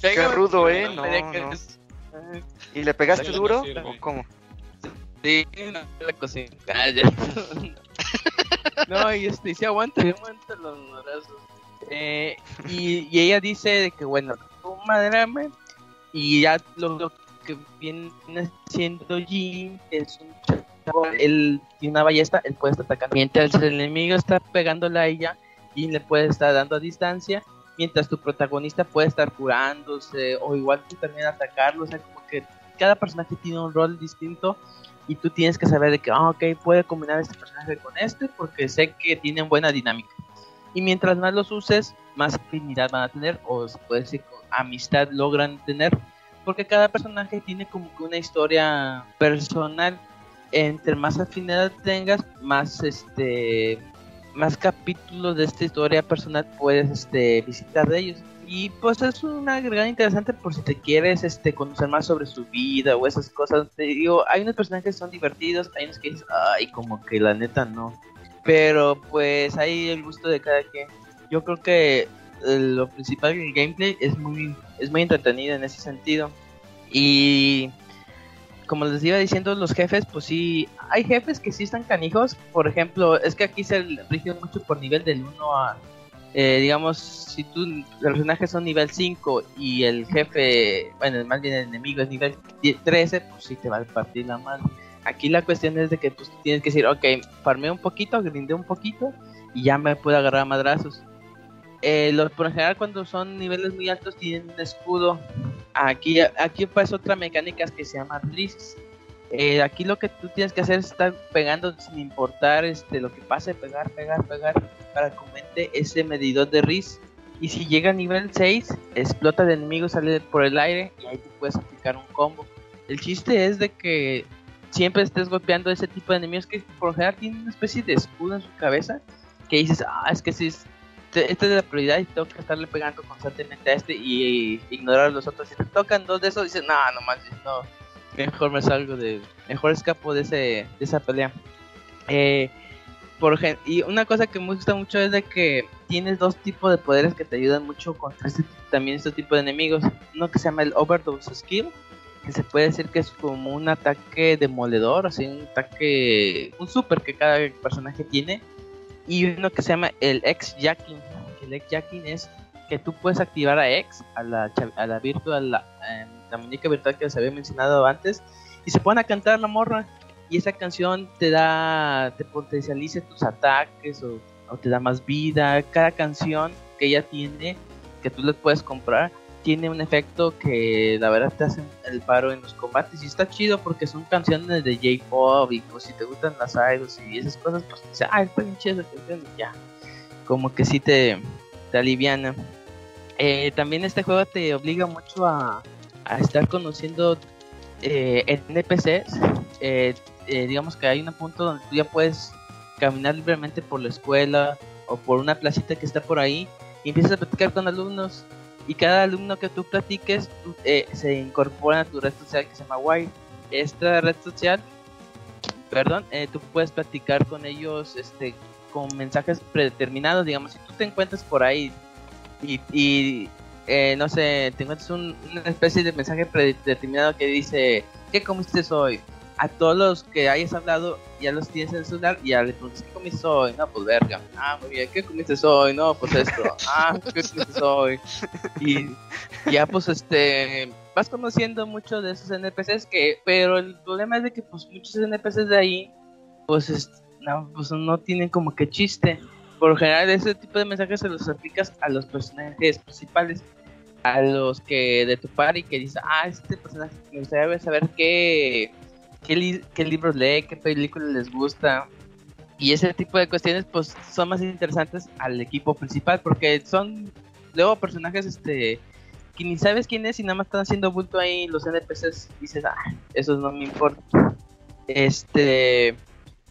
Qué rudo, ¿eh? No, No, no. ¿Y le pegaste no duro? ¿O cómo? Sí, no, la cocina. Ah, no, y este, sí aguanta, sí aguanta los madrazos. Eh, y, y ella dice de que, bueno, tú madrame, y ya lo, lo que viene siendo Jin es un chavo, él tiene una ballesta, él puede estar atacando. Mientras el enemigo está pegándole a ella, Jin le puede estar dando a distancia, mientras tu protagonista puede estar curándose, o igual tú también atacarlo, o sea, como que cada personaje tiene un rol distinto y tú tienes que saber de que, ah, ok, puede combinar este personaje con este porque sé que tienen buena dinámica. Y mientras más los uses, más afinidad van a tener, o se puede decir, amistad logran tener, porque cada personaje tiene como que una historia personal. Entre más afinidad tengas, más este más capítulos de esta historia personal puedes este visitar de ellos. Y pues es una agregada interesante por si te quieres este conocer más sobre su vida o esas cosas. Te digo, hay unos personajes que son divertidos, hay unos que dices, ay, como que la neta no. Pero pues ahí el gusto de cada quien. Yo creo que lo principal del gameplay es muy es muy entretenido en ese sentido. Y como les iba diciendo, los jefes, pues sí, hay jefes que sí están canijos. Por ejemplo, es que aquí se rigen mucho por nivel del 1 a, eh, digamos, si tú, los personajes son nivel 5 y el jefe, bueno, más bien el enemigo es nivel 10 13, pues sí te va a partir la mano. Aquí la cuestión es de que pues, tienes que decir, ok, farmé un poquito, grindé un poquito y ya me puedo agarrar a madrazos. Eh, los, por general cuando son niveles muy altos tienen un escudo. Aquí, aquí pues otra mecánica que se llama releases. Eh, aquí lo que tú tienes que hacer es estar pegando sin importar este, lo que pase, pegar, pegar, pegar, para que aumente ese medidor de RIS. Y si llega a nivel 6, explota el enemigo, sale por el aire y ahí tú puedes aplicar un combo. El chiste es de que siempre estés golpeando ese tipo de enemigos que por general tienen una especie de escudo en su cabeza. Que dices, ah, es que si es, te- esta es la prioridad y tengo que estarle pegando constantemente a este y, ignorar los otros. Si te tocan dos de esos, dices, no, no manches, no. Mejor me salgo de. Mejor escapo de, ese, de esa pelea. Eh, por y una cosa que me gusta mucho es de que tienes dos tipos de poderes que te ayudan mucho contra este, también este tipo de enemigos. Uno que se llama el Overdose Skill, que se puede decir que es como un ataque demoledor, así un ataque, un super que cada personaje tiene. Y uno que se llama el X-Jacking. El X-Jacking es que tú puedes activar a X, a la, a la virtual, la, eh, la muñeca virtual que les había mencionado antes, y se ponen a cantar la morra. Y esa canción te da, te potencializa tus ataques o, o te da más vida. Cada canción que ella tiene, que tú le puedes comprar, tiene un efecto que la verdad te hace el paro en los combates. Y está chido porque son canciones de J-pop y pues si te gustan las idols y esas cosas, pues dices, ah, está bien chida esa canción y ya. Como que sí te, te aliviana. Eh, también este juego te obliga mucho a, a estar conociendo eh, NPCs. Eh, eh, digamos que hay un punto donde tú ya puedes caminar libremente por la escuela o por una placita que está por ahí y empiezas a platicar con alumnos y cada alumno que tú platiques eh, se incorpora a tu red social que se llama Wire. Esta red social, perdón, eh, tú puedes platicar con ellos este, con mensajes predeterminados, digamos, si tú te encuentras por ahí y, y, eh, no sé, te encuentras un- una especie de mensaje predeterminado que dice, ¿qué comiste hoy? A todos los que hayas hablado, ya los tienes en el celular y ya le preguntas, ¿qué comiste hoy? No, pues verga. Ah, muy bien, ¿qué comiste hoy? No, pues esto. Ah, [LAUGHS] ¿qué comiste hoy? Y ya pues este, vas conociendo mucho de esos NPCs que, pero el problema es de que pues muchos NPCs de ahí, pues, es- no, pues no tienen como que chiste. Por lo general ese tipo de mensajes se los aplicas a los personajes principales, a los que de tu party que dices, ah, este personaje me gustaría saber qué, qué, li- qué libros lee, qué películas les gusta. Y ese tipo de cuestiones pues son más interesantes al equipo principal porque son luego personajes este que ni sabes quién es y nada más están haciendo bulto ahí los NPCs dices, ah, esos no me importa. Este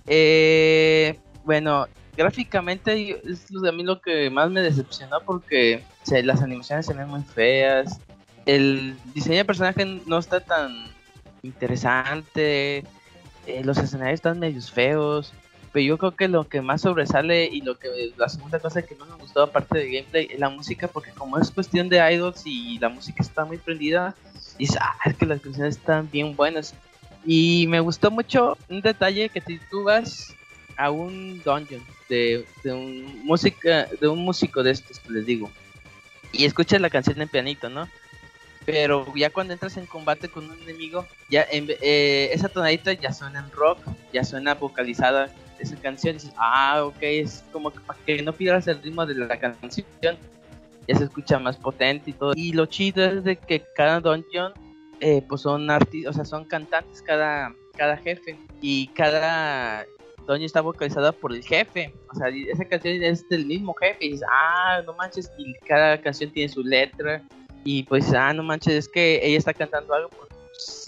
eh, bueno, gráficamente es a mí lo que más me decepcionó porque o las animaciones se ven muy feas. El diseño de personaje no está tan interesante. eh, los escenarios están medios feos. Pero yo creo que lo que más sobresale y lo que la segunda cosa que no me gustó aparte del gameplay es la música porque como es cuestión de idols y la música está muy prendida, dices, ah, es que las canciones están bien buenas. Y me gustó mucho un detalle que si tú vas a un dungeon de, de un música de un músico de estos que les digo y escuchas la canción en pianito, ¿no? Pero ya cuando entras en combate con un enemigo, ya en eh, esa tonadita ya suena en rock, ya suena vocalizada esa canción. Y dices, ah, ok, es como que para que no pierdas el ritmo de la canción, ya se escucha más potente y todo. Y lo chido es de que cada dungeon, eh, pues son arti o sea, son cantantes cada, cada jefe y cada dungeon está vocalizada por el jefe. O sea, esa canción es del mismo jefe. Y dices, ah, no manches, y cada canción tiene su letra. Y pues, ah, no manches, es que ella está cantando algo, pues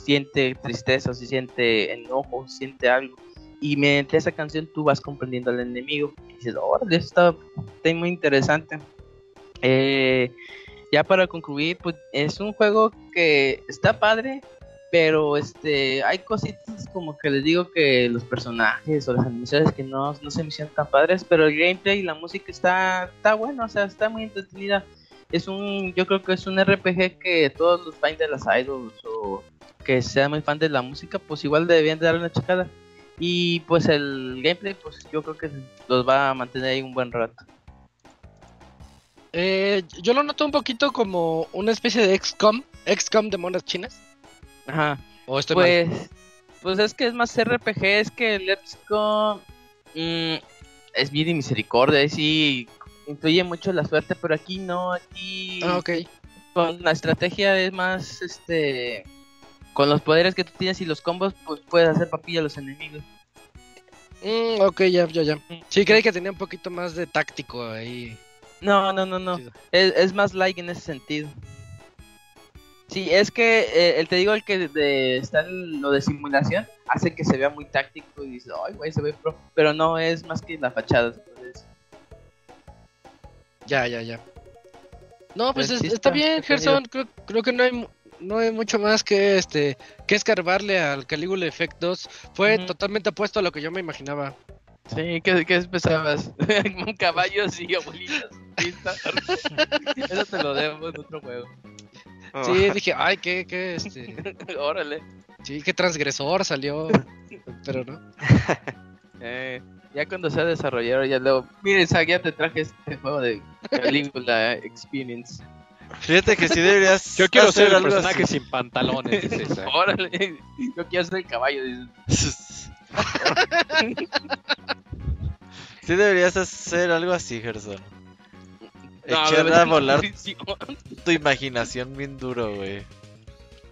siente tristeza, si siente enojo, siente algo. Y mediante esa canción tú vas comprendiendo al enemigo. Y dices, órale, esto está, está muy interesante. Eh, ya para concluir, pues es un juego que está padre, pero este hay cositas como que les digo que los personajes o las animaciones que no, no se me hicieron tan padres, pero el gameplay y la música está, está bueno, o sea, está muy entretenida. Es un, yo creo que es un RPG que todos los fans de las idols o que sean muy fan de la música, pues igual deberían de darle una checada. Y pues el gameplay, pues yo creo que los va a mantener ahí un buen rato. Eh, yo lo noto un poquito como una especie de XCOM, XCOM de monas chinas. Ajá. O estoy mal? Pues, pues es que es más RPG, es que el Go mm, es vida y misericordia, y influye mucho la suerte, pero aquí no, aquí Ah, ok. con la estrategia es más, este, con los poderes que tú tienes y los combos, pues puedes hacer papilla a los enemigos. Mm, ok, ya, ya, ya. Sí, creí que tenía un poquito más de táctico ahí. No, no, no, no, es, es más like en ese sentido. Sí, es que eh, el te digo el que de, está el- lo de simulación hace que se vea muy táctico y dices, ay, güey, se ve pro, pero no es más que la fachada. Ya, ya, ya. No, pues Pues es- está, bien. Gerson. Creo, creo que no hay, mu- no hay mucho más que este que escarbarle al Caligula Effect 2. Fue totalmente opuesto a lo que yo me imaginaba. Sí, ¿qué, qué pensabas? [LAUGHS] Un caballo y abuelitas. [LAUGHS] Eso te lo debo en otro juego. Oh. Sí, dije, ay, qué, qué, este, [LAUGHS] Órale. sí, qué transgresor salió. Pero no. Eh, ya cuando sea desarrollador, ya luego. Mire, Zack, ya te traje este juego de Caligula [LAUGHS] Experience. Fíjate que sí deberías Yo quiero hacer ser el personaje así. sin pantalones. [LAUGHS] Órale. Yo quiero ser el caballo. dices. [LAUGHS] Sí deberías hacer algo así, Gerson. No, Echar a volar tu imaginación bien duro, güey.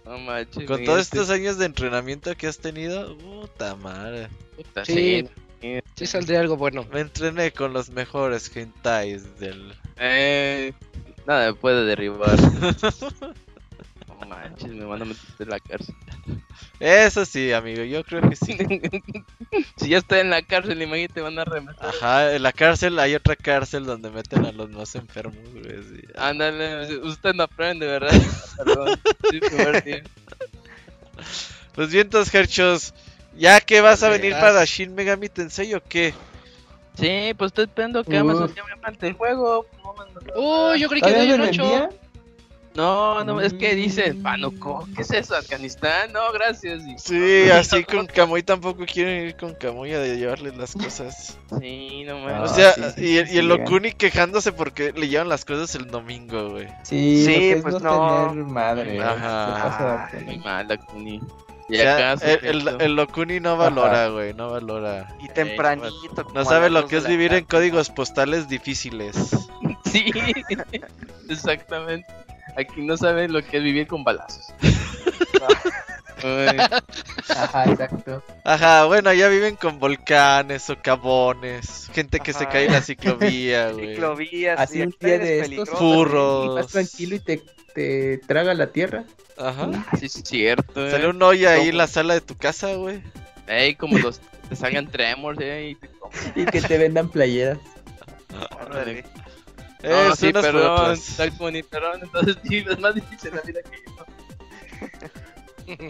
No manches. Con todos este- estos años de entrenamiento que has tenido, puta madre. puta, Sí. Sí. Sí saldría algo bueno. Me entrené con los mejores hentais del... Eh, nada me puede derribar. [LAUGHS] no manches, me van a meter en la cárcel. Eso sí, amigo, yo creo que sí. [LAUGHS] si ya estoy en la cárcel, imagínate, van a rematar. Ajá, en la cárcel hay otra cárcel donde meten a los más enfermos, güey. sí. Ándale, usted no aprende, ¿verdad? [LAUGHS] Perdón, sí, primer día. Pues bien, entonces, Herchos, ¿ya que vas a venir para Shin Megami Tensei o qué? Sí, pues estoy esperando que. Amazon ya me mande el juego. Oh, nada. yo creí que ¿Todavía había no un lo 8. envía? No, no, es que dice, Panuco, ¿qué es eso? ¿Afganistán? No, gracias. Y- Sí, así con Kamui tampoco quieren ir con Kamui a llevarle las cosas. Sí, no O Ah, mames. sea, sí, sí, y, sí, el- el. Lokuni quejándose porque le llevan las cosas el domingo, güey. Sí, pues no, tener madre. Ajá. se pasa Muy de- mala, Kuni. Y O sea, acá, el, el, Lokuni no valora, güey, no valora. Y tempranito. No sabe lo que es vivir en códigos postales difíciles. [LAUGHS] Sí, exactamente. Aquí no saben lo que es vivir con balazos. [LAUGHS] Ajá, exacto. Ajá, bueno, ya viven con volcanes, socavones, gente que se cae en la ciclovía, [LAUGHS] güey. Ciclovías. Así y un día de estos, peligroso. Furros. Vas tranquilo y te, te traga la tierra. Ajá. sí, sí, es cierto. eh. Sale un hoyo ahí en la sala de tu casa, güey. Ey, como los [LAUGHS] te salgan tremors eh, y te Y que te vendan playeras. Órale. [LAUGHS] Eh, No, sí. Dark Pony, perdón, entonces [LAUGHS] sí, es más difícil la vida que yo.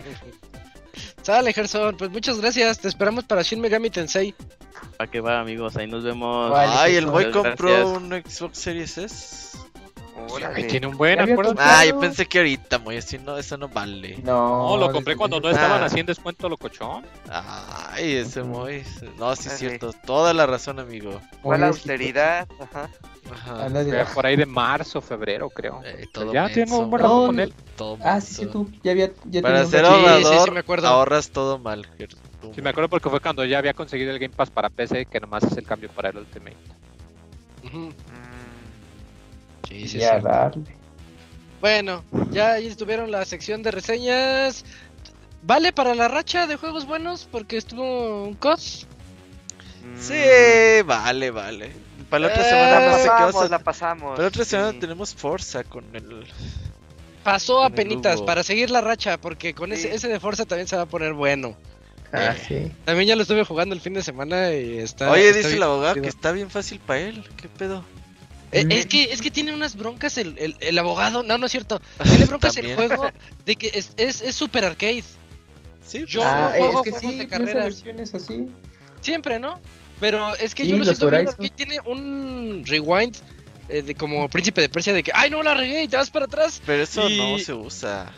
Sale, Gerson. Pues muchas gracias. Te esperamos para Shin Megami Tensei. ¿Para qué va, amigos? Ahí nos vemos. Vale, Ay, el boy compró gracias. un Xbox Series S. Tiene un buen acuerdo. Ah, yo pensé que ahorita, muy así, no, eso no vale. No, No, lo compré cuando no estaban Ah. haciendo descuento locochón. Ay, ese muy. No, sí es cierto. Toda la razón, amigo. Fue la austeridad. Ajá. Ajá. Fue por ahí de marzo, febrero, creo. Eh, todo ya menso, tengo un buen rato con él. todo Ah, sí, sí, menso. tú. Ya había. Ya Para ser cachito. Sí, sí, sí, ahorrador, me acuerdo. ahorras todo mal. Sí, me acuerdo porque fue cuando ya había conseguido el Game Pass para PC, que nomás es el cambio para el Ultimate. Mm, Sí, sí, Ya, sí. darle. Bueno, ya ahí estuvieron la sección de reseñas. ¿Vale para la racha de juegos buenos? Porque estuvo un cos. mm. Sí, vale, vale. Para la otra Eh, semana La no sé qué vas pasamos, la pasamos. Para la otra semana sí. tenemos Forza con el... Pasó Con a penitas Hugo. para seguir la racha, porque con Sí. ese, ese de Forza también se va a poner bueno. Ah, Eh. sí. También ya lo estuve jugando el fin de semana y está. Oye, está dice el abogado que está bien fácil para él. ¿Qué pedo? Eh, Mm. es, que, es que tiene unas broncas el, el, el abogado. No, no es cierto. [LAUGHS] Tiene broncas el juego de que es, es, es super arcade. Sí, Yo ah, no juego es que juegos sí, de carreras. así. Siempre, ¿no? Pero es que Sí, yo lo siento bien. Tiene un rewind eh, de como príncipe de Persia de que, ay, no la regué y te vas para atrás. pero eso Y- no se usa.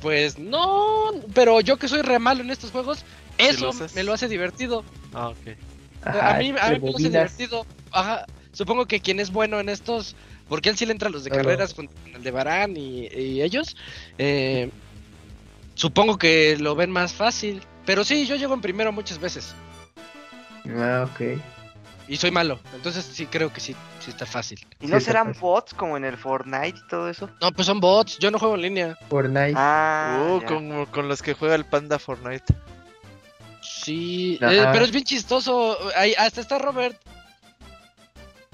Pues no, pero yo que soy re malo en estos juegos, ¿Sí eso lo me lo hace divertido. Ah, ok. Ajá, a mí, a mí me lo hace divertido. Ajá. Supongo que quien es bueno en estos, porque él sí le entra a los de Claro. carreras con el de Barán y, y ellos, eh, supongo que lo ven más fácil. Pero sí, yo llego en primero muchas veces Ah, ok. y soy malo, entonces sí creo que sí, sí está fácil. ¿Y no serán fácil. bots como en el Fortnite y todo eso? No, pues son bots, yo no juego en línea. Fortnite. Ah, uh, como con los que juega el Panda Fortnite. Sí, eh, pero es bien chistoso. Ahí, hasta está Robert.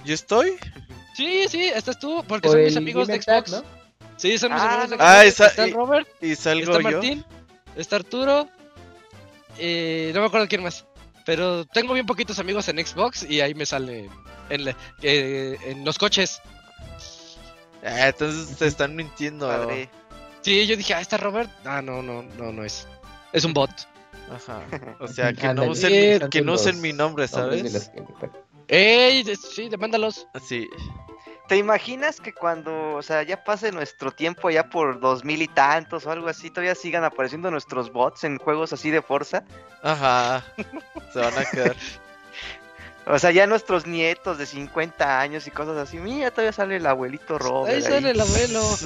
¿Yo estoy? Sí, sí, estás tú, porque O son mis amigos de Xbox. ¿no? Sí, son mis Ah, amigos de. Xbox. Ah, esa- está y- Robert, Y salgo está yo. Martín, está Arturo. Y no me acuerdo quién más. Pero tengo bien poquitos amigos en Xbox y ahí me sale en, la- eh, en los coches. Ah, entonces te están mintiendo. Padre. Sí, yo dije, ah, está Robert. Ah, no, no, no, no es. Es un bot. Ajá. [LAUGHS] O sea, que no usen, que no usen mi nombre, ¿sabes? ¡Ey! Sí, demándalos. Sí. ¿Te imaginas que cuando, o sea, ya pase nuestro tiempo ya por dos mil y tantos o algo así, todavía sigan apareciendo nuestros bots en juegos así de fuerza? Ajá. Se van a quedar. [LAUGHS] O sea, ya nuestros nietos de 50 años y cosas así, mira, todavía sale el abuelito Robert. Ahí sale el abuelo. [LAUGHS]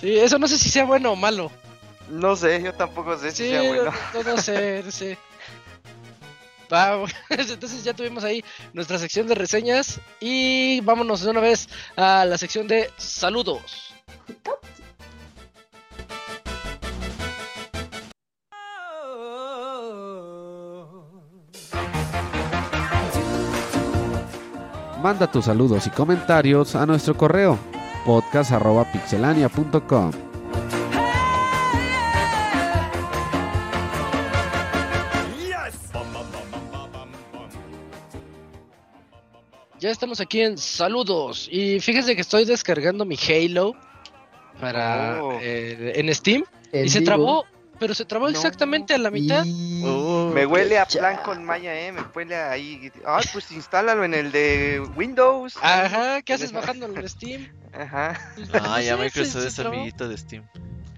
Sí, eso no sé si sea bueno o malo. No sé, yo tampoco sé si sea bueno. no, no sé, no sé. [LAUGHS] [LAUGHS] Entonces ya tuvimos ahí nuestra sección de reseñas y vámonos de una vez a la sección de saludos. Manda tus saludos y comentarios a nuestro correo podcast.pixelania.com. Ya estamos aquí en saludos y fíjense que estoy descargando mi Halo para Oh. eh, en Steam En y se vivo. trabó, pero se trabó No. exactamente a la mitad. Y- Oh, Me huele a plan con Maya, eh, me huele ahí. Ay, pues instálalo en el de Windows. Ajá, ¿qué haces bajando en Steam? Ajá. Pues, Ah, ya Microsoft es trabó. amiguito de Steam.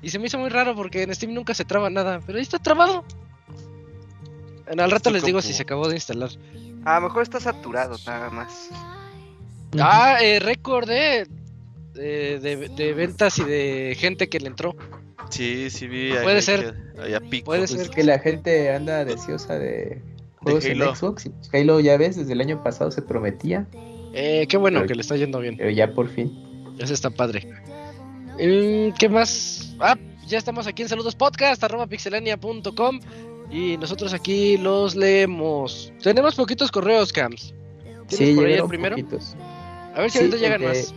Y se me hizo muy raro porque en Steam nunca se traba nada, pero ahí está trabado. En al rato Estoy les digo como- si se acabó de instalar. A lo mejor está saturado nada más. Ah, eh, récord eh, de, de- de ventas y de gente que le entró. Sí, sí vi. Puede ser. que- ahí a pico. Puede Pues ser. que la gente anda deseosa de juegos en Halo. Xbox. y pues Halo ya ves, desde el año pasado se prometía, Eh, qué bueno Pero- que le está yendo bien. pero ya por fin. Eso está padre. Mm, ¿Qué más? Ah, ya estamos aquí en Saludos Podcast, arroba pixelania.com. Y nosotros aquí los leemos. Tenemos poquitos correos, Cams. ¿Tienes Sí, por el primero? poquitos. A ver si Sí, ahorita llegan de- más.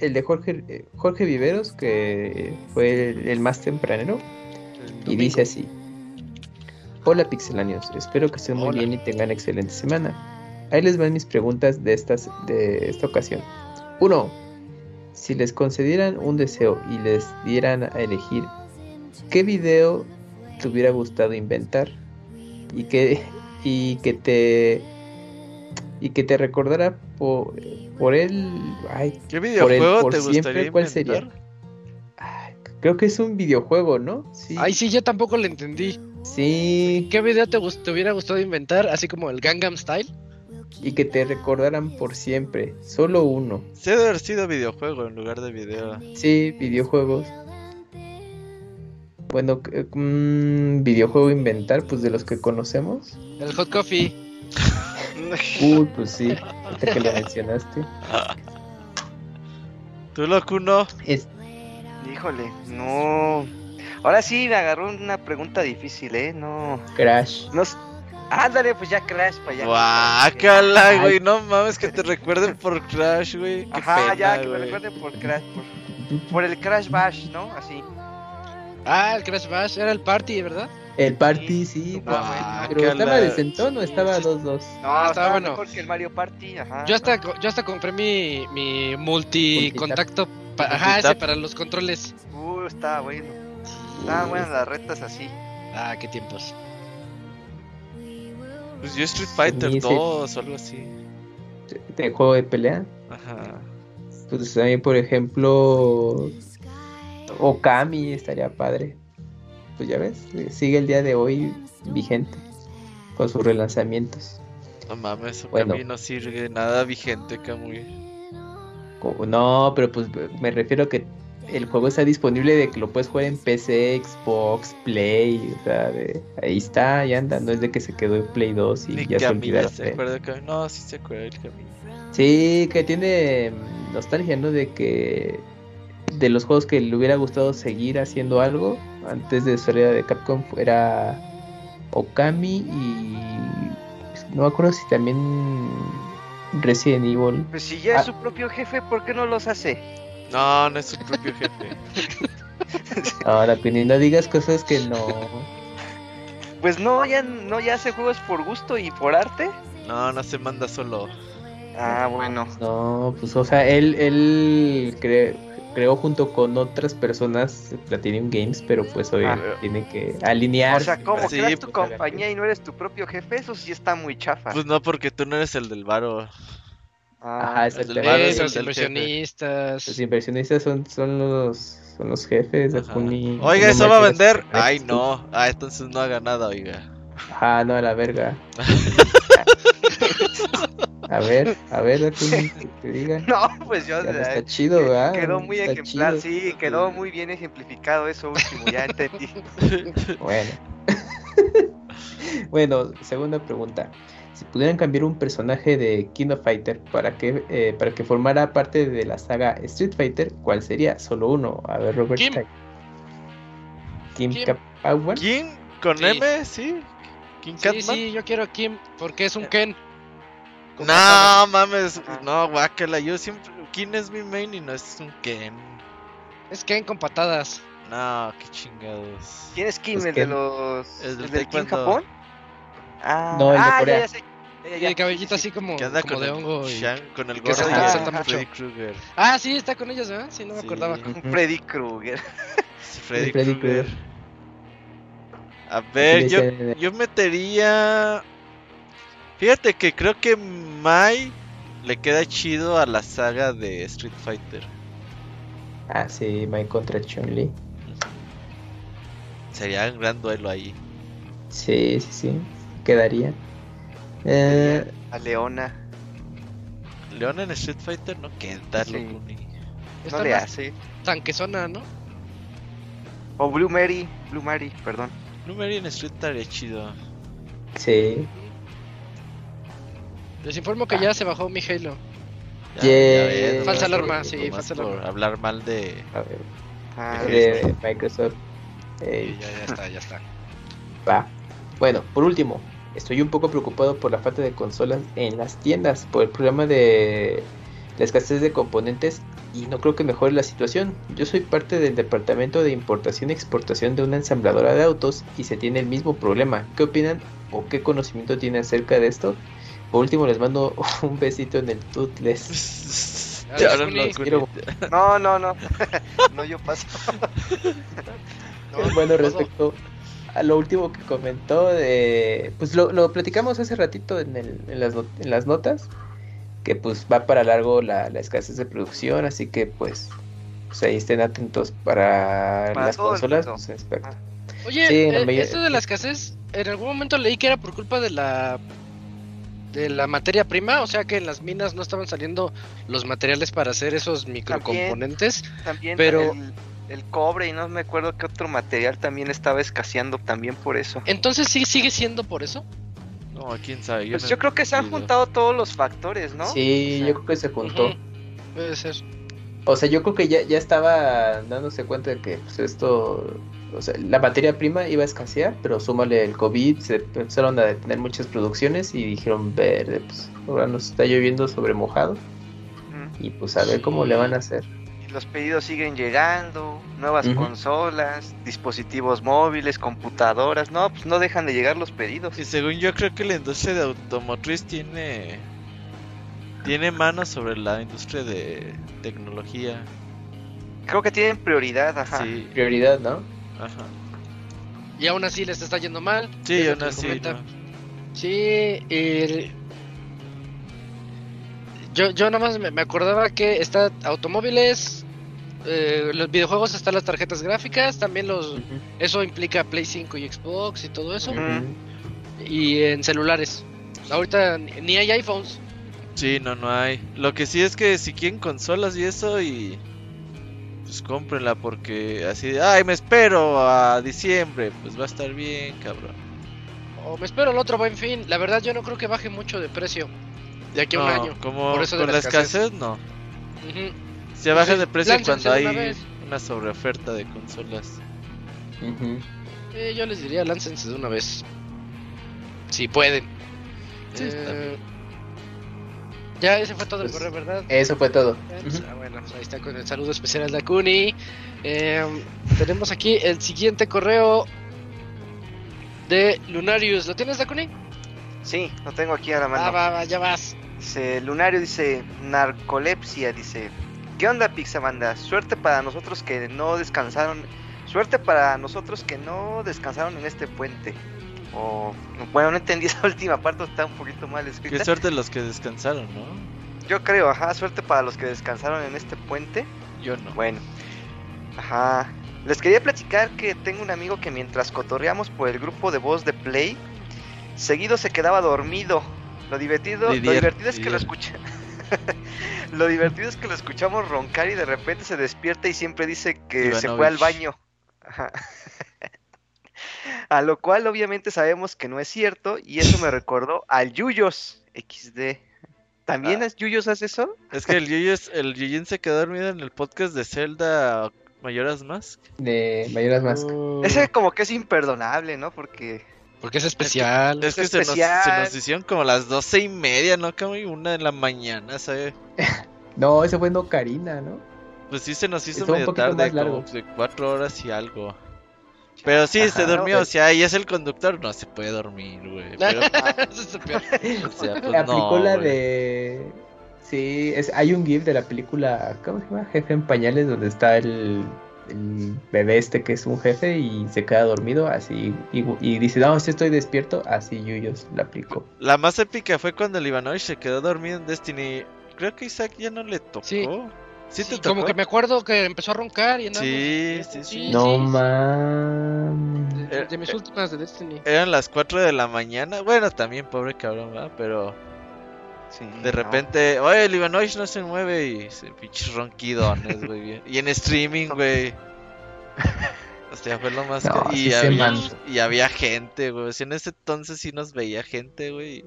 El de Jorge, eh, Jorge Viveros, que fue el, el más tempranero, y dice así. Hola pixelanios, espero que estén muy bien y tengan excelente semana. Ahí les van mis preguntas de, estas, de esta ocasión. 1. Si les concedieran un deseo y les dieran a elegir, ¿qué video te hubiera gustado inventar? Y que, y que te y que te recordara por, por él. Ay, ¿Qué por él, videojuego por te siempre, gustaría ¿cuál inventar? sería? ay, creo que es un videojuego, ¿no? Sí. Ay, sí, yo tampoco le entendí. Sí. ¿Qué video te, gust- te hubiera gustado inventar? Así como el Gangnam Style. Y que te recordaran por siempre. Solo uno. Sí, debe haber sido videojuego en lugar de video. Sí, videojuegos. Bueno, c- mm, videojuego inventar, pues de los que conocemos. El Hot Coffee. [LAUGHS] Uy, pues sí, ahorita que lo mencionaste. ¿Tú, Locuno? Es, Híjole, no. Ahora sí me agarró una pregunta difícil, ¿eh? No. Crash. no Ándale, pues ya Crash para allá. Guácala, güey. No mames que te recuerden por Crash, güey. Ajá, pena, ya, que me recuerden por Crash. Por, por el Crash Bash, ¿no? Así. Ah, el Crash Bash. Era el party, ¿verdad? El Party, sí. Pero estaba decentón o estaba 2-2. No, Ah, está estaba bueno. mejor que el Mario Party, ajá. Yo hasta, yo hasta compré mi, mi multicontacto. pa- Ajá, ese para los controles. Uh, estaba bueno. Estaban buenas las retas así. Ah, qué tiempos. Pues yo Street Fighter Sí, sí. 2 o algo así. De juego de pelea. Ajá. Pues a mí, por ejemplo, Okami estaría padre. Pues ya ves, sigue el día de hoy vigente con sus relanzamientos. No mames, Bueno. mí no sirve nada vigente, Kamui. No, pero pues me refiero a que el juego está disponible de que lo puedes jugar en PC, Xbox, Play, o sea, de- ahí está, ya anda, no es de que se quedó en Play 2 y Ni ya se Camila acuerda. No, sí se acuerda del Camila. Sí, que tiene nostalgia, ¿no? De que de los juegos que le hubiera gustado seguir haciendo algo antes de su salida de Capcom era Okami y no me acuerdo si también Resident Evil. Pues si ya Ah. es su propio jefe, ¿por qué no los hace? No, no es su propio jefe. [LAUGHS] Ahora, Pini, no digas cosas que no. Pues no, ya no ya hace juegos por gusto y por arte. No, no se manda solo. Ah, bueno. No, pues o sea, él, él cre- creó junto con otras personas Platinum Games, pero pues hoy Ah. tiene que alinear. O sea, ¿cómo Sí, creas tu pues, compañía y no eres tu propio jefe? Eso sí está muy chafa. Pues no, porque tú no eres el del varo. Ah, Ajá, el del exactamente. varo es el los jefe. inversionistas. Los inversionistas son, son los son los jefes de Ajá. Kuni. Oiga, ¿eso va a vender? Ay, no. Ah, entonces no haga nada, oiga. Ah, no, a la verga. [LAUGHS] a ver, a ver, [LAUGHS] que te diga. No, pues yo. Ya eh, está chido, ¿verdad? Quedó muy Está ejemplar, chido. sí, quedó muy bien ejemplificado eso último, ya entendí. [LAUGHS] Bueno. bueno, segunda pregunta. Si pudieran cambiar un personaje de King of Fighter para que, eh, para que formara parte de la saga Street Fighter, ¿cuál sería? Solo uno. A ver, Robert. Kim. Kim, Kim. ¿Con Sí. M? ¿Sí? ¿King Sí, Catman? sí, yo quiero a Kim porque es un Ken. No, mames. Ajá. No, guácala. Yo siempre. King es mi main y no es un Ken. Es Ken con patadas. No, qué chingados. ¿Quién es Kim? Pues ¿El de los. el del ¿El del Kim taekwondo. Japón? Ah, No, el de ah, ya, Corea. ya sé. Ya, ya, Y el cabellito sí, sí, así como, Que anda como con de el, hongo. y- Shang- con el gorro y. Freddy Krueger. Ah, sí, está con ellos, ¿verdad? Sí, no me Sí. acordaba. [LAUGHS] Freddy Krueger. Sí, Freddy, Freddy Krueger. A ver, yo, yo metería. Fíjate que creo que Mai le queda chido a la saga de Street Fighter. Ah, sí, Mike contra Chun-Li. Sería un gran duelo ahí. Sí, sí, sí. Quedaría. Eh, A Leona. León en Street Fighter no queda, Sí. loco, ni- No le hace. tanquezona, ¿no? O Blue Mary. Blue Mary, perdón. Blue Mary en Street estaría chido. sí. Les informo que ya se bajó mi Halo. Ya, Yeah. ves, Falsa alarma, por- sí, falsa por alarma. hablar mal de. A ver, Ah, de Microsoft. Eh, Sí, ya, ya está, ya está. Va. Bueno, por último, estoy un poco preocupado por la falta de consolas en las tiendas, por el problema de la escasez de componentes y no creo que mejore la situación. Yo soy parte del departamento de importación y exportación de una ensambladora de autos y se tiene el mismo problema. ¿Qué opinan o qué conocimiento tienen acerca de esto? Por último les mando [LAUGHS] un besito en el Alex [LAUGHS] no No, no, no. [LAUGHS] no, yo paso. No, bueno, respecto a lo último que comentó, de, pues lo, lo platicamos hace ratito en, el- en las, en las notas, que pues va para largo la, la escasez de producción, así que pues, pues ahí estén atentos para, Para las consolas. pues. Oye, Sí, en la eh, esto de la escasez, en algún momento leí que era por culpa de la de la materia prima, o sea que en las minas no estaban saliendo los materiales para hacer esos microcomponentes. También Pero- el, el cobre y no me acuerdo qué otro material también estaba escaseando también por eso. Entonces sí sigue siendo por eso. No, quién sabe. Pues no yo creo que se han juntado todos los factores, ¿no? Sí, O sea, yo creo que se juntó. Puede ser. O sea, yo creo que ya, ya estaba dándose cuenta de que pues esto, o sea, la materia prima iba a escasear, pero súmale el COVID, se empezaron a detener muchas producciones y dijeron, verde, pues ahora nos está lloviendo sobre mojado y pues a ver cómo le van a hacer. Y Los pedidos siguen llegando, nuevas consolas, dispositivos móviles, computadoras, no, pues no dejan de llegar los pedidos. Y según yo creo que la industria de automotriz tiene tiene manos sobre la industria de tecnología. Creo que tienen prioridad, ajá. Sí, Prioridad, ¿no? Ajá. Y aún así les está yendo mal. Sí, aún así. ¿no? Sí, el- yo, yo nada más me, acordaba que está automóviles, eh, los videojuegos están las tarjetas gráficas, también los eso implica Play 5 y Xbox y todo eso, y en celulares. Ahorita ni ni hay iPhones. Sí, no, no hay. Lo que sí es que si quieren consolas y eso y pues cómprenla porque así de, ay, me espero a diciembre, pues va a estar bien, cabrón. O me espero el otro buen fin. La verdad yo no creo que baje mucho de precio de aquí a un No, año. Como por eso de con la la escasez. escasez, no. Ujú. Se baja de precio cuando una hay vez. una sobreoferta de consolas. Eh, yo les diría, láncense de una vez. Si pueden. Sí, está Eh, ya, ese fue todo el Pues, correo, ¿verdad? Eso fue todo. Pues, ah, bueno, pues ahí está con el saludo especial al Dakuni. Eh, tenemos aquí el siguiente correo de Lunarius. ¿Lo tienes, Dakuni? Sí, lo tengo aquí a la mano. Ah, va, va, ya vas. Dice, Lunario dice, narcolepsia, dice, ¿qué onda Pixabanda? Suerte para nosotros que no descansaron, suerte para nosotros que no descansaron en este puente. O, bueno, no entendí [LAUGHS] esa última parte, está un poquito mal Qué escrita. suerte los que descansaron, ¿no? Yo creo, ajá, suerte para los que descansaron en este puente. Yo no. Bueno, ajá. Les quería platicar que tengo un amigo que mientras cotorreamos por el grupo de voz de Play, seguido se quedaba dormido. Lo divertido, lo divertido es que lo escucha. [LAUGHS] lo divertido es que lo escuchamos roncar y de repente se despierta y siempre dice que se fue al baño. Ajá. A lo cual obviamente sabemos que no es cierto y eso me recordó al Yuyos XD. ¿También Ah. Yuyos hace eso? Es que el Yuyos, el Yuyin se quedó dormido en el podcast de Zelda Mayoras Mask. De Mayoras Mask. Uh, Ese como que es imperdonable, ¿no? Porque Porque es especial. Es que se nos, especial. se nos hicieron como las doce y media, ¿no? Como una de la mañana, ¿sabes? [LAUGHS] No, ese fue No Karina, ¿no? Pues sí se nos hizo Estuvo un medio poquito tarde, como de cuatro horas y algo. Pero sí, se durmió, no, o sea, y es el conductor, no se puede dormir, güey. [LAUGHS] Pero, [LAUGHS] o sea, pues no, la güey. de. Sí, es, hay un GIF de la película, ¿cómo se llama? Jefe en pañales, donde está el, el bebé este que es un jefe y se queda dormido, así, y, y dice, no, si estoy despierto, así Yuyos la aplicó. La más épica fue cuando el Ivanovich se quedó dormido en Destiny. Creo que Isaac ya no le tocó. Sí. ¿Sí, Sí, te tocó? como que me acuerdo que empezó a roncar y andaba- Sí, sí, sí. No sí. mames. De, de mis últimas de Destiny. Eran las 4 de la mañana. Bueno, también pobre cabrón, ¿verdad? Pero sí, de no. repente, oye, el Ivanovich no se mueve y se pinches ronquidones, güey. bien. Y en streaming, güey. [LAUGHS] O sea, fue lo más No, que- y, había, mancha. y había gente, güey. O sea, en ese entonces sí nos veía gente, güey.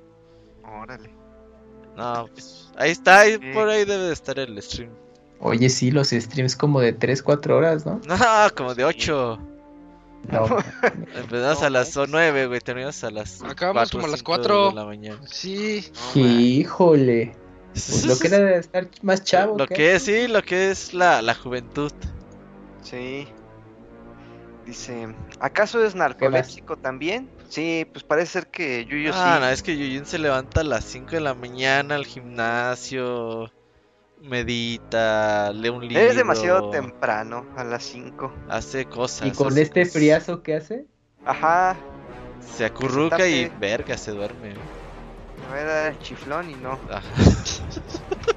Órale. No, pues ahí está, ahí, Sí. por ahí debe de estar el stream. Oye, sí, los streams como de 3, 4 horas, ¿no? No, [LAUGHS] como de 8. No, [LAUGHS] Empezamos No, a las manches. 9, güey. Terminamos a las Acabamos como a las cinco 4. de la mañana. Sí. No, híjole. Pues [LAUGHS] lo que era de estar más chavo. Lo que es, sí, lo que es la, la juventud. Sí. Dice, ¿acaso es narcoléptico también? Sí, pues parece ser que Yuyo ah, sí. no, es que Yujin se levanta a las 5 de la mañana al gimnasio, medita, lee un libro. Es demasiado temprano, a las 5. Hace cosas. Y con este cosas. friazo que hace, Ajá, Se acurruca y verga, se duerme. me voy a dar el chiflón y no. [LAUGHS]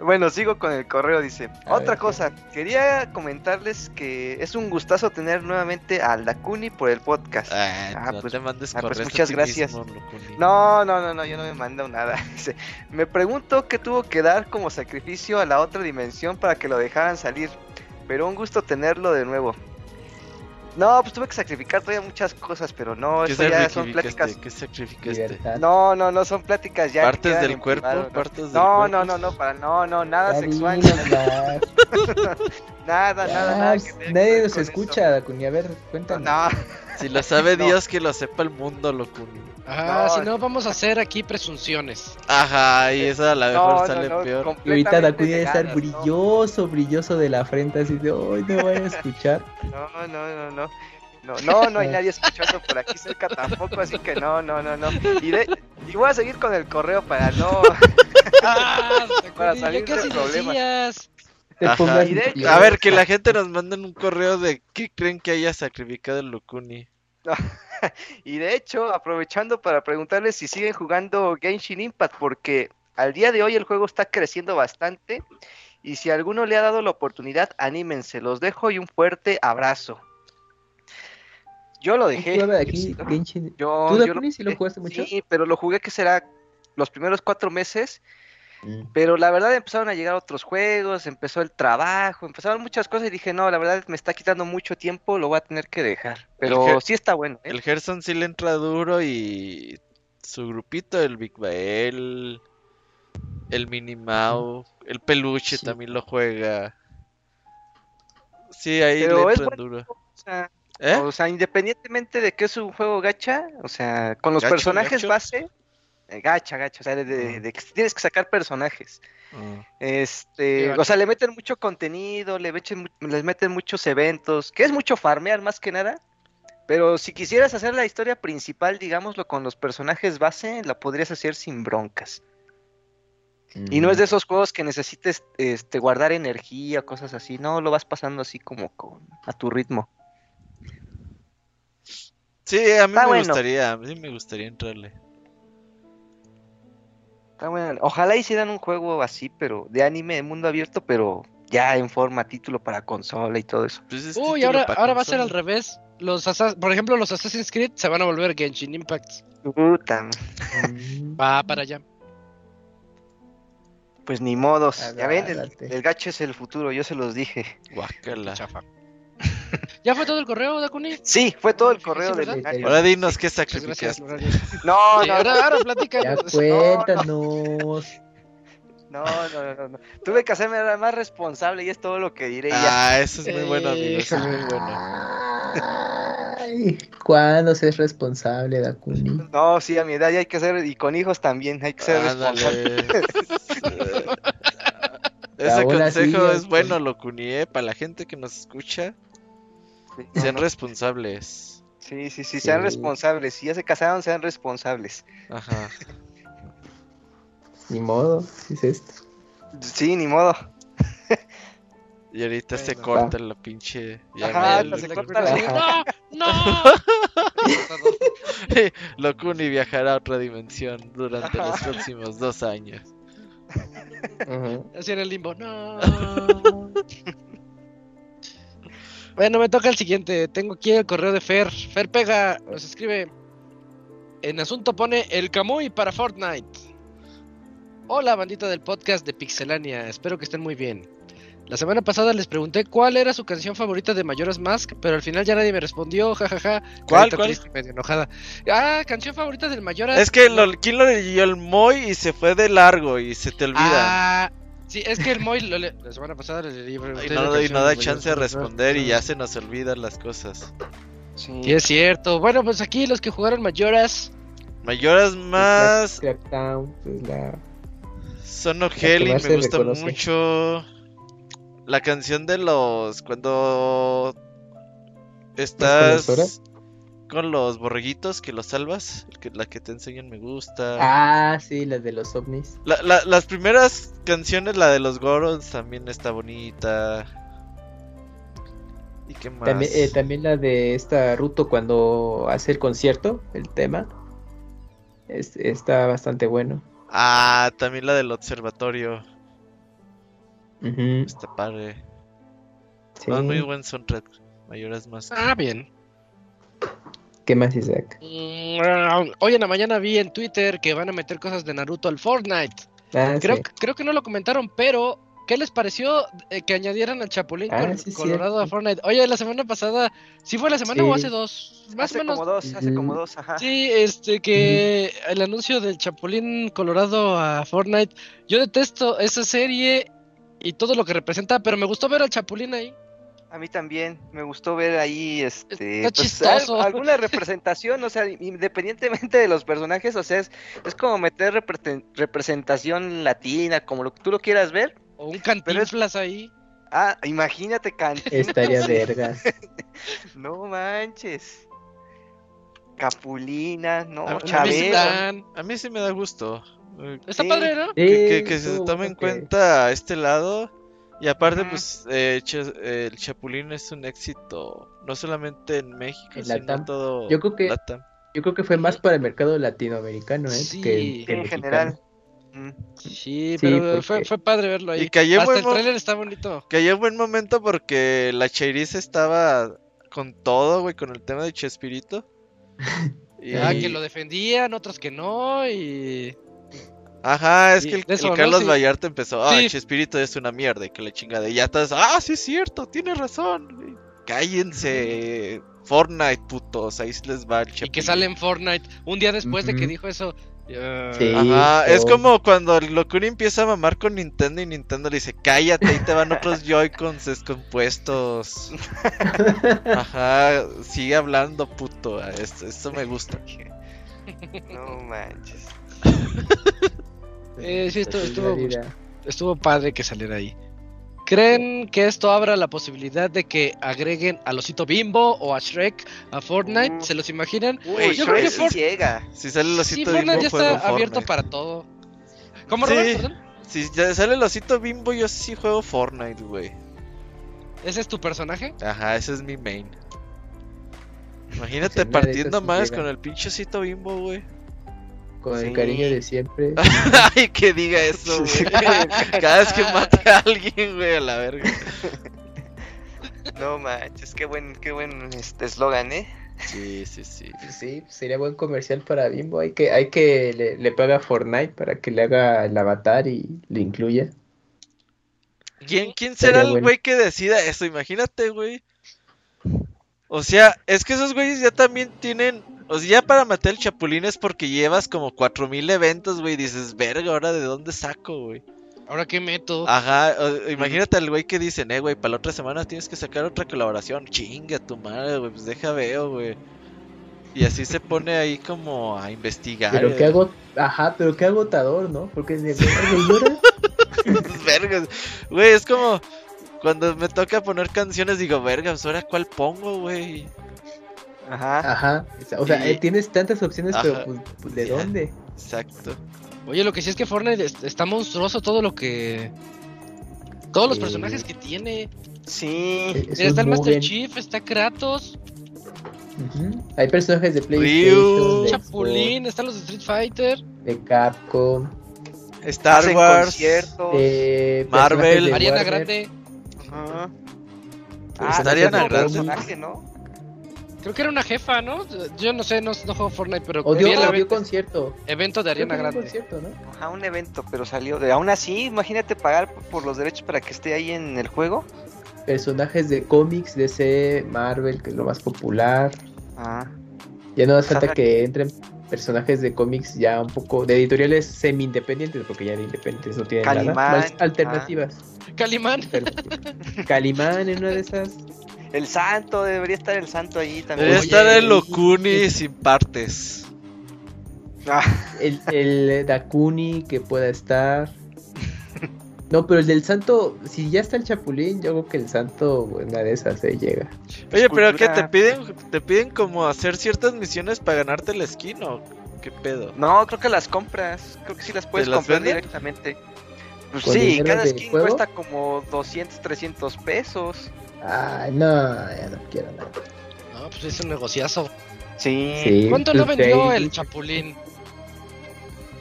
[LAUGHS] Bueno, sigo con el correo, dice. A Otra ver, cosa, quería comentarles que es un gustazo tener nuevamente a Dakuni por el podcast. Ah, Ah, no pues- te mandes ah, pues muchas gracias. mismo. No, no, no, no, yo no me mando nada. [LAUGHS] Dice, me pregunto qué tuvo que dar como sacrificio a la otra dimensión para que lo dejaran salir. Pero un gusto tenerlo de nuevo. No, pues tuve que sacrificar todavía muchas cosas, pero no, ¿Qué eso ya son pláticas. ¿Qué sacrificaste? libertad. No, no, no son pláticas ya. ¿Partes del cuerpo? ¿no? ¿Partes del No, cuerpo? no, no, no, para, no, no, nada Ya sexual. [LAUGHS] Nada, nada, nada. nadie nos escucha, Dakuni. A ver, cuéntanos. No, Si lo sabe [LAUGHS] No. Dios, que lo sepa el mundo, Locuni. Ajá, No, si no, vamos a hacer aquí presunciones. Ajá, y esa a lo no, mejor no, sale no, peor. Y ahorita Dakuni debe estar brilloso, brilloso de la frente, así de, ¡ay, no vayan a escuchar! No, no, no, no. No, no, no hay nadie escuchando por aquí cerca tampoco, así que no, no, no, no. Y, de, y voy a seguir con el correo para no. [LAUGHS] Ah, [LAUGHS] Para salir casi del problema. decías. Te Ajá. pongas Y de hecho- nervioso. A ver, que la gente nos manden un correo de qué creen que haya sacrificado el Locuni. [LAUGHS] Y de hecho, aprovechando para preguntarles si siguen jugando Genshin Impact, porque al día de hoy el juego está creciendo bastante. Y si alguno le ha dado la oportunidad, anímense. Los dejo y un fuerte abrazo. Yo lo ¿Quién dejé. de aquí, Genshin? Yo, ¿Tú, yo lo jugaste mucho? Sí, pero lo jugué que será los primeros cuatro meses. Mm. Pero la verdad empezaron a llegar otros juegos, empezó el trabajo, empezaron muchas cosas y dije, no, la verdad me está quitando mucho tiempo, lo voy a tener que dejar. Pero sí está bueno. ¿eh? El Gerson sí le entra duro y su grupito, el Big Bael, el Minimao, el Peluche Sí. también lo juega. Sí, ahí Pero le entran bueno. duro. O sea, ¿Eh? o sea, independientemente de que es un juego gacha, o sea, con los ¿Gacho, personajes gacho? base, gacha, gacha, o sea, de, de- tienes que sacar personajes. Este, o sea, le meten mucho contenido, le meten, les meten muchos eventos, que es mucho farmear más que nada. Pero si quisieras hacer la historia principal, digámoslo, con los personajes base, la podrías hacer sin broncas. Y no es de esos juegos que necesites este, guardar energía, cosas así. No, lo vas pasando así como con, a tu ritmo. Sí, a mí Está me bueno. gustaría, a mí me gustaría entrarle. Está bueno. Ojalá hicieran un juego así, pero de anime de mundo abierto, pero ya en forma título para consola y todo eso. Pues es Uy, ahora, ahora va a ser al revés. Los por ejemplo, los Assassin's Creed se van a volver Genshin Impact. Puta, Mm. Va para allá. pues ni modos. Ya ven, el, gacho es el futuro, yo se los dije. Guácala. Chafa. ¿Ya fue todo el correo, Dakuni? Sí, fue todo el correo sí, del. Ahora dinos qué gracias, sacrificaste. Lorario. No, no, ahora, no, ahora Ya platícanos. cuéntanos. no, no, no, no. Tuve que hacerme más responsable y es todo lo que diré ya. Ah, eso es muy bueno, amigo. Eso es muy bueno. Ay, ¿cuándo se es responsable, Dakuni? No, sí, a mi edad ya hay que ser, y con hijos también, hay que ser responsable. Ándale. Ese Ahora sí, consejo es bueno, Locunie, para la gente que nos escucha. Sean responsables. Sí, sí, sí, sean Sí. responsables. Si ya se casaron, sean responsables. Ajá. Ni modo, ¿qué es esto? Sí, ni modo. Y ahorita se corta la pinche. Ajá, se corta la-. ¡No! ¡No! [LAUGHS] Locuni viajará a otra dimensión durante los próximos dos años. Así en el limbo. No. [LAUGHS] bueno, me toca el siguiente. Tengo aquí el correo de Fer. Fer Pega nos escribe. En asunto pone el Camuy para Fortnite. Hola, bandita del podcast de Pixelania. Espero que estén muy bien. La semana pasada les pregunté cuál era su canción favorita de Majora's Mask, pero al final ya nadie me respondió, jajaja. ¿Cuál, Carita cuál? triste y medio enojada. Ah, canción favorita del Majora's. Es que lo, ¿quién lo leyó el Moy y se fue de largo y se te olvida? Ah, sí, es que el Moy lo le- la semana pasada le leí. y pregunté no, la y canción no da de chance de responder y ya se nos olvidan las cosas. Sí. Sí, es cierto. Bueno, pues aquí los que jugaron Mayoras, Mayoras más. Crackdown, pues la... Me gusta reconoce. mucho. La canción de los. Cuando. Estás horas? Con los borreguitos que los salvas. que- la que te enseñan me gusta. Ah, sí, la de los ovnis. La- la- las primeras canciones, la de los Gorons, también está bonita. ¿Y qué más? También, eh, también la de esta Ruto cuando hace el concierto, el tema. Es- está bastante bueno. Ah, también la del observatorio. Está padre. sí. No, es muy buen soundtrack. Mayoras más. Ah, bien. ¿Qué más, Isaac? Mm, Hoy en la mañana vi en Twitter que van a meter cosas de Naruto al Fortnite. Ah, Creo, sí. creo que no lo comentaron, pero ¿qué les pareció eh, que añadieran al Chapulín Ah, Col- sí, Colorado a. Fortnite? Oye, la semana pasada, ¿sí fue la semana Sí. o hace dos? Más hace o menos. como dos, hace como dos, ajá. Sí, este, que el anuncio del Chapulín Colorado a Fortnite. Yo detesto esa serie y todo lo que representa, pero me gustó ver al Chapulín ahí. A mí también me gustó ver ahí este Está pues, chistoso. al- alguna representación, o sea, independientemente de los personajes, o sea, es, es como meter representación latina, como lo que tú lo quieras ver. O un cantinflas ahí. Ah, imagínate Cantinflas. Estaría [LAUGHS] vergas. No manches. Capulina, no, A- a mí sí Chabelo. Titán. A mí sí me da gusto. Está Sí. padre, ¿no? que, que- se estuvo tome en cuenta este lado. Y aparte, pues, eh, el Chapulín es un éxito, no solamente en México, En sino en todo Yo creo que- Latam. Yo creo que fue más para el mercado latinoamericano, ¿eh? Sí. que, que En mexicano. general. Mm. Sí, Sí, pero porque- fue, fue padre verlo ahí. Y cayó Hasta buen el tráiler está bonito. Cayó en buen momento porque la Chairis estaba con todo, güey, con el tema de Chespirito. Y- [LAUGHS] Ah, que lo defendían, otros que no, y... Ajá, es y que el, de eso, el ¿no? Carlos Sí. Vallarta empezó, ah, Sí. Chespirito es una mierda y que la chingada. Y ya estás, ah, sí es cierto, tiene razón. Cállense, Fortnite, putos, ahí se les va el y que sale en Fortnite. Un día después de que dijo eso... Sí. Ajá, es todo. como cuando el Locura empieza a mamar con Nintendo y Nintendo le dice, cállate, ahí te van otros [LAUGHS] Joy-Cons descompuestos. [LAUGHS] Ajá, sigue hablando, puto. Esto, esto me gusta. [LAUGHS] No manches. Eh, sí, estuvo, Pues, estuvo, la vida. estuvo padre que saliera ahí. ¿Creen que esto abra la posibilidad de que agreguen al osito Bimbo o a Shrek a Fortnite? ¿Se los imaginan? Uy, yo creo que sí llega. Si sale el Sí, osito Fortnite bimbo, ya juego abierto Fortnite. para todo. ¿Cómo, Sí. Robert? Perdón. Si sale el osito bimbo, yo sí juego Fortnite, güey. ¿Ese es tu personaje? Ajá, ese es mi main. Imagínate partiendo más con el pinche osito bimbo, güey. Con Sí. el cariño de siempre. [LAUGHS] Ay, que diga eso, güey. Cada vez que mate a alguien, güey, a la verga. [LAUGHS] No manches, qué buen, qué buen este eslogan, ¿eh? Sí, sí, sí. Sí, sería buen comercial para Bimbo. Hay que, hay que le, le paga a Fortnite para que le haga el avatar y le incluya. ¿Quién, quién será el bueno. güey que decida eso? Imagínate, güey. O sea, es que esos güeyes ya también tienen. O sea, ya para matar el chapulín es porque llevas como 4000 eventos, güey. y Dices, verga, ahora de dónde saco, güey. ¿Ahora qué meto? Ajá, o- imagínate al güey que dicen, eh, güey, para la otra semana tienes que sacar otra colaboración. Chinga tu madre, güey, pues deja veo, güey. Y así se pone ahí como a investigar. Pero qué hago, ajá, pero qué agotador, ¿no? Porque es de [LAUGHS] llora. Vergas. Güey, es como cuando me toca poner canciones, digo, verga, pues ahora cuál pongo, güey. Ajá. Ajá. O sea, Y- eh, tienes tantas opciones, Ajá. pero pues, pues, ¿de dónde? Exacto. Oye, lo que sí es que Fortnite es- está monstruoso todo lo que... Todos los personajes que tiene. Sí. Eh, Mira, esos está el Master. Chief, está Kratos, Ujú. Hay personajes de PlayStation, de, Chapulín, están los de Street Fighter, de Capcom, Star Hacen Wars. conciertos. de Marvel. personajes de Ariana Warner. Grande. Ajá. Está Ariana Grande. personaje, ¿no? Creo que era una jefa, ¿no? Yo no sé, no, no juego Fortnite, pero O dio, el o dio evento, concierto. evento de Ariana Grande. concierto, ¿no? Ajá, un evento, pero salió de. Aún así, imagínate pagar por los derechos para que esté ahí en el juego. Personajes de cómics, DC, Marvel, que es lo más popular. Ah. Ya no hace falta que entren personajes de cómics ya un poco de editoriales semi-independientes, porque ya de independientes no tienen nada. Calimán, Más alternativas. Calimán. Pero, [LAUGHS] Calimán en una de esas. El santo, debería estar el santo ahí también. Debería Oye, estar el y- Locuni sin partes. Ah, El, el Dakuni que pueda estar. No, pero el del santo, si ya está el Chapulín, yo creo que el santo, una de esas se llega. Oye, pero ¿qué te piden? ¿Te piden como hacer ciertas misiones para ganarte la skin o qué pedo? no, creo que las compras. Creo que sí las puedes las comprar venden? directamente. Pues ¿Con sí, cada skin juego? cuesta como 200, 300 pesos. Ay, no, ya no quiero nada. No, pues es un negociazo. Sí. Sí, ¿Cuánto no pues, vendió ahí- el Chapulín?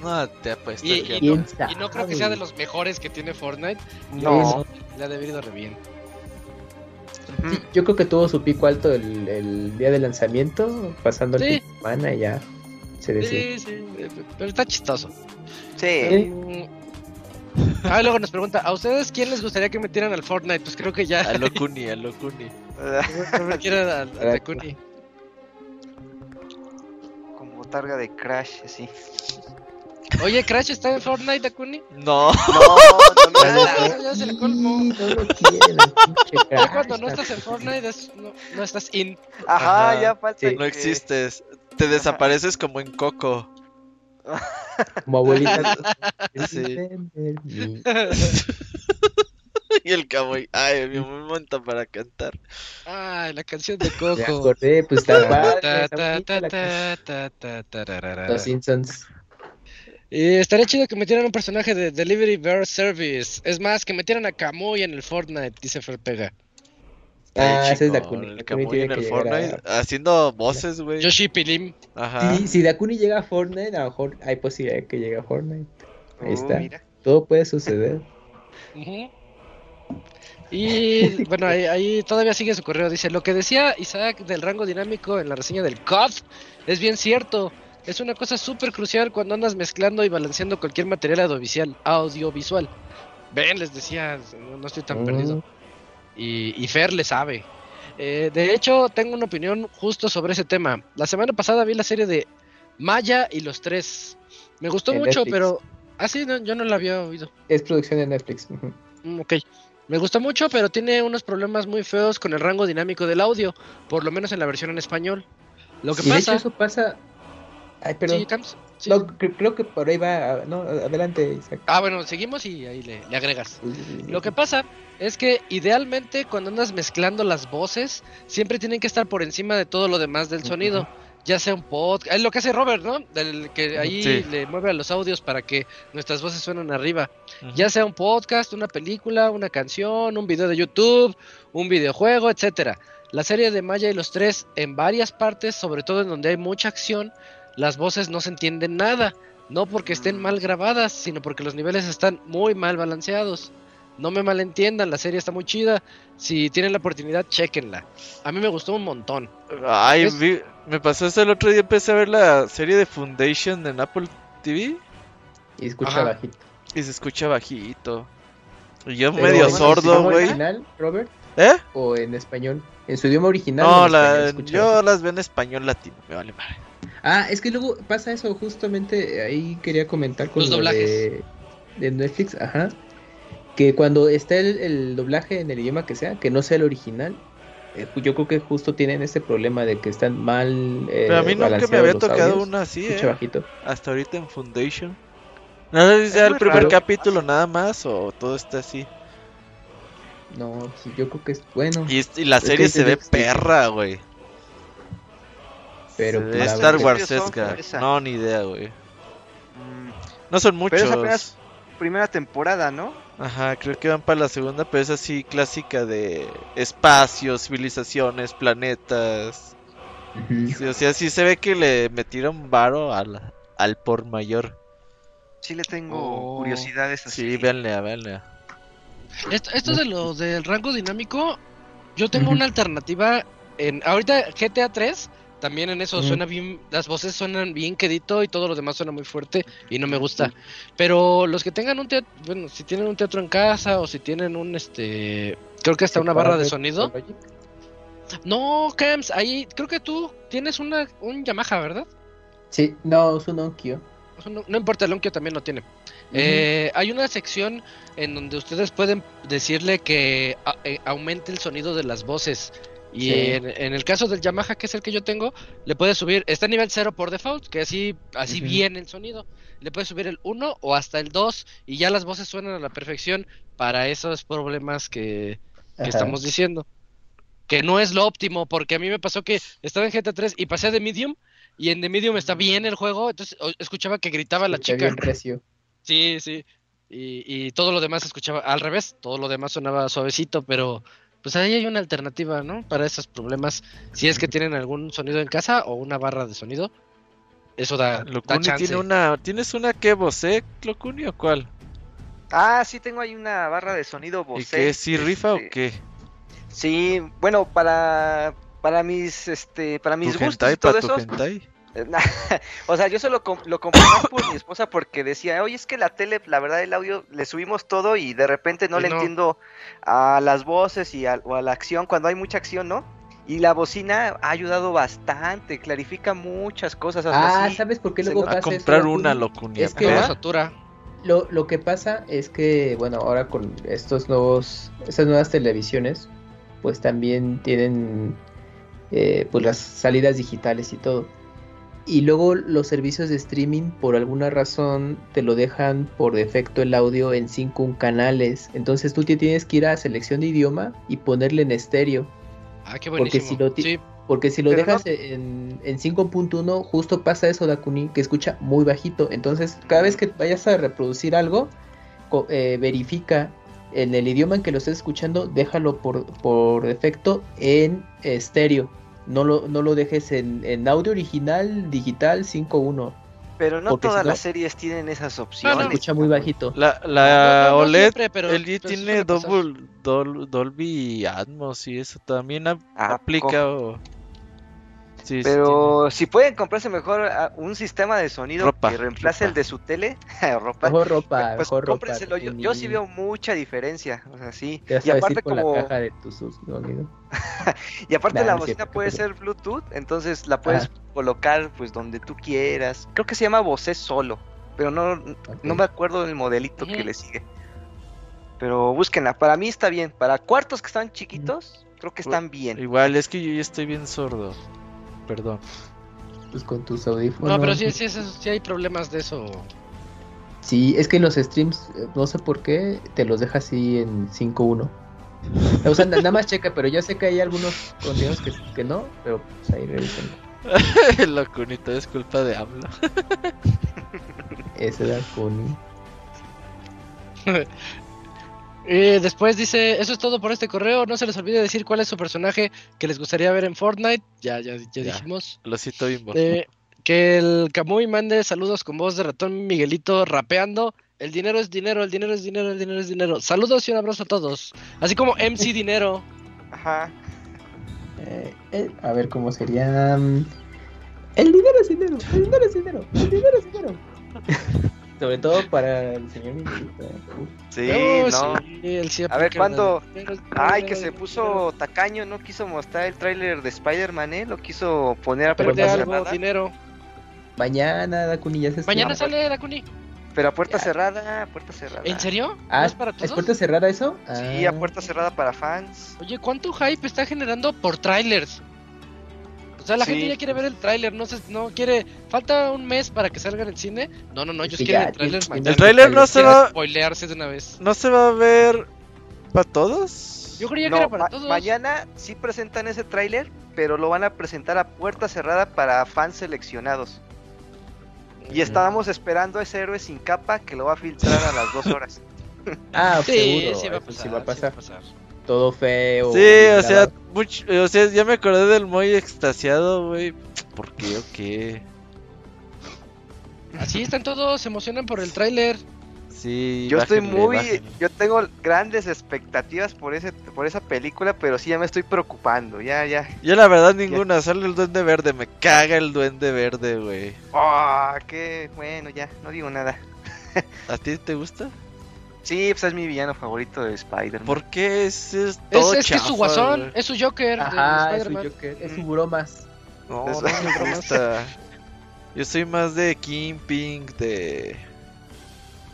No, te apuesto Y, que y ¿Quién no, y no creo que sea de los mejores que tiene Fortnite. No. Le ha debido re bien. Sí, yo creo que tuvo su pico alto el, el día de lanzamiento, pasando Sí. el fin de semana y ya se decía. Sí, sí, eh, pero está chistoso. Sí. [LAUGHS] Ah, luego nos pregunta, ¿a ustedes quién les gustaría que metieran al Fortnite? Pues creo que ya A lo [LAUGHS] Kuni, a lo Kuni. no me quieren al, Kuni. Como targa de Crash, así. Oye, Crash está en Fortnite, Dakuni. No, [LAUGHS] No, no, no. Ya se le colmo. No lo Crash, cuando no está- estás en Fortnite, es- no, no estás in. Ajá, Ajá. ya falta. Sí. que- no existes. Te desapareces como en Coco. [LAUGHS] Como abuelita. [LAUGHS] Sí. Me. [LAUGHS] Y el cowboy, ay, mi momento para cantar. Ay, la canción de Me Coco. acordé, pues está padre. Los Simpsons. Y estaría chido que metieran un personaje de Delivery Bear Service. Es más, que metieran a Kamui en el Fortnite, dice Fer Pega. Ah, ese es Dakuni. El Dakuni tiene en el que a- Fortnite haciendo voces, güey. Yoshi Pilim. Ajá. Si, si Dakuni llega a Fortnite, a lo mejor hay posibilidad de que llegue a Fortnite. Ahí Oh, está. mira. Todo puede suceder. Y bueno, ahí, ahí todavía sigue su correo. Dice, lo que decía Isaac del rango dinámico en la reseña del COD es bien cierto. Es una cosa súper crucial cuando andas mezclando y balanceando cualquier material audiovisual. audiovisual. Ven, les decía, no, no estoy tan perdido. Y, y Fer le sabe. Eh, de hecho, tengo una opinión justo sobre ese tema. La semana pasada vi la serie de Maya y los tres. Me gustó En mucho, Netflix. pero... Ah, sí, no, yo no la había oído. Es producción de Netflix. Mm, Ok. Me gusta mucho, pero tiene unos problemas muy feos con el rango dinámico del audio, por lo menos en la versión en español. Lo que Y de hecho pasa... eso pasa. Ay, perdón. Sí, sí. No, cre- creo que por ahí va. No, adelante, Isaac. Ah, bueno, seguimos y ahí le, le agregas. Lo que pasa es que idealmente cuando andas mezclando las voces, siempre tienen que estar por encima de todo lo demás del sonido. Ya sea un podcast, es lo que hace Robert, ¿no? Del que ahí Sí. le mueve a los audios para que nuestras voces suenen arriba. Ya sea un podcast, una película, una canción, un video de YouTube, un videojuego, etcétera. La serie de Maya y los tres, en varias partes, sobre todo en donde hay mucha acción, las voces no se entienden nada. No porque estén mal grabadas, sino porque los niveles están muy mal balanceados. No me malentiendan, la serie está muy chida. Si tienen la oportunidad, chequenla. A mí me gustó un montón. Ay, Es- vi- me pasó eso el otro día. Empecé a ver la serie de Foundation en Apple TV Y escucha Ajá. bajito. y se escucha bajito. Y yo Pero, medio ¿en su sordo, güey. original, Robert? ¿Eh? ¿O en español? ¿En su idioma original? No, la, español yo las veo en español latino. Me vale madre. Ah, es que luego pasa eso, justamente ahí quería comentar con Los lo doblajes. de, de Netflix, ajá. Que cuando está el, el doblaje en el idioma que sea, que no sea el original, eh, yo creo que justo tienen ese problema de que están mal. eh, Pero a mí nunca me había tocado audios. una así, Escucha ¿eh? bajito. Hasta ahorita en Foundation. No sé si sea el primer raro. capítulo nada más o todo está así. No, sí, yo creo que es bueno. Y, la serie se ve Netflix. perra, güey. Pero Se pues, ve la Star esa. No, ni idea, güey. Mm, No son muchos. Pero es apenas primera temporada, ¿no? Ajá, creo que van para la segunda, pero es así clásica de espacios, civilizaciones, planetas. Sí, o sea, sí se ve que le metieron varo al, al por mayor. Sí le tengo Oh. curiosidades así. Sí, véanle, véanle. Esto, esto de lo del rango dinámico, yo tengo una alternativa en ahorita GTA 3 también en eso suena bien, las voces suenan bien quedito y todo lo demás suena muy fuerte y no me gusta. Pero los que tengan un teatro, bueno, si tienen un teatro en casa o si tienen un este, creo que hasta una barra de sonido. No, Cams, ahí creo que tú tienes una un Yamaha, ¿verdad? Sí, no, es un Onkyo. No, no importa, el Onkyo también lo tiene. Eh, hay una sección en donde ustedes pueden decirle que a- eh, aumente el sonido de las voces Y Sí. en, en el caso del Yamaha, que es el que yo tengo, le puedes subir, está a nivel 0 por default, que así, así viene el sonido. Le puedes subir el 1 o hasta el 2 y ya las voces suenan a la perfección para esos problemas que, que estamos diciendo. Que no es lo óptimo, porque a mí me pasó que estaba en GTA 3 y pasé de Medium y en The Medium está bien el juego, entonces escuchaba que gritaba la chica. Sí, sí. Y, y todo lo demás se escuchaba al revés, todo lo demás sonaba suavecito, pero pues ahí hay una alternativa, ¿no? Para esos problemas, si es que tienen algún sonido en casa o una barra de sonido, eso da, da Locuni chance. tiene una. ¿Tienes una que Bose, Locuni o cuál? Ah, sí, tengo ahí una barra de sonido ¿Y Bose. qué? ¿Sí rifa o este, qué? Sí, bueno, para para mis este para mis ¿Tu gustos y todo eso. hentai? [LAUGHS] o sea, yo solo com- lo compré más por mi esposa porque decía, oye, es que la tele, la verdad, el audio, le subimos todo y de repente no Y le no. entiendo a las voces y a, o a la acción, cuando hay mucha acción, ¿no? Y la bocina ha ayudado bastante, clarifica muchas cosas. o sea, Ah, sí, ¿sabes por qué luego. A pasa eso, comprar una Locuni. Es que- satura. Lo, lo que pasa es que, bueno, ahora con estos nuevos, estas nuevas televisiones, pues también tienen eh, pues las salidas digitales y todo. Y luego los servicios de streaming, por alguna razón, te lo dejan por defecto el audio en 5 canales. Entonces tú te tienes que ir a selección de idioma y ponerle en estéreo. Ah, qué Porque si lo Sí, Porque si lo dejas en, en 5.1, justo pasa eso, Dakuni, que escucha muy bajito. Entonces, cada vez que vayas a reproducir algo, eh, verifica en el idioma en que lo estés escuchando, déjalo por, por defecto en estéreo. No lo, no lo dejes en, en audio original, digital 5.1. pero no porque si todas no- las series tienen esas opciones. no. Escucha muy bajito. La, la no, no OLED, siempre, pero- el pero sí tiene double, Dol- Dolby Atmos y eso también ap- Ah, aplica. o- Sí, sí Pero si pueden comprarse mejor ah, un sistema de sonido Ropa, que reemplace ropa. el de su tele, [LAUGHS] ropa, Mejor ropa, pues mejor ropa. cómprenselo. Yo, yo sí veo mucha diferencia, o sea, sí. Te vas Y aparte con como la caja de tu sonido. [LAUGHS] y aparte Nah, la no bocina cierto, puede ser Bluetooth, entonces la puedes colocar pues donde tú quieras. Creo que se llama Bose solo, pero no no me acuerdo del modelito que le sigue. Pero búsquenla, para mí está bien. Para cuartos que están chiquitos, creo que están bien. Igual, es que yo ya estoy bien sordo. Perdón. Pues con tus audífonos. No, pero sí, sí, sí, sí hay problemas de eso. Sí, es que en los streams, eh, no sé por qué, te los deja así en 5.1. O sea, na- nada más checa, pero yo sé que hay algunos contenidos que, que no, pero pues ahí revisen. La [LAUGHS] cunita es culpa de AMLO. Ese era Kuni. [LAUGHS] Eh, después dice, eso es todo por este correo, no se les olvide decir cuál es su personaje que les gustaría ver en Fortnite, ya, ya, ya, Ya. dijimos. Lo cito bimbo. Eh, que el Camuy mande saludos con voz de ratón Miguelito rapeando. El dinero es dinero, el dinero es dinero, el dinero es dinero. Saludos y un abrazo a todos. Así como MC [LAUGHS] Dinero. Ajá. Eh, eh, a ver cómo sería. mm, El dinero es dinero, el dinero es dinero, el dinero es dinero. [LAUGHS] Sobre todo para el señor Miguelito. Sí, no. sí, él sí A ver, ¿cuándo? Ay, que se puso tacaño, no quiso mostrar el tráiler de Spider-Man, ¿eh? Lo quiso poner a puerta pasa algo, cerrada. dinero. Mañana, Dakuni, ya se Mañana sale Dakuni. Pero a puerta Ya. cerrada, puerta cerrada. ¿En serio? ¿No Ah, es para ¿es todos? puerta cerrada eso? Sí, Ah. a puerta cerrada para fans. Oye, ¿cuánto hype está generando por trailers? O sea, la Sí. gente ya quiere ver el tráiler, no se, no quiere, falta un mes para que salga en el cine. No, no, no, ellos quieren ya el tráiler mañana. El tráiler no se va, spoilearse de una vez. no se va a ver para todos. Yo creía que era para ma- todos. mañana sí presentan ese tráiler, pero lo van a presentar a puerta cerrada para fans seleccionados. Y estábamos esperando a ese héroe sin capa que lo va a filtrar a las dos horas. [LAUGHS] Ah, Sí, seguro. sí va a pasar. sí va a sí pasar. Todo feo. Sí, o sea, grabado. much- o sea, ya me acordé del muy extasiado, güey. ¿Por qué o qué? Así están todos, se emocionan por el tráiler. Sí, Yo estoy muy, bájenle. yo tengo grandes expectativas por ese, por esa película, pero sí ya me estoy preocupando, ya, ya. Yo la verdad ninguna, sale el duende verde, me caga el duende verde, güey. Ah, qué bueno, ya, no digo nada. ¿A ti te gusta? Sí, pues es mi villano favorito de Spider-Man. ¿Por qué es, es Es, todo es que es su guasón, es su Joker Ajá, de es su. Joker, es su bromas. No, no, no me gusta. Yo soy más de Kingpin, de...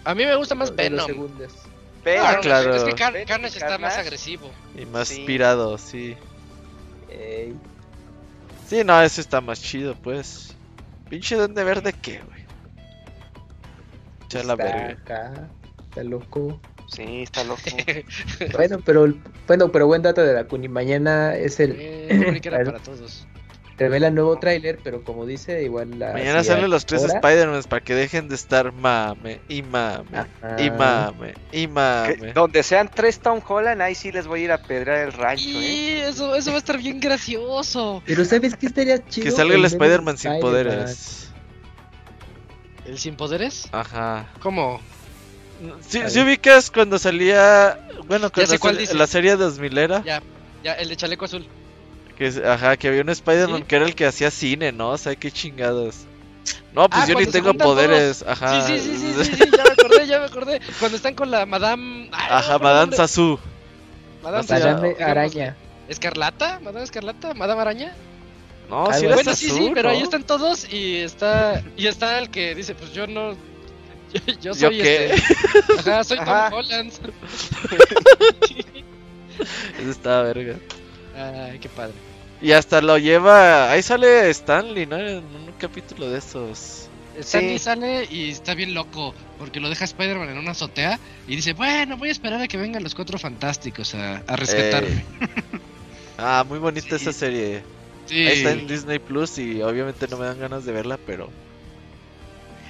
A mí me gusta más Venom. pero- Ah, claro. Es que Car- Venom y Carnage está más Carnage. agresivo. Y más Sí. pirado, sí. Ey, Sí, no, ese está más chido, pues. Pinche Duende Verde, ¿qué, güey? Echa la verga. acá, está loco. Sí, está loco. [LAUGHS] Bueno, pero el- bueno, pero buen dato de la Kuni. Mañana es el Eh, que era [CLEARS THROAT] para todos. revela el nuevo tráiler, pero como dice, igual la Mañana sí, salen los tres Spider-Man para que dejen de estar mame y mame Ajá. y mame y Que mame. donde sean tres Tom Holland, ahí sí les voy a ir a pedrear el rancho, ¿eh? Y eso, eso va a estar bien gracioso. Pero ¿sabes qué estaría chido? Que salga el Spider-Man sin poderes. ¿El sin poderes? Ajá. ¿Cómo? Si Ahí. ubicas cuando salía, bueno, cuando sé cuál sal- dices. la serie 2000 era, Ya, ya, el de chaleco azul. que ajá, que había un Spider-Man ¿Sí? que era el que hacía cine, ¿no? O sea, qué chingados. No, pues Ah, yo ni tengo poderes, todos. ajá. Sí, sí, sí, sí, sí, sí, [LAUGHS] ya me acordé, ya me acordé. Cuando están con la Madame. Ay, Ajá, no, Madame. Sasu. Madame, Madame Sasu, Madame digamos, Araña. ¿Escarlata? ¿Madame Escarlata? ¿Madame Araña? No, sí era Bueno, sí, sí, pero ahí están todos y está y está el que dice, pues yo no yo, [LAUGHS] yo ¿Yo soy qué? este Ajá, soy Ajá. Tom Holland. [LAUGHS] Ese estaba verga. Ay, qué padre. Y hasta lo lleva. Ahí sale Stanley, ¿no? En un capítulo de esos. Stanley Sí. sale y está bien loco porque lo deja Spider-Man en una azotea y dice, bueno, voy a esperar a que vengan los cuatro fantásticos a, a rescatarme. [LAUGHS] Ah, muy bonita Sí. esa serie. Sí. Ahí está en Disney Plus y obviamente no me dan ganas de verla, pero.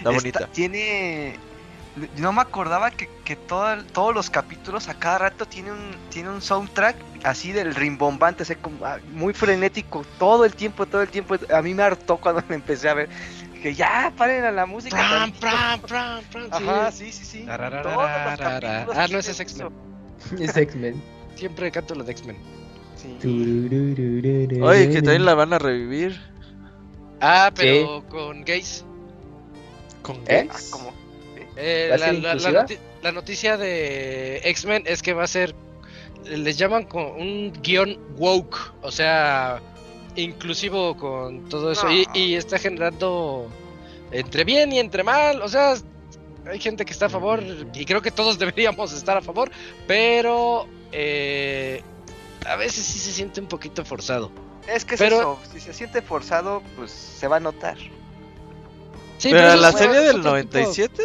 Está Está- bonita. Tiene. No me acordaba que, que todo todos los capítulos a cada rato tiene un, tiene un soundtrack así del rimbombante, o sea, como, ah, muy frenético, todo el tiempo, todo el tiempo. A mí me hartó cuando [LAUGHS] me empecé a ver. Que ya paren a la música. Pram, pram, pram, sí. Ajá, sí, sí, sí. Todos los Ah, no, ese es X-Men. [LAUGHS] Es X-Men. [LAUGHS] Siempre canto lo de X-Men. Sí. Oye, que también la van a revivir. Ah, pero con gays. ¿Con ¿Eh? Ah. Eh, ¿Va a la, ser la- la inclusiva? noti- la noticia de X-Men es que va a ser, les llaman con un guion woke, o sea, inclusivo con todo eso, y, No. y está generando entre bien y entre mal, o sea, hay gente que está a favor, y creo que todos [LAUGHS] deberíamos estar a favor, pero eh, a veces sí se siente un poquito forzado. Es que es Pero- eso, si se siente forzado, pues se va a notar. Sí, pero eso la serie del otro tipo- 97.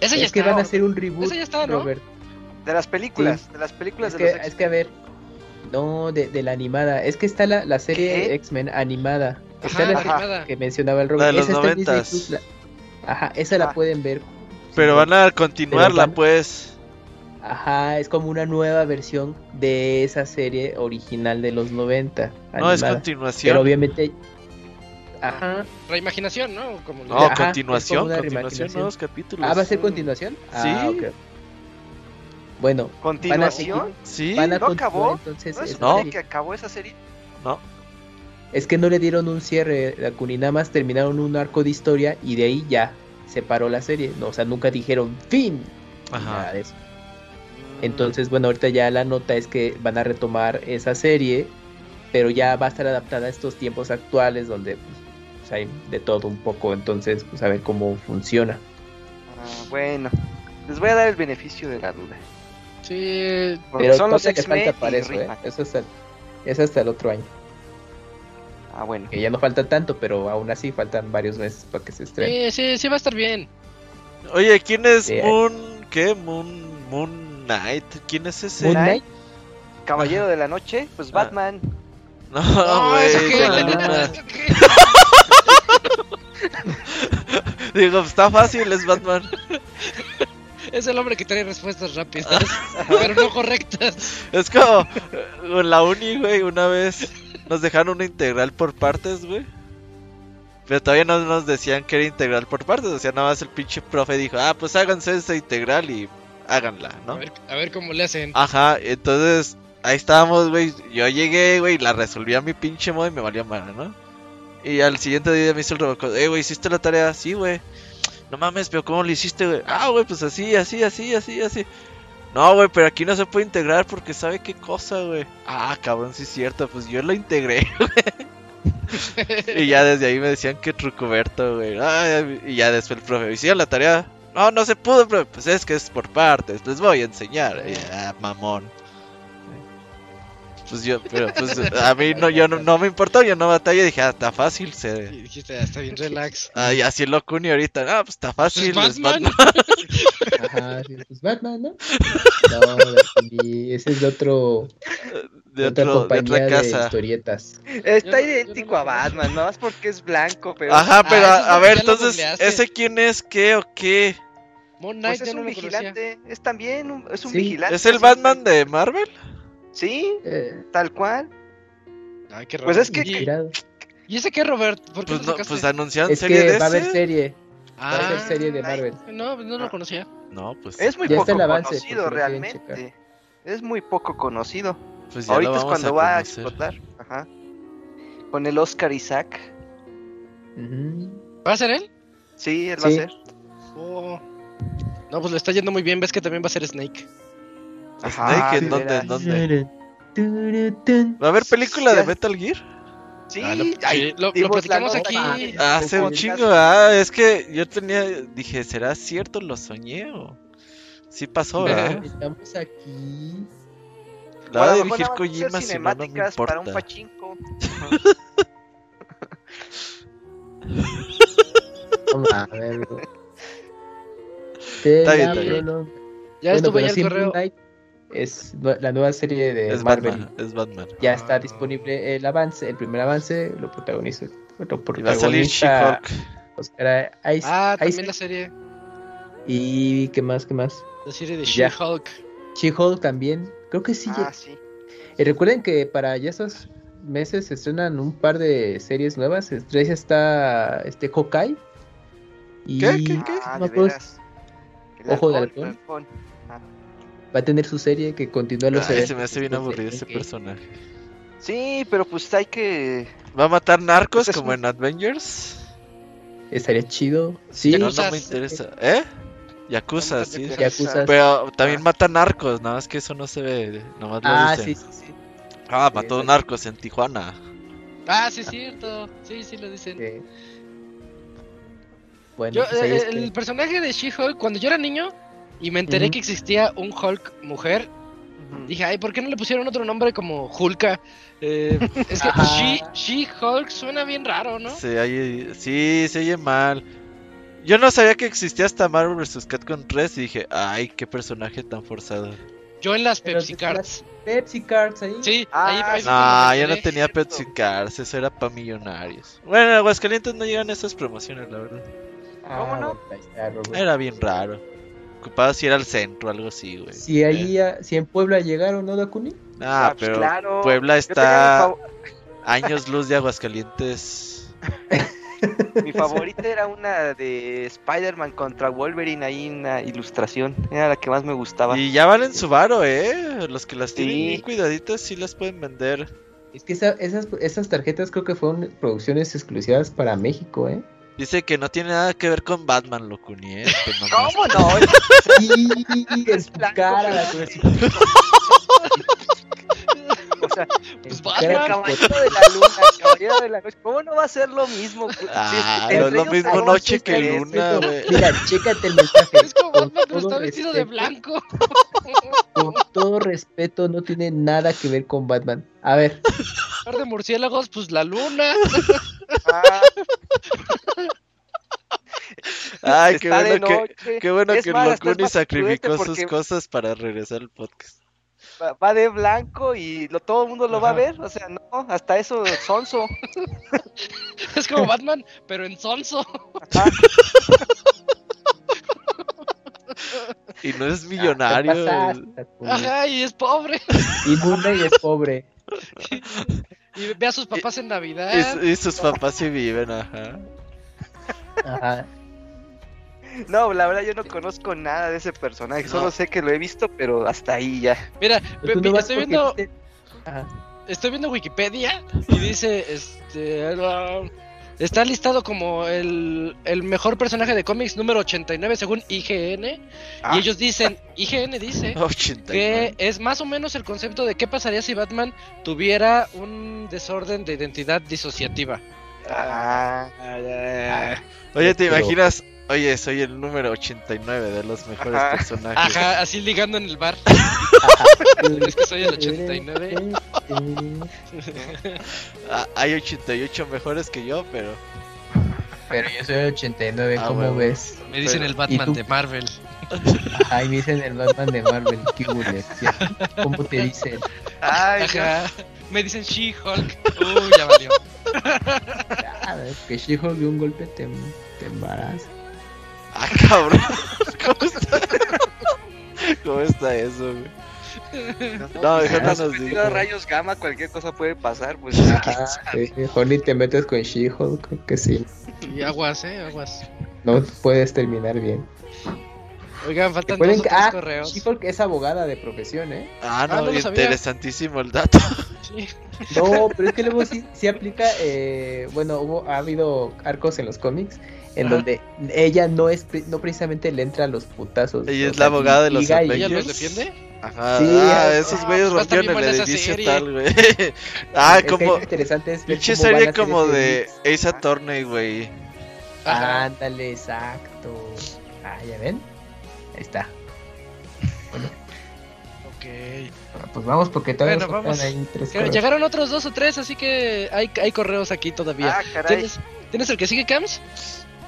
Esa ya Es que está. van a hacer un reboot, Esa ya está, ¿no? Robert. De las películas, de las películas Es de que, los es que a ver, no, de, de la animada. Es que está la, la serie. X-Men animada. Está Ajá, la Ajá. animada. que mencionaba el La de Robert. los Esa está en Disney 90s. Plus, la- Ajá, esa la Ah. pueden ver. Pero van a continuarla, van- pues. Ajá, es como una nueva versión de esa serie original de los 90. No, es animada. continuación. Pero obviamente. Ajá. Reimaginación, ¿no? Como No, Ajá, continuación, continuación, nuevos capítulos. Ah, ¿va a ser continuación? Ah, Sí. ok. Bueno, ¿Continuación? Sí, van a ¿No acabó? entonces ¿No es esa No. que acabó esa serie? no. Es que no le dieron un cierre, Dakuni, nada más terminaron un arco de historia y de ahí ya se paró la serie. No, o sea, nunca dijeron fin. Ajá. Nada de eso. Entonces, bueno, ahorita ya la nota es que van a retomar esa serie, pero ya va a estar adaptada a estos tiempos actuales donde pues, pues, hay de todo un poco. Entonces, pues a ver cómo funciona. Ah, bueno, les voy a dar el beneficio de la duda. Sí, Porque Pero son los X-Men para eso, ¿eh? Eso es, hasta, es hasta el otro año. Ah, bueno. Que ya no falta tanto, pero aún así faltan varios meses para que se estrene. sí, sí, sí va a estar bien. Oye, ¿quién es Sí. Moon? ¿Qué? Moon, Moon Knight. ¿Quién es ese? Moon Knight, Caballero de la Noche, pues Ah. Batman. No, No, güey. [LAUGHS] ¿eso [LAUGHS] Digo, está fácil, es Batman. Es el hombre que trae respuestas rápidas, [LAUGHS] pero no correctas. Es como en la uni, güey, una vez nos dejaron una integral por partes, güey. Pero todavía no nos decían que era integral por partes, o sea, nada más el pinche profe dijo, ah, pues háganse esa integral y háganla, A ¿no? ver, a ver cómo le hacen. Ajá, entonces ahí estábamos, güey. Yo llegué, güey, la resolví a mi pinche modo y me valió madre, ¿no? Y al siguiente día me hizo el robocop, eh, güey, ¿hiciste la tarea? Sí, güey. No mames, pero ¿cómo lo hiciste, güey? Ah, güey, pues así, así, así, así, así. No, güey, pero aquí no se puede integrar porque sabe qué cosa, güey. Ah, cabrón, sí es cierto, pues yo lo integré. [LAUGHS] y ya desde ahí me decían que trucuberto, güey. Y ya después el profe, ¿hicieron la tarea? No, no se pudo, profe. Pues es que es por partes, les voy a enseñar. Ah, mamón. Pues yo, pero pues a mí no, yo no, no me importó, yo no batallé, dije, ah, está fácil, se... Y dijiste, "Ah, está bien, [LAUGHS] relax. Ay, así lo Kuni ahorita, ah, pues está fácil, Pues es Batman. Batman. Ajá, sí, pues Batman, ¿no? No, y ese es de otro, [LAUGHS] de, otra otro, de compañía otra de, casa. historietas. Está Yo no- yo idéntico no a. Batman, no más porque es blanco, pero Ajá, pero Ah, a, a es ver, entonces. ¿ese quién es? ¿Qué o qué? Moon Knight pues es yo no un lo conocía. vigilante, es también un, es un Sí. vigilante. ¿Es el Batman de Marvel? Sí, Eh, tal cual. Ay, qué raro. Pues es que- ¿Y. ¿y ese qué, Robert? ¿Por qué Pues, no, pues anunciaron Es serie de que va a haber serie. ah, va a ser serie de Marvel. No, no lo conocía. No, pues, Es muy Ya poco el avance, conocido quieren realmente. Es muy poco conocido. pues ya Ahorita lo es vamos cuando a va a explotar. Ajá. Con el Oscar Isaac. Ujú. ¿Va a ser él? Sí, él va a Sí. ser. Oh. No, pues le está yendo muy bien. Ves que también va a ser Snake. Snake, ¿en de dónde? ¿En dónde? ¿Va a haber película de. Metal Gear? Sí, Ah, lo, ay, sí, lo- lo platicamos aquí. Ah, Hace un chingo, ah, es que yo tenía, dije, ¿será cierto? ¿Lo soñé o...? Sí pasó, [LAUGHS] ¿verdad? Estamos aquí. La va a dirigir Kojima si no, no me cinemáticas para un importa. pachinko. A ver. Está bien, está bien. Ya pero ya el correo. Es la nueva serie de Es Marvel. Batman, es Batman. Ya está disponible el avance, el primer avance, lo protagoniza. Lo Y va a salir protagoniza She-Hulk. Oscar Isaac. Ah, también la serie. Y qué más, qué más. La serie de Ya. She-Hulk. She-Hulk también. Creo que sí. Ah, sí. Y recuerden que para ya esos meses se estrenan un par de series nuevas. Entre ellas está este Hawkeye. Y ¿Qué? ¿Qué? ¿Qué? Ah, no de veras. Ojo de halcón, halcón. Va a tener su serie que continúa los Ay, se me hace bien aburrido ese personaje. Sí, pero pues hay que. ¿Va a matar narcos Pues es como un- en Avengers? Estaría chido. Sí, No, no me interesa. ¿Eh? Yakuza, sí. Yakuza. Pero también Ah. mata narcos, nada más que eso no se ve, nomás lo Ah, dicen. sí, sí, sí. Ah, Sí, mató exacto. narcos en Tijuana. Ah, sí, es cierto. Sí, sí lo dicen. Bueno, Yo, pues eh, el personaje de She-Hulk, cuando yo era niño y me enteré que existía un Hulk mujer, dije, ay, ¿por qué no le pusieron otro nombre como Hulka? Eh, es que. She- She-Hulk suena bien raro, ¿no? Sí, se oye mal. Yo no sabía que existía hasta Marvel vs. Capcom 3 y dije, ay, qué personaje tan forzado. Yo en las Pero Pepsi Cards. Pepsi Cards ahí. Sí, Ah, ahí, No, me yo no tenía. Pepsi Cards, eso era para millonarios. Bueno, en Aguascalientes no llegan esas promociones, la verdad. ¿Cómo no? Era bien raro. Ocupado si ir al centro, algo así, güey. Si ahí, a- si en Puebla llegaron, ¿no, Dakuni? Ah, Ah, pues pero claro. Puebla está [LAUGHS] años luz de Aguascalientes. [LAUGHS] mi favorita era una de Spider-Man contra Wolverine, ahí una ilustración. Era la que más me gustaba. Y ya valen su varo, eh. Los que las tienen Sí. bien cuidaditas sí las pueden vender. Es que esa- esas, esas tarjetas creo que fueron producciones exclusivas para México, ¿eh? Dice que no tiene nada que ver con Batman, Locuni, eh. que nomás- ¿Cómo no? Sí, su blanco, cara, Dakuni, [LAUGHS] O sea, Pues el caballero de la luna, el caballero de la noche. ¿Cómo no va a ser lo mismo? Es Ah, no es lo mismo noche que luna, güey. Mira, chécate el mensaje. Es como Batman, pero está vestido de blanco. Con todo respeto, no tiene nada que ver con Batman. A ver, Par de murciélagos, pues la luna. Ah, Ay, qué está de bueno que, qué bueno Es que más, Locuni sacrificó sus porque- cosas para regresar al podcast. Va- Va de blanco y lo, todo el mundo lo va a ver. O sea, no, hasta eso sonso. [LAUGHS] Es como Batman, pero en sonso. Ajá. Y no es te millonario. pasaste, Dakuni. Ajá, y es pobre. Y Moon Knight es pobre. [LAUGHS] Y ve a sus papás en Navidad. y, su- y sus papás sí viven, ajá. Ajá. No, la verdad yo no conozco nada de ese personaje. Solo sé que lo he visto, pero hasta ahí ya. Mira, no estoy viendo, viste- estoy viendo Wikipedia y dice, este, está listado como el, el mejor personaje de cómics número 89 según IGN. Ah. Y ellos dicen, IGN dice [LAUGHS] 89. que es más o menos el concepto de qué pasaría si Batman tuviera un desorden de identidad disociativa. Ah, Oye, ¿te Pero- imaginas Oye, soy el número 89 de los mejores Ajá. personajes. Ajá, así ligando en el bar. [LAUGHS] Es que soy el 89. Ah, hay 88 mejores que yo, pero. Pero yo soy el 89, Ah, ¿cómo huevo. ves? Me dicen el ¿Y Batman de Marvel. Ay, me dicen el Batman de Marvel, qué ¿sí? ¿Cómo te dicen? Ay. Ajá. Me dicen She-Hulk. Uy, ya valió. Ah, que She-Hulk de un golpe te, te embaraza. Ah, cabrón. [LAUGHS] ¿Cómo está? ¿Cómo está eso, güey? No, no Si nos rayos gamma, cualquier cosa puede pasar, pues. Ajá, [LAUGHS] sí, Holly, te metes con She-Hulk, creo que sí. Y aguas, eh, aguas. No puedes terminar bien. Oigan, faltan dos o que- tres ah, correos. She-Hulk es abogada de profesión, ¿eh? Ah, Ah, no, no interesantísimo el dato. [LAUGHS] Sí. No, pero es que luego sí, sí aplica, eh, bueno, hubo, ha habido arcos en los cómics en Ajá. donde ella no es, no precisamente le entra a los putazos. Ella es la abogada de los ¿Ella los defiende? Ajá, Sí, ah, ah, esos ah, güeyes pues rompieron el esa edificio tal, güey. [LAUGHS] ah, es como. interesante es Pinche serie como de. Ace Attorney, güey. Ándale, exacto. Ah, ¿ya ven? Ahí está. Ok. Bueno, pues vamos porque todavía Bueno, nos vamos. ahí tres. Llegaron otros dos o tres, así que hay, hay correos aquí todavía. Ah, caray. ¿Tienes, ¿Tienes el que sigue, Cams?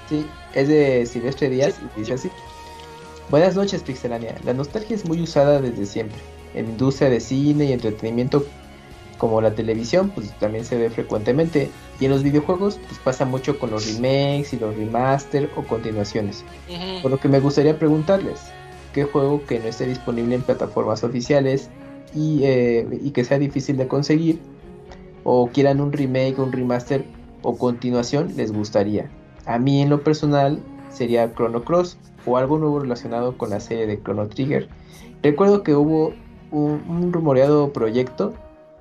Sí, es de Silvestre Díaz Sí, y dice así. Buenas noches, Pixelania. La nostalgia es muy usada desde siempre. En industria de cine y entretenimiento como la televisión, pues también se ve frecuentemente. Y en los videojuegos, pues pasa mucho con los remakes y los remaster o continuaciones. Por lo que me gustaría preguntarles, ¿qué juego que no esté disponible en plataformas oficiales y, eh, y que sea difícil de conseguir, o quieran un remake, un remaster o continuación, les gustaría? A mí en lo personal sería Chrono Cross o algo nuevo relacionado con la serie de Chrono Trigger. Recuerdo que hubo un, un rumoreado proyecto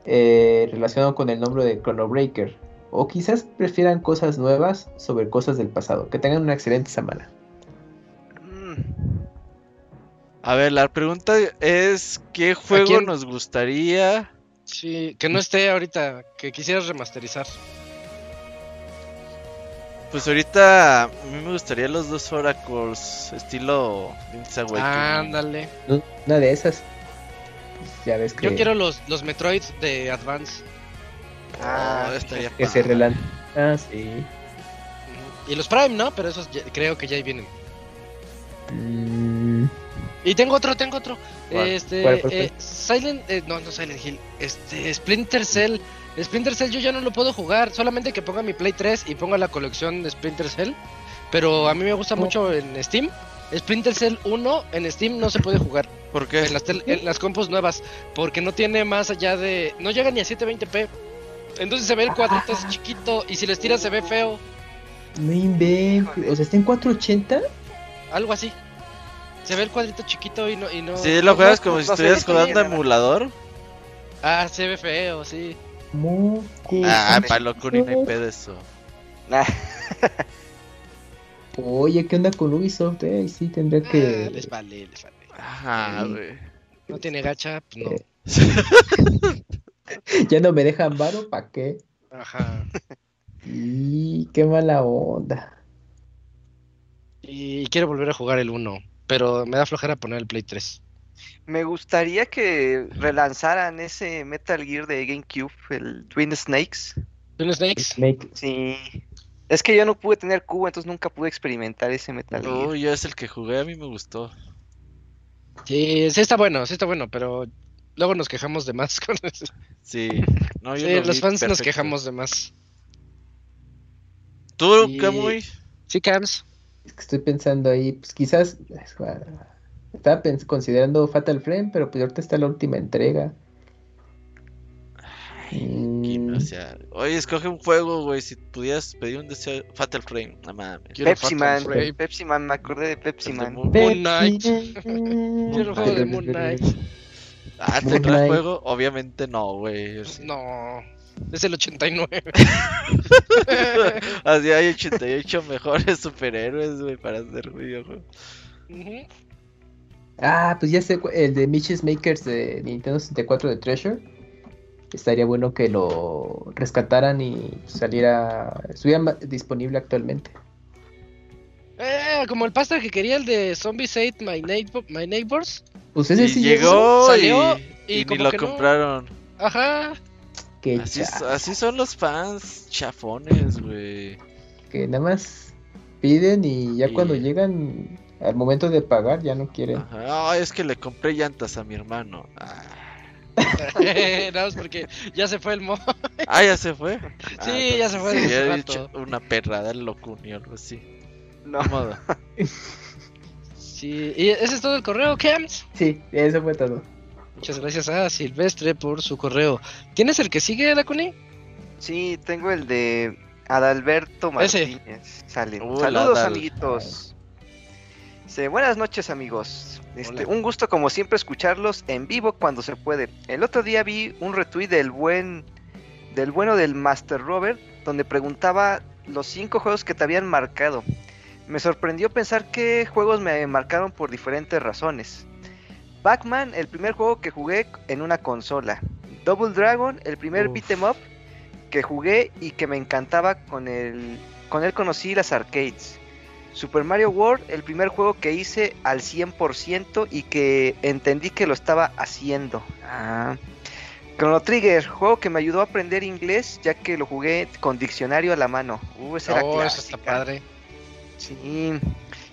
eh, relacionado con el nombre de Chrono Breaker. O quizás prefieran cosas nuevas sobre cosas del pasado. Que tengan una excelente semana. Mm, A ver, la pregunta es: ¿qué juego nos gustaría? Sí, que no esté ahorita, que quisieras remasterizar. Pues ahorita a mí me gustaría los dos Oracles, estilo Link's Awakening. Ándale. Una de esas. pues, ya ves que, Yo quiero los, los Metroids de Advance. Ah, Ah, estaría que se relan. Ah, sí. Y los Prime, ¿no? Pero esos ya- creo que ya ahí vienen. Mm, Y tengo otro, tengo otro. ¿Cuál? Este, ¿Cuál, cuál, eh, Silent, eh, no, no Silent Hill. Este, Splinter Cell. Splinter Cell yo ya no lo puedo jugar, solamente que ponga mi Play 3 y ponga la colección de Splinter Cell. Pero a mí me gusta mucho en Steam. Splinter Cell 1 en Steam no se puede jugar [LAUGHS] ¿Por qué? en las, tel- en las compus nuevas porque no tiene más allá de... No llega ni a 720p. Entonces se ve el cuadrito es chiquito y si les tiras se ve feo. no inventes. O sea, está en 480. Algo así. Se ve el cuadrito chiquito y no... Y no Si lo juegas como si no estuvieras jugando emulador. Ah, se ve feo, sí. Moco. Ah, para loco ni no hay pedo eso. nah. Oye, ¿qué onda con Ubisoft? Eh, sí, tendría Ah, que. les vale, les vale. Ajá, Sí. güey. No tiene gacha, pues no. Eh. [LAUGHS] ya no me dejan varo, ¿para qué? Ajá. Y qué mala onda. Y quiero volver a jugar el 1, pero me da flojera poner el Play 3. Me gustaría que relanzaran ese Metal Gear de GameCube, el Twin Snakes. ¿Twin Snakes? Make- Sí. Es que yo no pude tener cubo, entonces nunca pude experimentar ese Metal Gear. Uy, yo es el que jugué, a mí me gustó. Sí, sí está bueno, sí está bueno, pero luego nos quejamos de más [LAUGHS] con eso. Sí. No, yo Sí, lo los fans nos quejamos de más. ¿Tú, Sí. Camuy? Sí, Cams. Es que estoy pensando ahí, pues quizás. Estaba considerando Fatal Frame, pero pues ahorita está la última entrega. Kim, Mm, o sea, oye, escoge un juego, güey. Si pudieras pedir un deseo. Fatal Frame, no mames. Pepsi Man, Frame. Pepsi Man, me acordé de Pepsi Man. Moon- Knight. [LAUGHS] Quiero juego de Moon Knight. Ah, ¿tendrá juego? Obviamente no, güey. No, es el 89. [LAUGHS] Así hay 88 mejores superhéroes, güey, para hacer videojuegos. Ujú. Ah, pues ya sé, el de Mitch's Makers de Nintendo 64 de Treasure. Estaría bueno que lo rescataran y saliera, estuviera disponible actualmente. Eh, como el pasta que quería el de Zombies Ate My, Neighbor- My Neighbors. Pues ese y sí llegó y, salió, y y ni como lo que no. compraron. Ajá. Que, Así, así son los fans chafones, güey. que nada más piden y ya Y- cuando llegan al momento de pagar ya no quieren. Ajá, Ay, es que le compré llantas a mi hermano. [LAUGHS] Ah, Nada más porque ya se fue el mo. [LAUGHS] Ah, ya se fue. Ah, Sí, ya se fue sí, he dicho una perrada el locunio, algo así. No. Modo. [LAUGHS] Sí, y ese es todo el correo, Cams. Sí, eso fue todo. Muchas gracias a Silvestre por su correo. ¿Tienes el que sigue, Dakuni? Sí, tengo el de Adalberto Ese. Martínez. Sale. Hola, Saludos, Adal. amiguitos. Buenas noches, amigos. Este, un gusto, como siempre, escucharlos en vivo cuando se puede. El otro día vi un retweet del buen. Del bueno del Master Robert, donde preguntaba los cinco juegos que te habían marcado. Me sorprendió pensar que juegos me marcaron por diferentes razones. Pac-Man, el primer juego que jugué en una consola. Double Dragon, el primer Uf. beat'em up que jugué y que me encantaba con el con él conocí las arcades. Super Mario World, el primer juego que hice al 100% y que entendí que lo estaba haciendo. Ah. Chrono Trigger, juego que me ayudó a aprender inglés ya que lo jugué con diccionario a la mano. Uh, esa era Oh, eso está padre. Sí.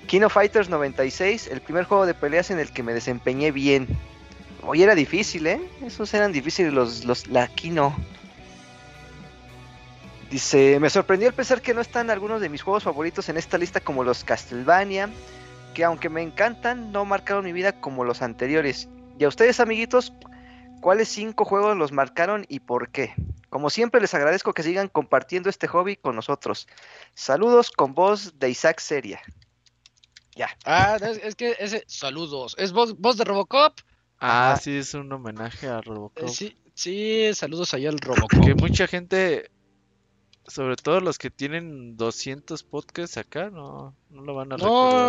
Kino Fighters 96, el primer juego de peleas en el que me desempeñé bien. Hoy era difícil, ¿eh? Esos eran difíciles los, los la Kino. Dice, me sorprendió el pensar que no están algunos de mis juegos favoritos en esta lista como los Castlevania, que aunque me encantan, no marcaron mi vida como los anteriores. Y a ustedes, amiguitos, ¿cuáles cinco juegos los marcaron y por qué? Como siempre, les agradezco que sigan compartiendo este hobby con nosotros. Saludos con voz de Isaac Seria. Ya. Ah, es, es que ese. Saludos. ¿Es voz, voz de Robocop? Ah, Ajá. sí, es un homenaje a Eh, Robocop. sí, sí, saludos allá al Robocop. Que mucha gente, sobre todo los que tienen 200 podcasts acá, no, no lo van a No,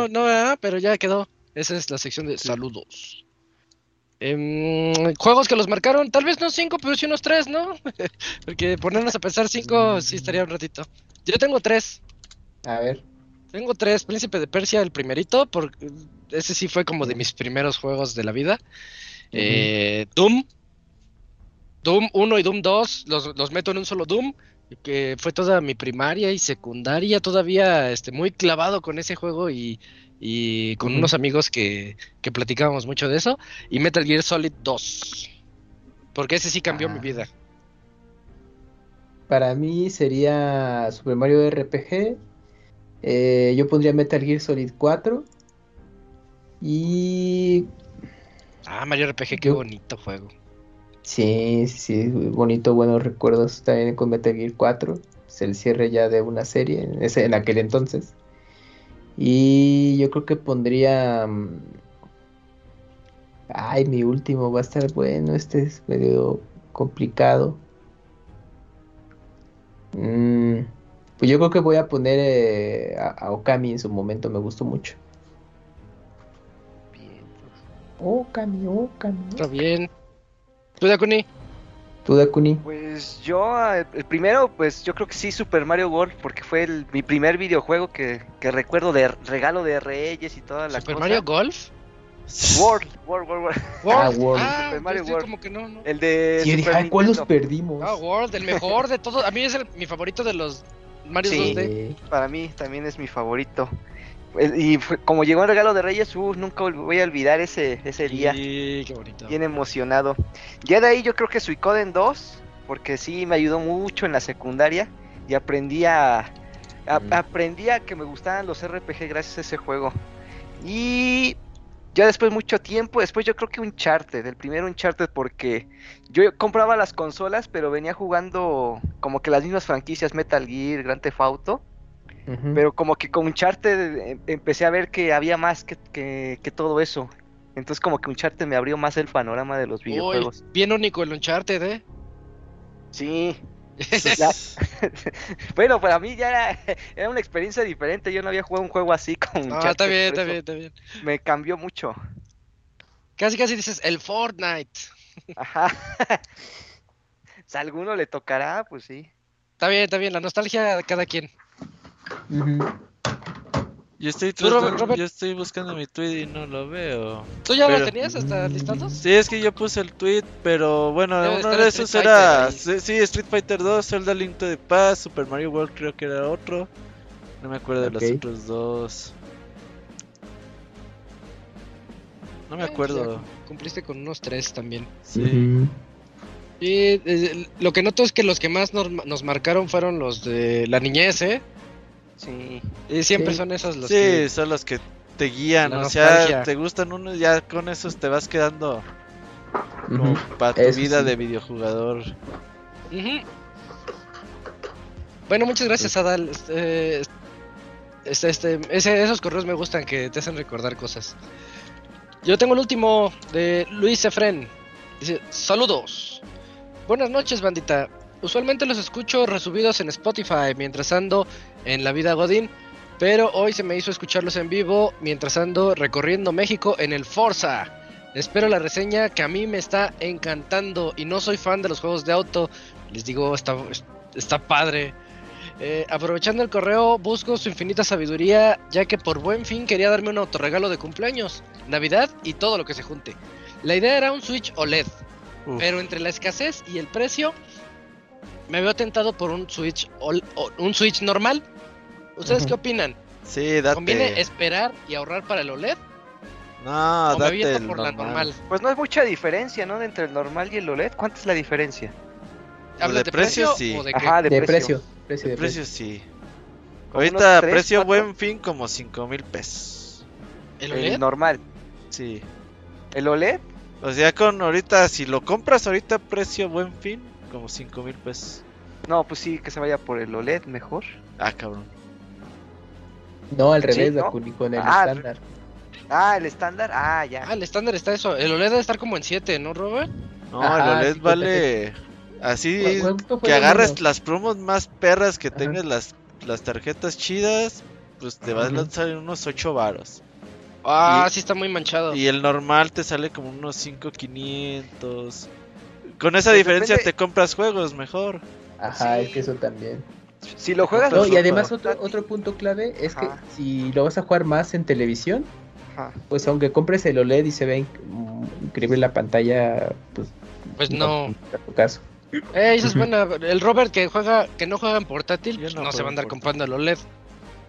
recordar. no, ah, pero ya quedó. Esa es la sección de saludos. Em, juegos que los marcaron, tal vez no cinco, pero sí unos tres, ¿no? [LAUGHS] Porque ponernos a pensar cinco sí estaría un ratito. Yo tengo tres. A ver. Tengo tres. Príncipe de Persia, el primerito, porque ese sí fue como de mis primeros juegos de la vida. Eh, Doom. Doom 1 y Doom 2, los, los meto en un solo Doom, que fue toda mi primaria y secundaria, todavía este, muy clavado con ese juego y, y con unos amigos que, que platicábamos mucho de eso. Y Metal Gear Solid 2, porque ese sí cambió Ah. mi vida. Para mí sería Super Mario RPG. eh, yo pondría Metal Gear Solid 4. Y Ah, Mario RPG, qué Yo- bonito juego. Sí, sí, bonito, buenos recuerdos también con Metal Gear 4. Es el cierre ya de una serie en, ese, en aquel entonces. Y yo creo que pondría... mm, Ay, mi último va a estar bueno. Este es medio complicado. Mm, pues yo creo que voy a poner eh, a, a Okami en su momento. Me gustó mucho. Okami, Okami. Está bien. ¿Tú, Dakuni? ¿Tú, Dakuni? Pues yo, eh, el primero, pues yo creo que sí, Super Mario World, porque fue el- mi primer videojuego que, que recuerdo de regalo de Reyes y toda la ¿Super cosa. Mario Golf? World, World, World, World. [LAUGHS] Ah, World. Ah, Super Mario World. como que no, no. El de Sí, yo dije, Super "Ay, ¿cuál los perdimos? Ah, World, el mejor de todos. A mí es el, mi favorito de los Mario Sí. 2D. Eh, Para mí también es mi favorito. El- Y fue- como llegó el regalo de Reyes, uh, nunca voy a olvidar ese, ese día. Sí, qué bonito. Bien emocionado. Ya de ahí yo creo que Suicoden 2, porque sí me ayudó mucho en la secundaria y aprendí a, a- Mm. aprendí a que me gustaban los RPG gracias a ese juego. Y ya después mucho tiempo, después yo creo que Uncharted, el primero Uncharted porque yo compraba las consolas, pero venía jugando como que las mismas franquicias Metal Gear, Grand Theft Auto. Pero como que con Uncharted eh, empecé a ver que había más que, que, que todo eso. Entonces como que Uncharted me abrió más el panorama de los Uy, videojuegos. bien único el Uncharted, ¿eh? Sí. [LAUGHS] Ya. [LAUGHS] bueno, para mí ya era, era una experiencia diferente. Yo no había jugado un juego así con No, Uncharted. está bien, está bien, está bien. Me cambió mucho. Casi, casi dices el Fortnite. [LAUGHS] Ajá. si a alguno le tocará, pues sí. Está bien, está bien. La nostalgia de cada quien. Yo estoy, ¿Tú, Robert, tratando- Robert? yo estoy buscando mi tweet y no lo veo. ¿Tú ya Pero- lo tenías hasta listados? Sí, es que yo puse el tweet, pero bueno, Debe uno de Street esos era. Sí, sí, Street Fighter 2, Zelda Link to the Past, Super Mario World creo que era otro. No me acuerdo de los otros dos. No me Eh, acuerdo. Cumpliste con unos tres también. Sí. Y eh, lo que noto es que los que más nos, nos marcaron fueron los de la niñez, ¿eh? Sí. Y siempre Sí. son esos los Sí, que... son los que te guían. La O sea, te gustan unos, ya con esos te vas quedando Ujú. para tu Eso vida sí. de videojugador. Ujú. Bueno, muchas gracias, Adal. Este, este, este, ese- esos correos me gustan que te hacen recordar cosas. Yo tengo el último de Luis Efren. Dice, saludos. Buenas noches, bandita. Usualmente los escucho resubidos en Spotify mientras ando en la vida Godín, pero hoy se me hizo escucharlos en vivo mientras ando recorriendo México en el Forza. Espero la reseña que a mí me está encantando y no soy fan de los juegos de auto. Les digo, está, está padre. Eh, aprovechando el correo, busco su infinita sabiduría, ya que por buen fin quería darme un autorregalo de cumpleaños, Navidad y todo lo que se junte. La idea era un Switch OLED, Uf. pero entre la escasez y el precio, me veo tentado por un Switch, un Switch normal. ¿Ustedes qué opinan? Sí, date. ¿Conviene esperar y ahorrar para el OLED? No, ¿O date el por la normal. Pues no hay mucha diferencia, ¿no? Entre el normal y el OLED. ¿Cuánta es la diferencia? ¿Hablas de de precio, precio, sí. o de? Ajá, de, De precio. de El precio sí. Ahorita tres, precio cuatro. buen fin como 5 mil pesos. ¿El El OLED? normal. Sí. El OLED, O sea, con ahorita, si lo compras ahorita precio buen fin, como 5 mil pesos. no, pues sí, que se vaya por el OLED mejor. Ah, cabrón. No, al Sí, revés, ¿no? Dakuni, con el Ah, estándar. Ah, el estándar, ah, ya. Ah, el estándar está eso. El OLED debe estar como en 7, ¿no, Robert? No, Ajá, el OLED sí, vale. Así ¿Cuánto fue que agarres menos? las promos más perras que Ajá. tengas las, las tarjetas chidas, pues te vas a lanzar en unos 8 varos. Ah, Y- sí está muy manchado. Y el normal te sale como unos 5500. Con esa Pues diferencia depende- te compras juegos mejor. Ajá, Sí. es que eso también. Si lo juegas. No, y además otro otro, punto clave es que si lo vas a jugar más en televisión, Ajá. pues aunque compres el OLED y se ve inc- increíble la pantalla, pues Pues no. a tu caso. Eh, esa es buena. El Robert que juega, que no juega en portátil, pues no no, se va a andar en comprando el OLED.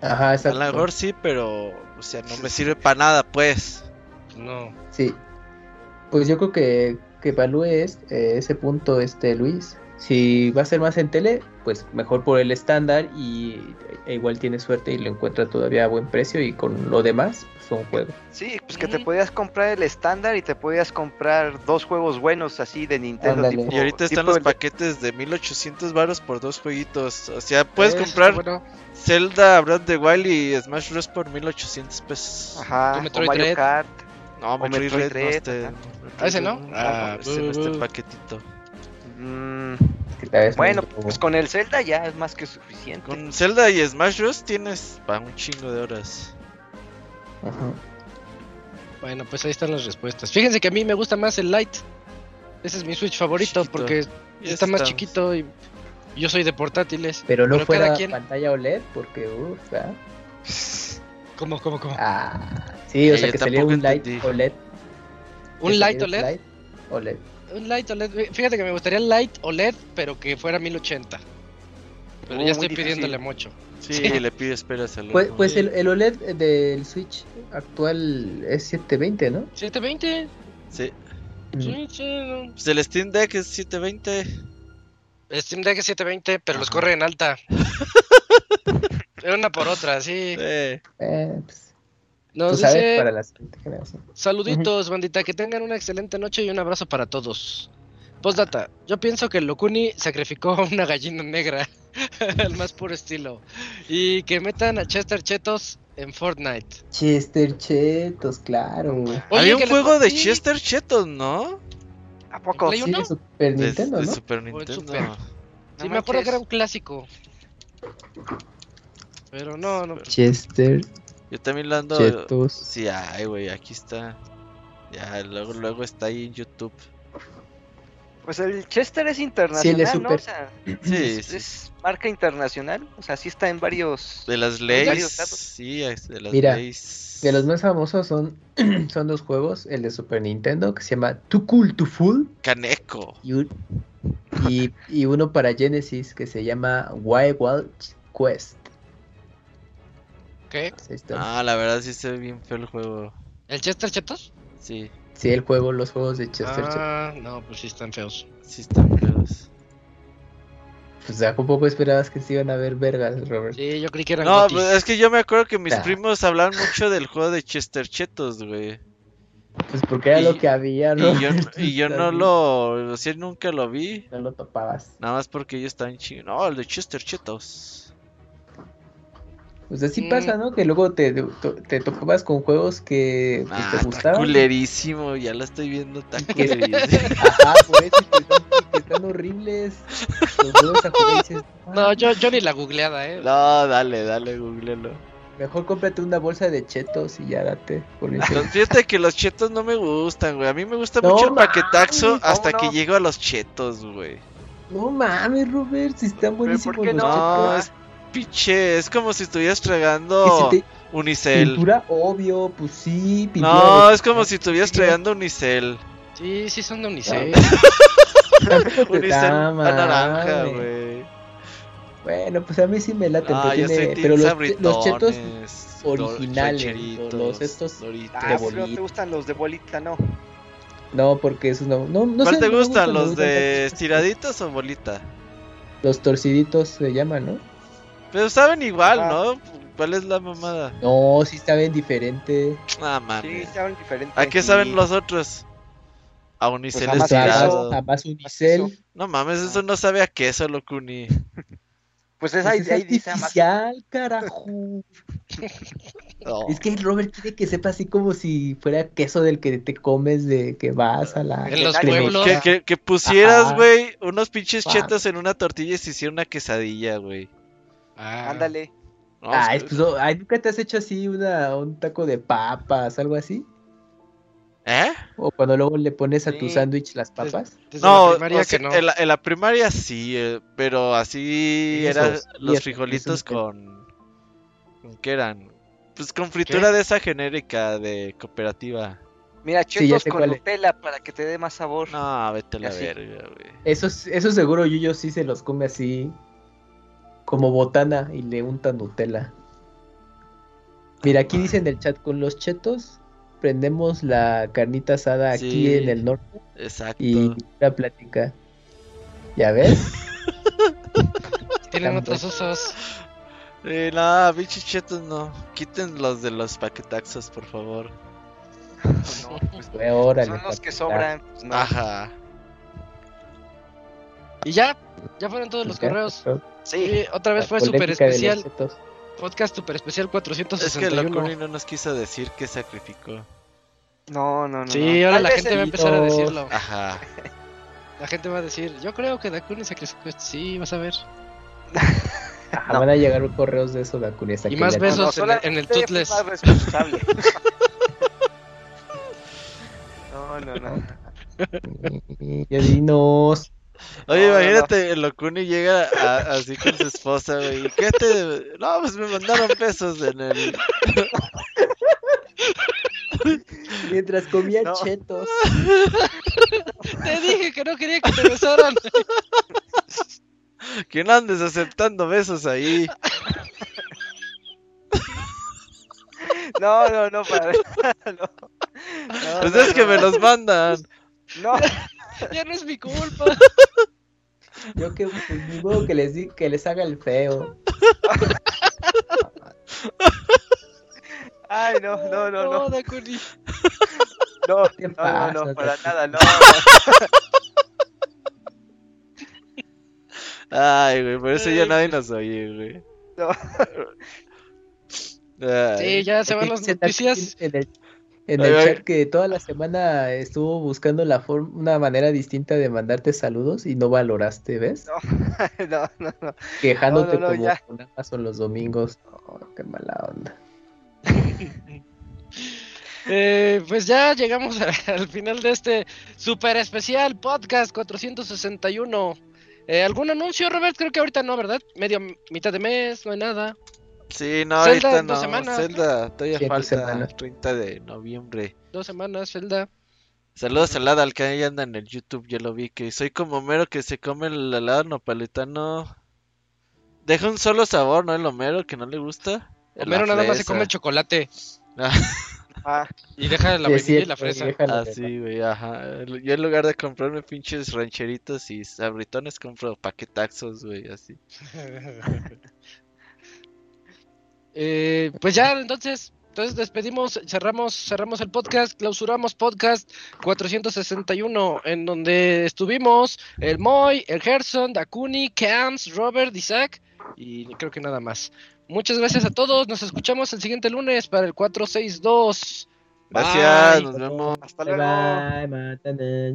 Ajá, A exacto. lo mejor sí, pero. O sea, no me sirve para nada, pues. No. Sí. Pues yo creo que, que evalúes eh, ese punto, este Luis. Si va a ser más en tele, pues mejor por el estándar y e igual tiene suerte y lo encuentra todavía a buen precio y con lo demás, pues un juego. Sí, pues que te podías comprar el estándar y te podías comprar dos juegos buenos así de Nintendo. Tipo- Y ahorita están los el- paquetes de 1800 varos por dos jueguitos. O sea, puedes comprar bueno. Zelda, Breath of the Wild y Smash Bros. por 1800 pesos. Ajá, o Metroid Mario. Kart. No, O Metroid Metroid Red no Dread, ¿Ah, ese no? Ah, Ah, ese no está en bu- paquetito. Mm, bueno, no- pues con el Zelda ya es más que suficiente. Con Zelda y Smash Bros. tienes para un chingo de horas. Ajá. Bueno, pues ahí están las respuestas. Fíjense que a mí me gusta más el Lite. Ese es mi Switch favorito Chiquito. porque está más chiquito y yo soy de portátiles. Pero no cada fuera quien- pantalla OLED porque, uff, ¿ah? ¿Cómo, cómo, cómo? Ah, sí, o Eh, sea que tampoco un Light entendí. OLED. ¿Un que Lite salía OLED? Lite OLED. Un Lite OLED. Fíjate que me gustaría el Lite OLED, pero que fuera 1080. Pero Uh, ya estoy difícil. pidiéndole mucho. Sí, Sí. le pides esperas al Pues, pues el, el OLED del Switch actual es 720, ¿no? 720. Sí. Mm. Sí, sí, no. Pues el Steam Deck es 720. Steam Deck es 720, pero los corre en alta. [LAUGHS] Una por otra, sí. Sí. Eh, pues, Nos tú sabes, dice, para la siguiente generación. saluditos, bandita, que tengan una excelente noche y un abrazo para todos. Postdata, yo pienso que el Lokuni sacrificó a una gallina negra, [LAUGHS] al más puro estilo, y que metan a Chester Chetos en Fortnite. Chester Chetos, claro. Oye, Había un juego de Chester Chetos, ¿no? ¿A poco? Play Sí, de Super De- Nintendo, de ¿no? Super en Nintendo. Super. No Sí, me acuerdo que era un clásico. Pero no, no. Chester Yo también lo ando. Chetos. Sí, ay, güey, aquí está. Ya, luego, luego está ahí en YouTube. Pues el Chester es internacional, Sí, es ¿no? O súper. sea, Sí, es, sí. es marca internacional. O sea, sí está en varios. De las leyes. datos. Sí, es de las Mira, leyes. De los más famosos son, [CLEARS THROAT] son dos juegos, el de Super Nintendo que se llama Too Cool to Fool Caneco. y, un- y, y uno para Genesis que se llama Wild Wild Quest. Ah, la verdad sí se ve bien feo el juego. ¿El Chester Chetos? Sí, Sí, el juego, los juegos de Chester. Ah, no, pues sí están feos. sí están feos. Pues ¿a poco esperabas que se iban a ver vergas, Robert? Sí, yo creí que eran No, gotis. pues, es que yo me acuerdo que mis Ah. primos hablaban mucho del juego de Chester Chetos, güey. Pues porque era Y- lo que había, Y yo, Robert, y yo [LAUGHS] no lo, o sea, nunca lo vi. No lo topabas. Nada más porque ellos estaban chingos. No, el de Chester Chetos. Pues así Mm. pasa, ¿no? Que luego te, te, te topabas con juegos que pues, Ah, te está gustaban. culerísimo, ya lo estoy viendo tan culerísimo. [LAUGHS] Ajá, por eso que están, que están horribles. Los juegos a jugar y dices, No, "Ah, yo, yo ni la googleada, eh. No, dale, dale, googlelo. Mejor cómprate una bolsa de chetos y ya date. Por Fíjate que los chetos no me gustan, güey. A mí me gusta No mucho el paquetaxo ¿cómo hasta que llego a los chetos, güey. No mames, Robert, si están ¿por buenísimos qué los no? No, chetos. Es pinche, es como si estuvieras tragando te- Unicel. Pintura, obvio, pues sí. pintura No, de- es como si estuvieras tragando Unicel. Sí, sí son de Unicef. Tampoco te Unicel a naranja, güey. Bueno, pues a mí sí me late. Ah, tiene- pero los, los chetos originales, los estos- Doritos. Ah, de pero no te bolita. gustan los de bolita, no. No, porque esos no. no, no ¿Cuál sé, te no gustan? me ¿Los gustan de estiraditos o bolita? Los torciditos se llaman, ¿no? Pero saben igual, Ah. ¿no? ¿Cuál es la mamada? No, sí saben diferente. Ah, Sí, mames. saben diferente. ¿A qué Sí. saben los otros? A Unicel Pues a más estirado. queso. A más unicel. No mames, eso no sabe a queso, locuni. Pues es Pues ahí, es ahí dice más. artificial, carajo. No. Es que Robert quiere que sepa así como si fuera queso del que te comes de que vas a la. En los Nadie me pueblos. Que, que, que pusieras, güey, unos pinches Ah. chetos en una tortilla y se hiciera una quesadilla, güey. Ah, Ándale. No, Ay, es- pues, ay, ¿nunca te has hecho así una, un taco de papas, algo así? ¿Eh? O cuando luego le pones a tu Sí. sándwich las papas. Desde No, la primaria o sea, que no. en, la, en la primaria sí, eh, pero así eran los eso, frijolitos eso. con... ¿Con qué eran? Pues con fritura de esa genérica de cooperativa. Mira, Sí, chetos sé con. Nutella para que te dé más sabor. No, vete a la Así. verga, güey. Esos, esos seguro Yuyo sí se los come así como botana y le unta Nutella. Mira, aquí dice en el chat, con los chetos prendemos la carnita asada aquí en el norte Exacto. y la plática. ¿Ya ves? [LAUGHS] Tienen otros usos. Eh, no, pinches chetos no. Quiten los de los paquetaxos, por favor. No, [LAUGHS] pues, órale, son los que sobran. pues, no. Ajá. Y ya, ya fueron todos los Ya, correos. Sí, otra vez la fue los especial. Podcast super especial Es que 461. Locuni no nos quiso decir que sacrificó. No, no, no. Sí, no. ahora Tal la gente va a empezar a decirlo. Ajá. La gente va a decir, yo creo que Dakuni sacrificó esto. Sí, vas a ver. [LAUGHS] Ah, No. Van a llegar correos de eso, Dakuni. Y más ya- besos. No, no, en el- en responsable. [LAUGHS] no, no, no. [LAUGHS] Ya dinos. Oye, No, no, imagínate, el Locuni llega a- así con su esposa, güey. ¿y ¿Qué te.? No, pues me mandaron pesos en el. [LAUGHS] Mientras comía No. chetos. [LAUGHS] Te dije que no quería que te besaran. [LAUGHS] Que no andes aceptando besos ahí. No, no, no, para no. No, Pues no, es que no. me los mandan. No, [LAUGHS] ya no es mi culpa. Yo que pues, ni modo que les di, que les haga el feo. [LAUGHS] ay, no, no, no, no. Dakuni. No, [LAUGHS] ¿Qué no, no, pasa, no, para nada, no. Ay, güey, por eso ya nadie nos oye, güey. No. Ay. Sí, ya se van las noticias. En el, chat que toda la semana estuvo buscando la forma, una manera distinta de mandarte saludos y no valoraste, ¿ves? No, [LAUGHS] no, no. Quejándote no, no, como ya. con Amazon los domingos. Oh, qué mala onda. [LAUGHS] Eh, pues ya llegamos [LAUGHS] al final de este super especial podcast 461. Eh, ¿Algún anuncio, Robert? Creo que ahorita no, ¿verdad? Medio, mitad de mes, no hay nada. Sí, no, Zelda ahorita no. semanas, Zelda, todavía falta semanas. 30 de noviembre. Dos semanas, Zelda. Saludos al Adal que ahí anda en el YouTube, ya lo vi, que soy como Homero que se come el helado napolitano. Deja un solo sabor, ¿no? El Homero que no le gusta. Homero La nada más se come el chocolate Ah, y deja la Sí, vainilla y la fresa. déjalo Ah, güey, ajá. Yo en lugar de comprarme pinches rancheritos y sabritones, compro paquetaxos, güey, así. [LAUGHS] Eh, pues ya, entonces, entonces despedimos, cerramos, cerramos el podcast, clausuramos podcast 461, en donde estuvimos el Moy, el Gerson, Dakuni, Cams, Robert, Isaac y creo que nada más. Muchas gracias a todos, nos escuchamos el siguiente lunes para el 462. Gracias, Bye. nos vemos. hasta Bye luego. bye, mátame,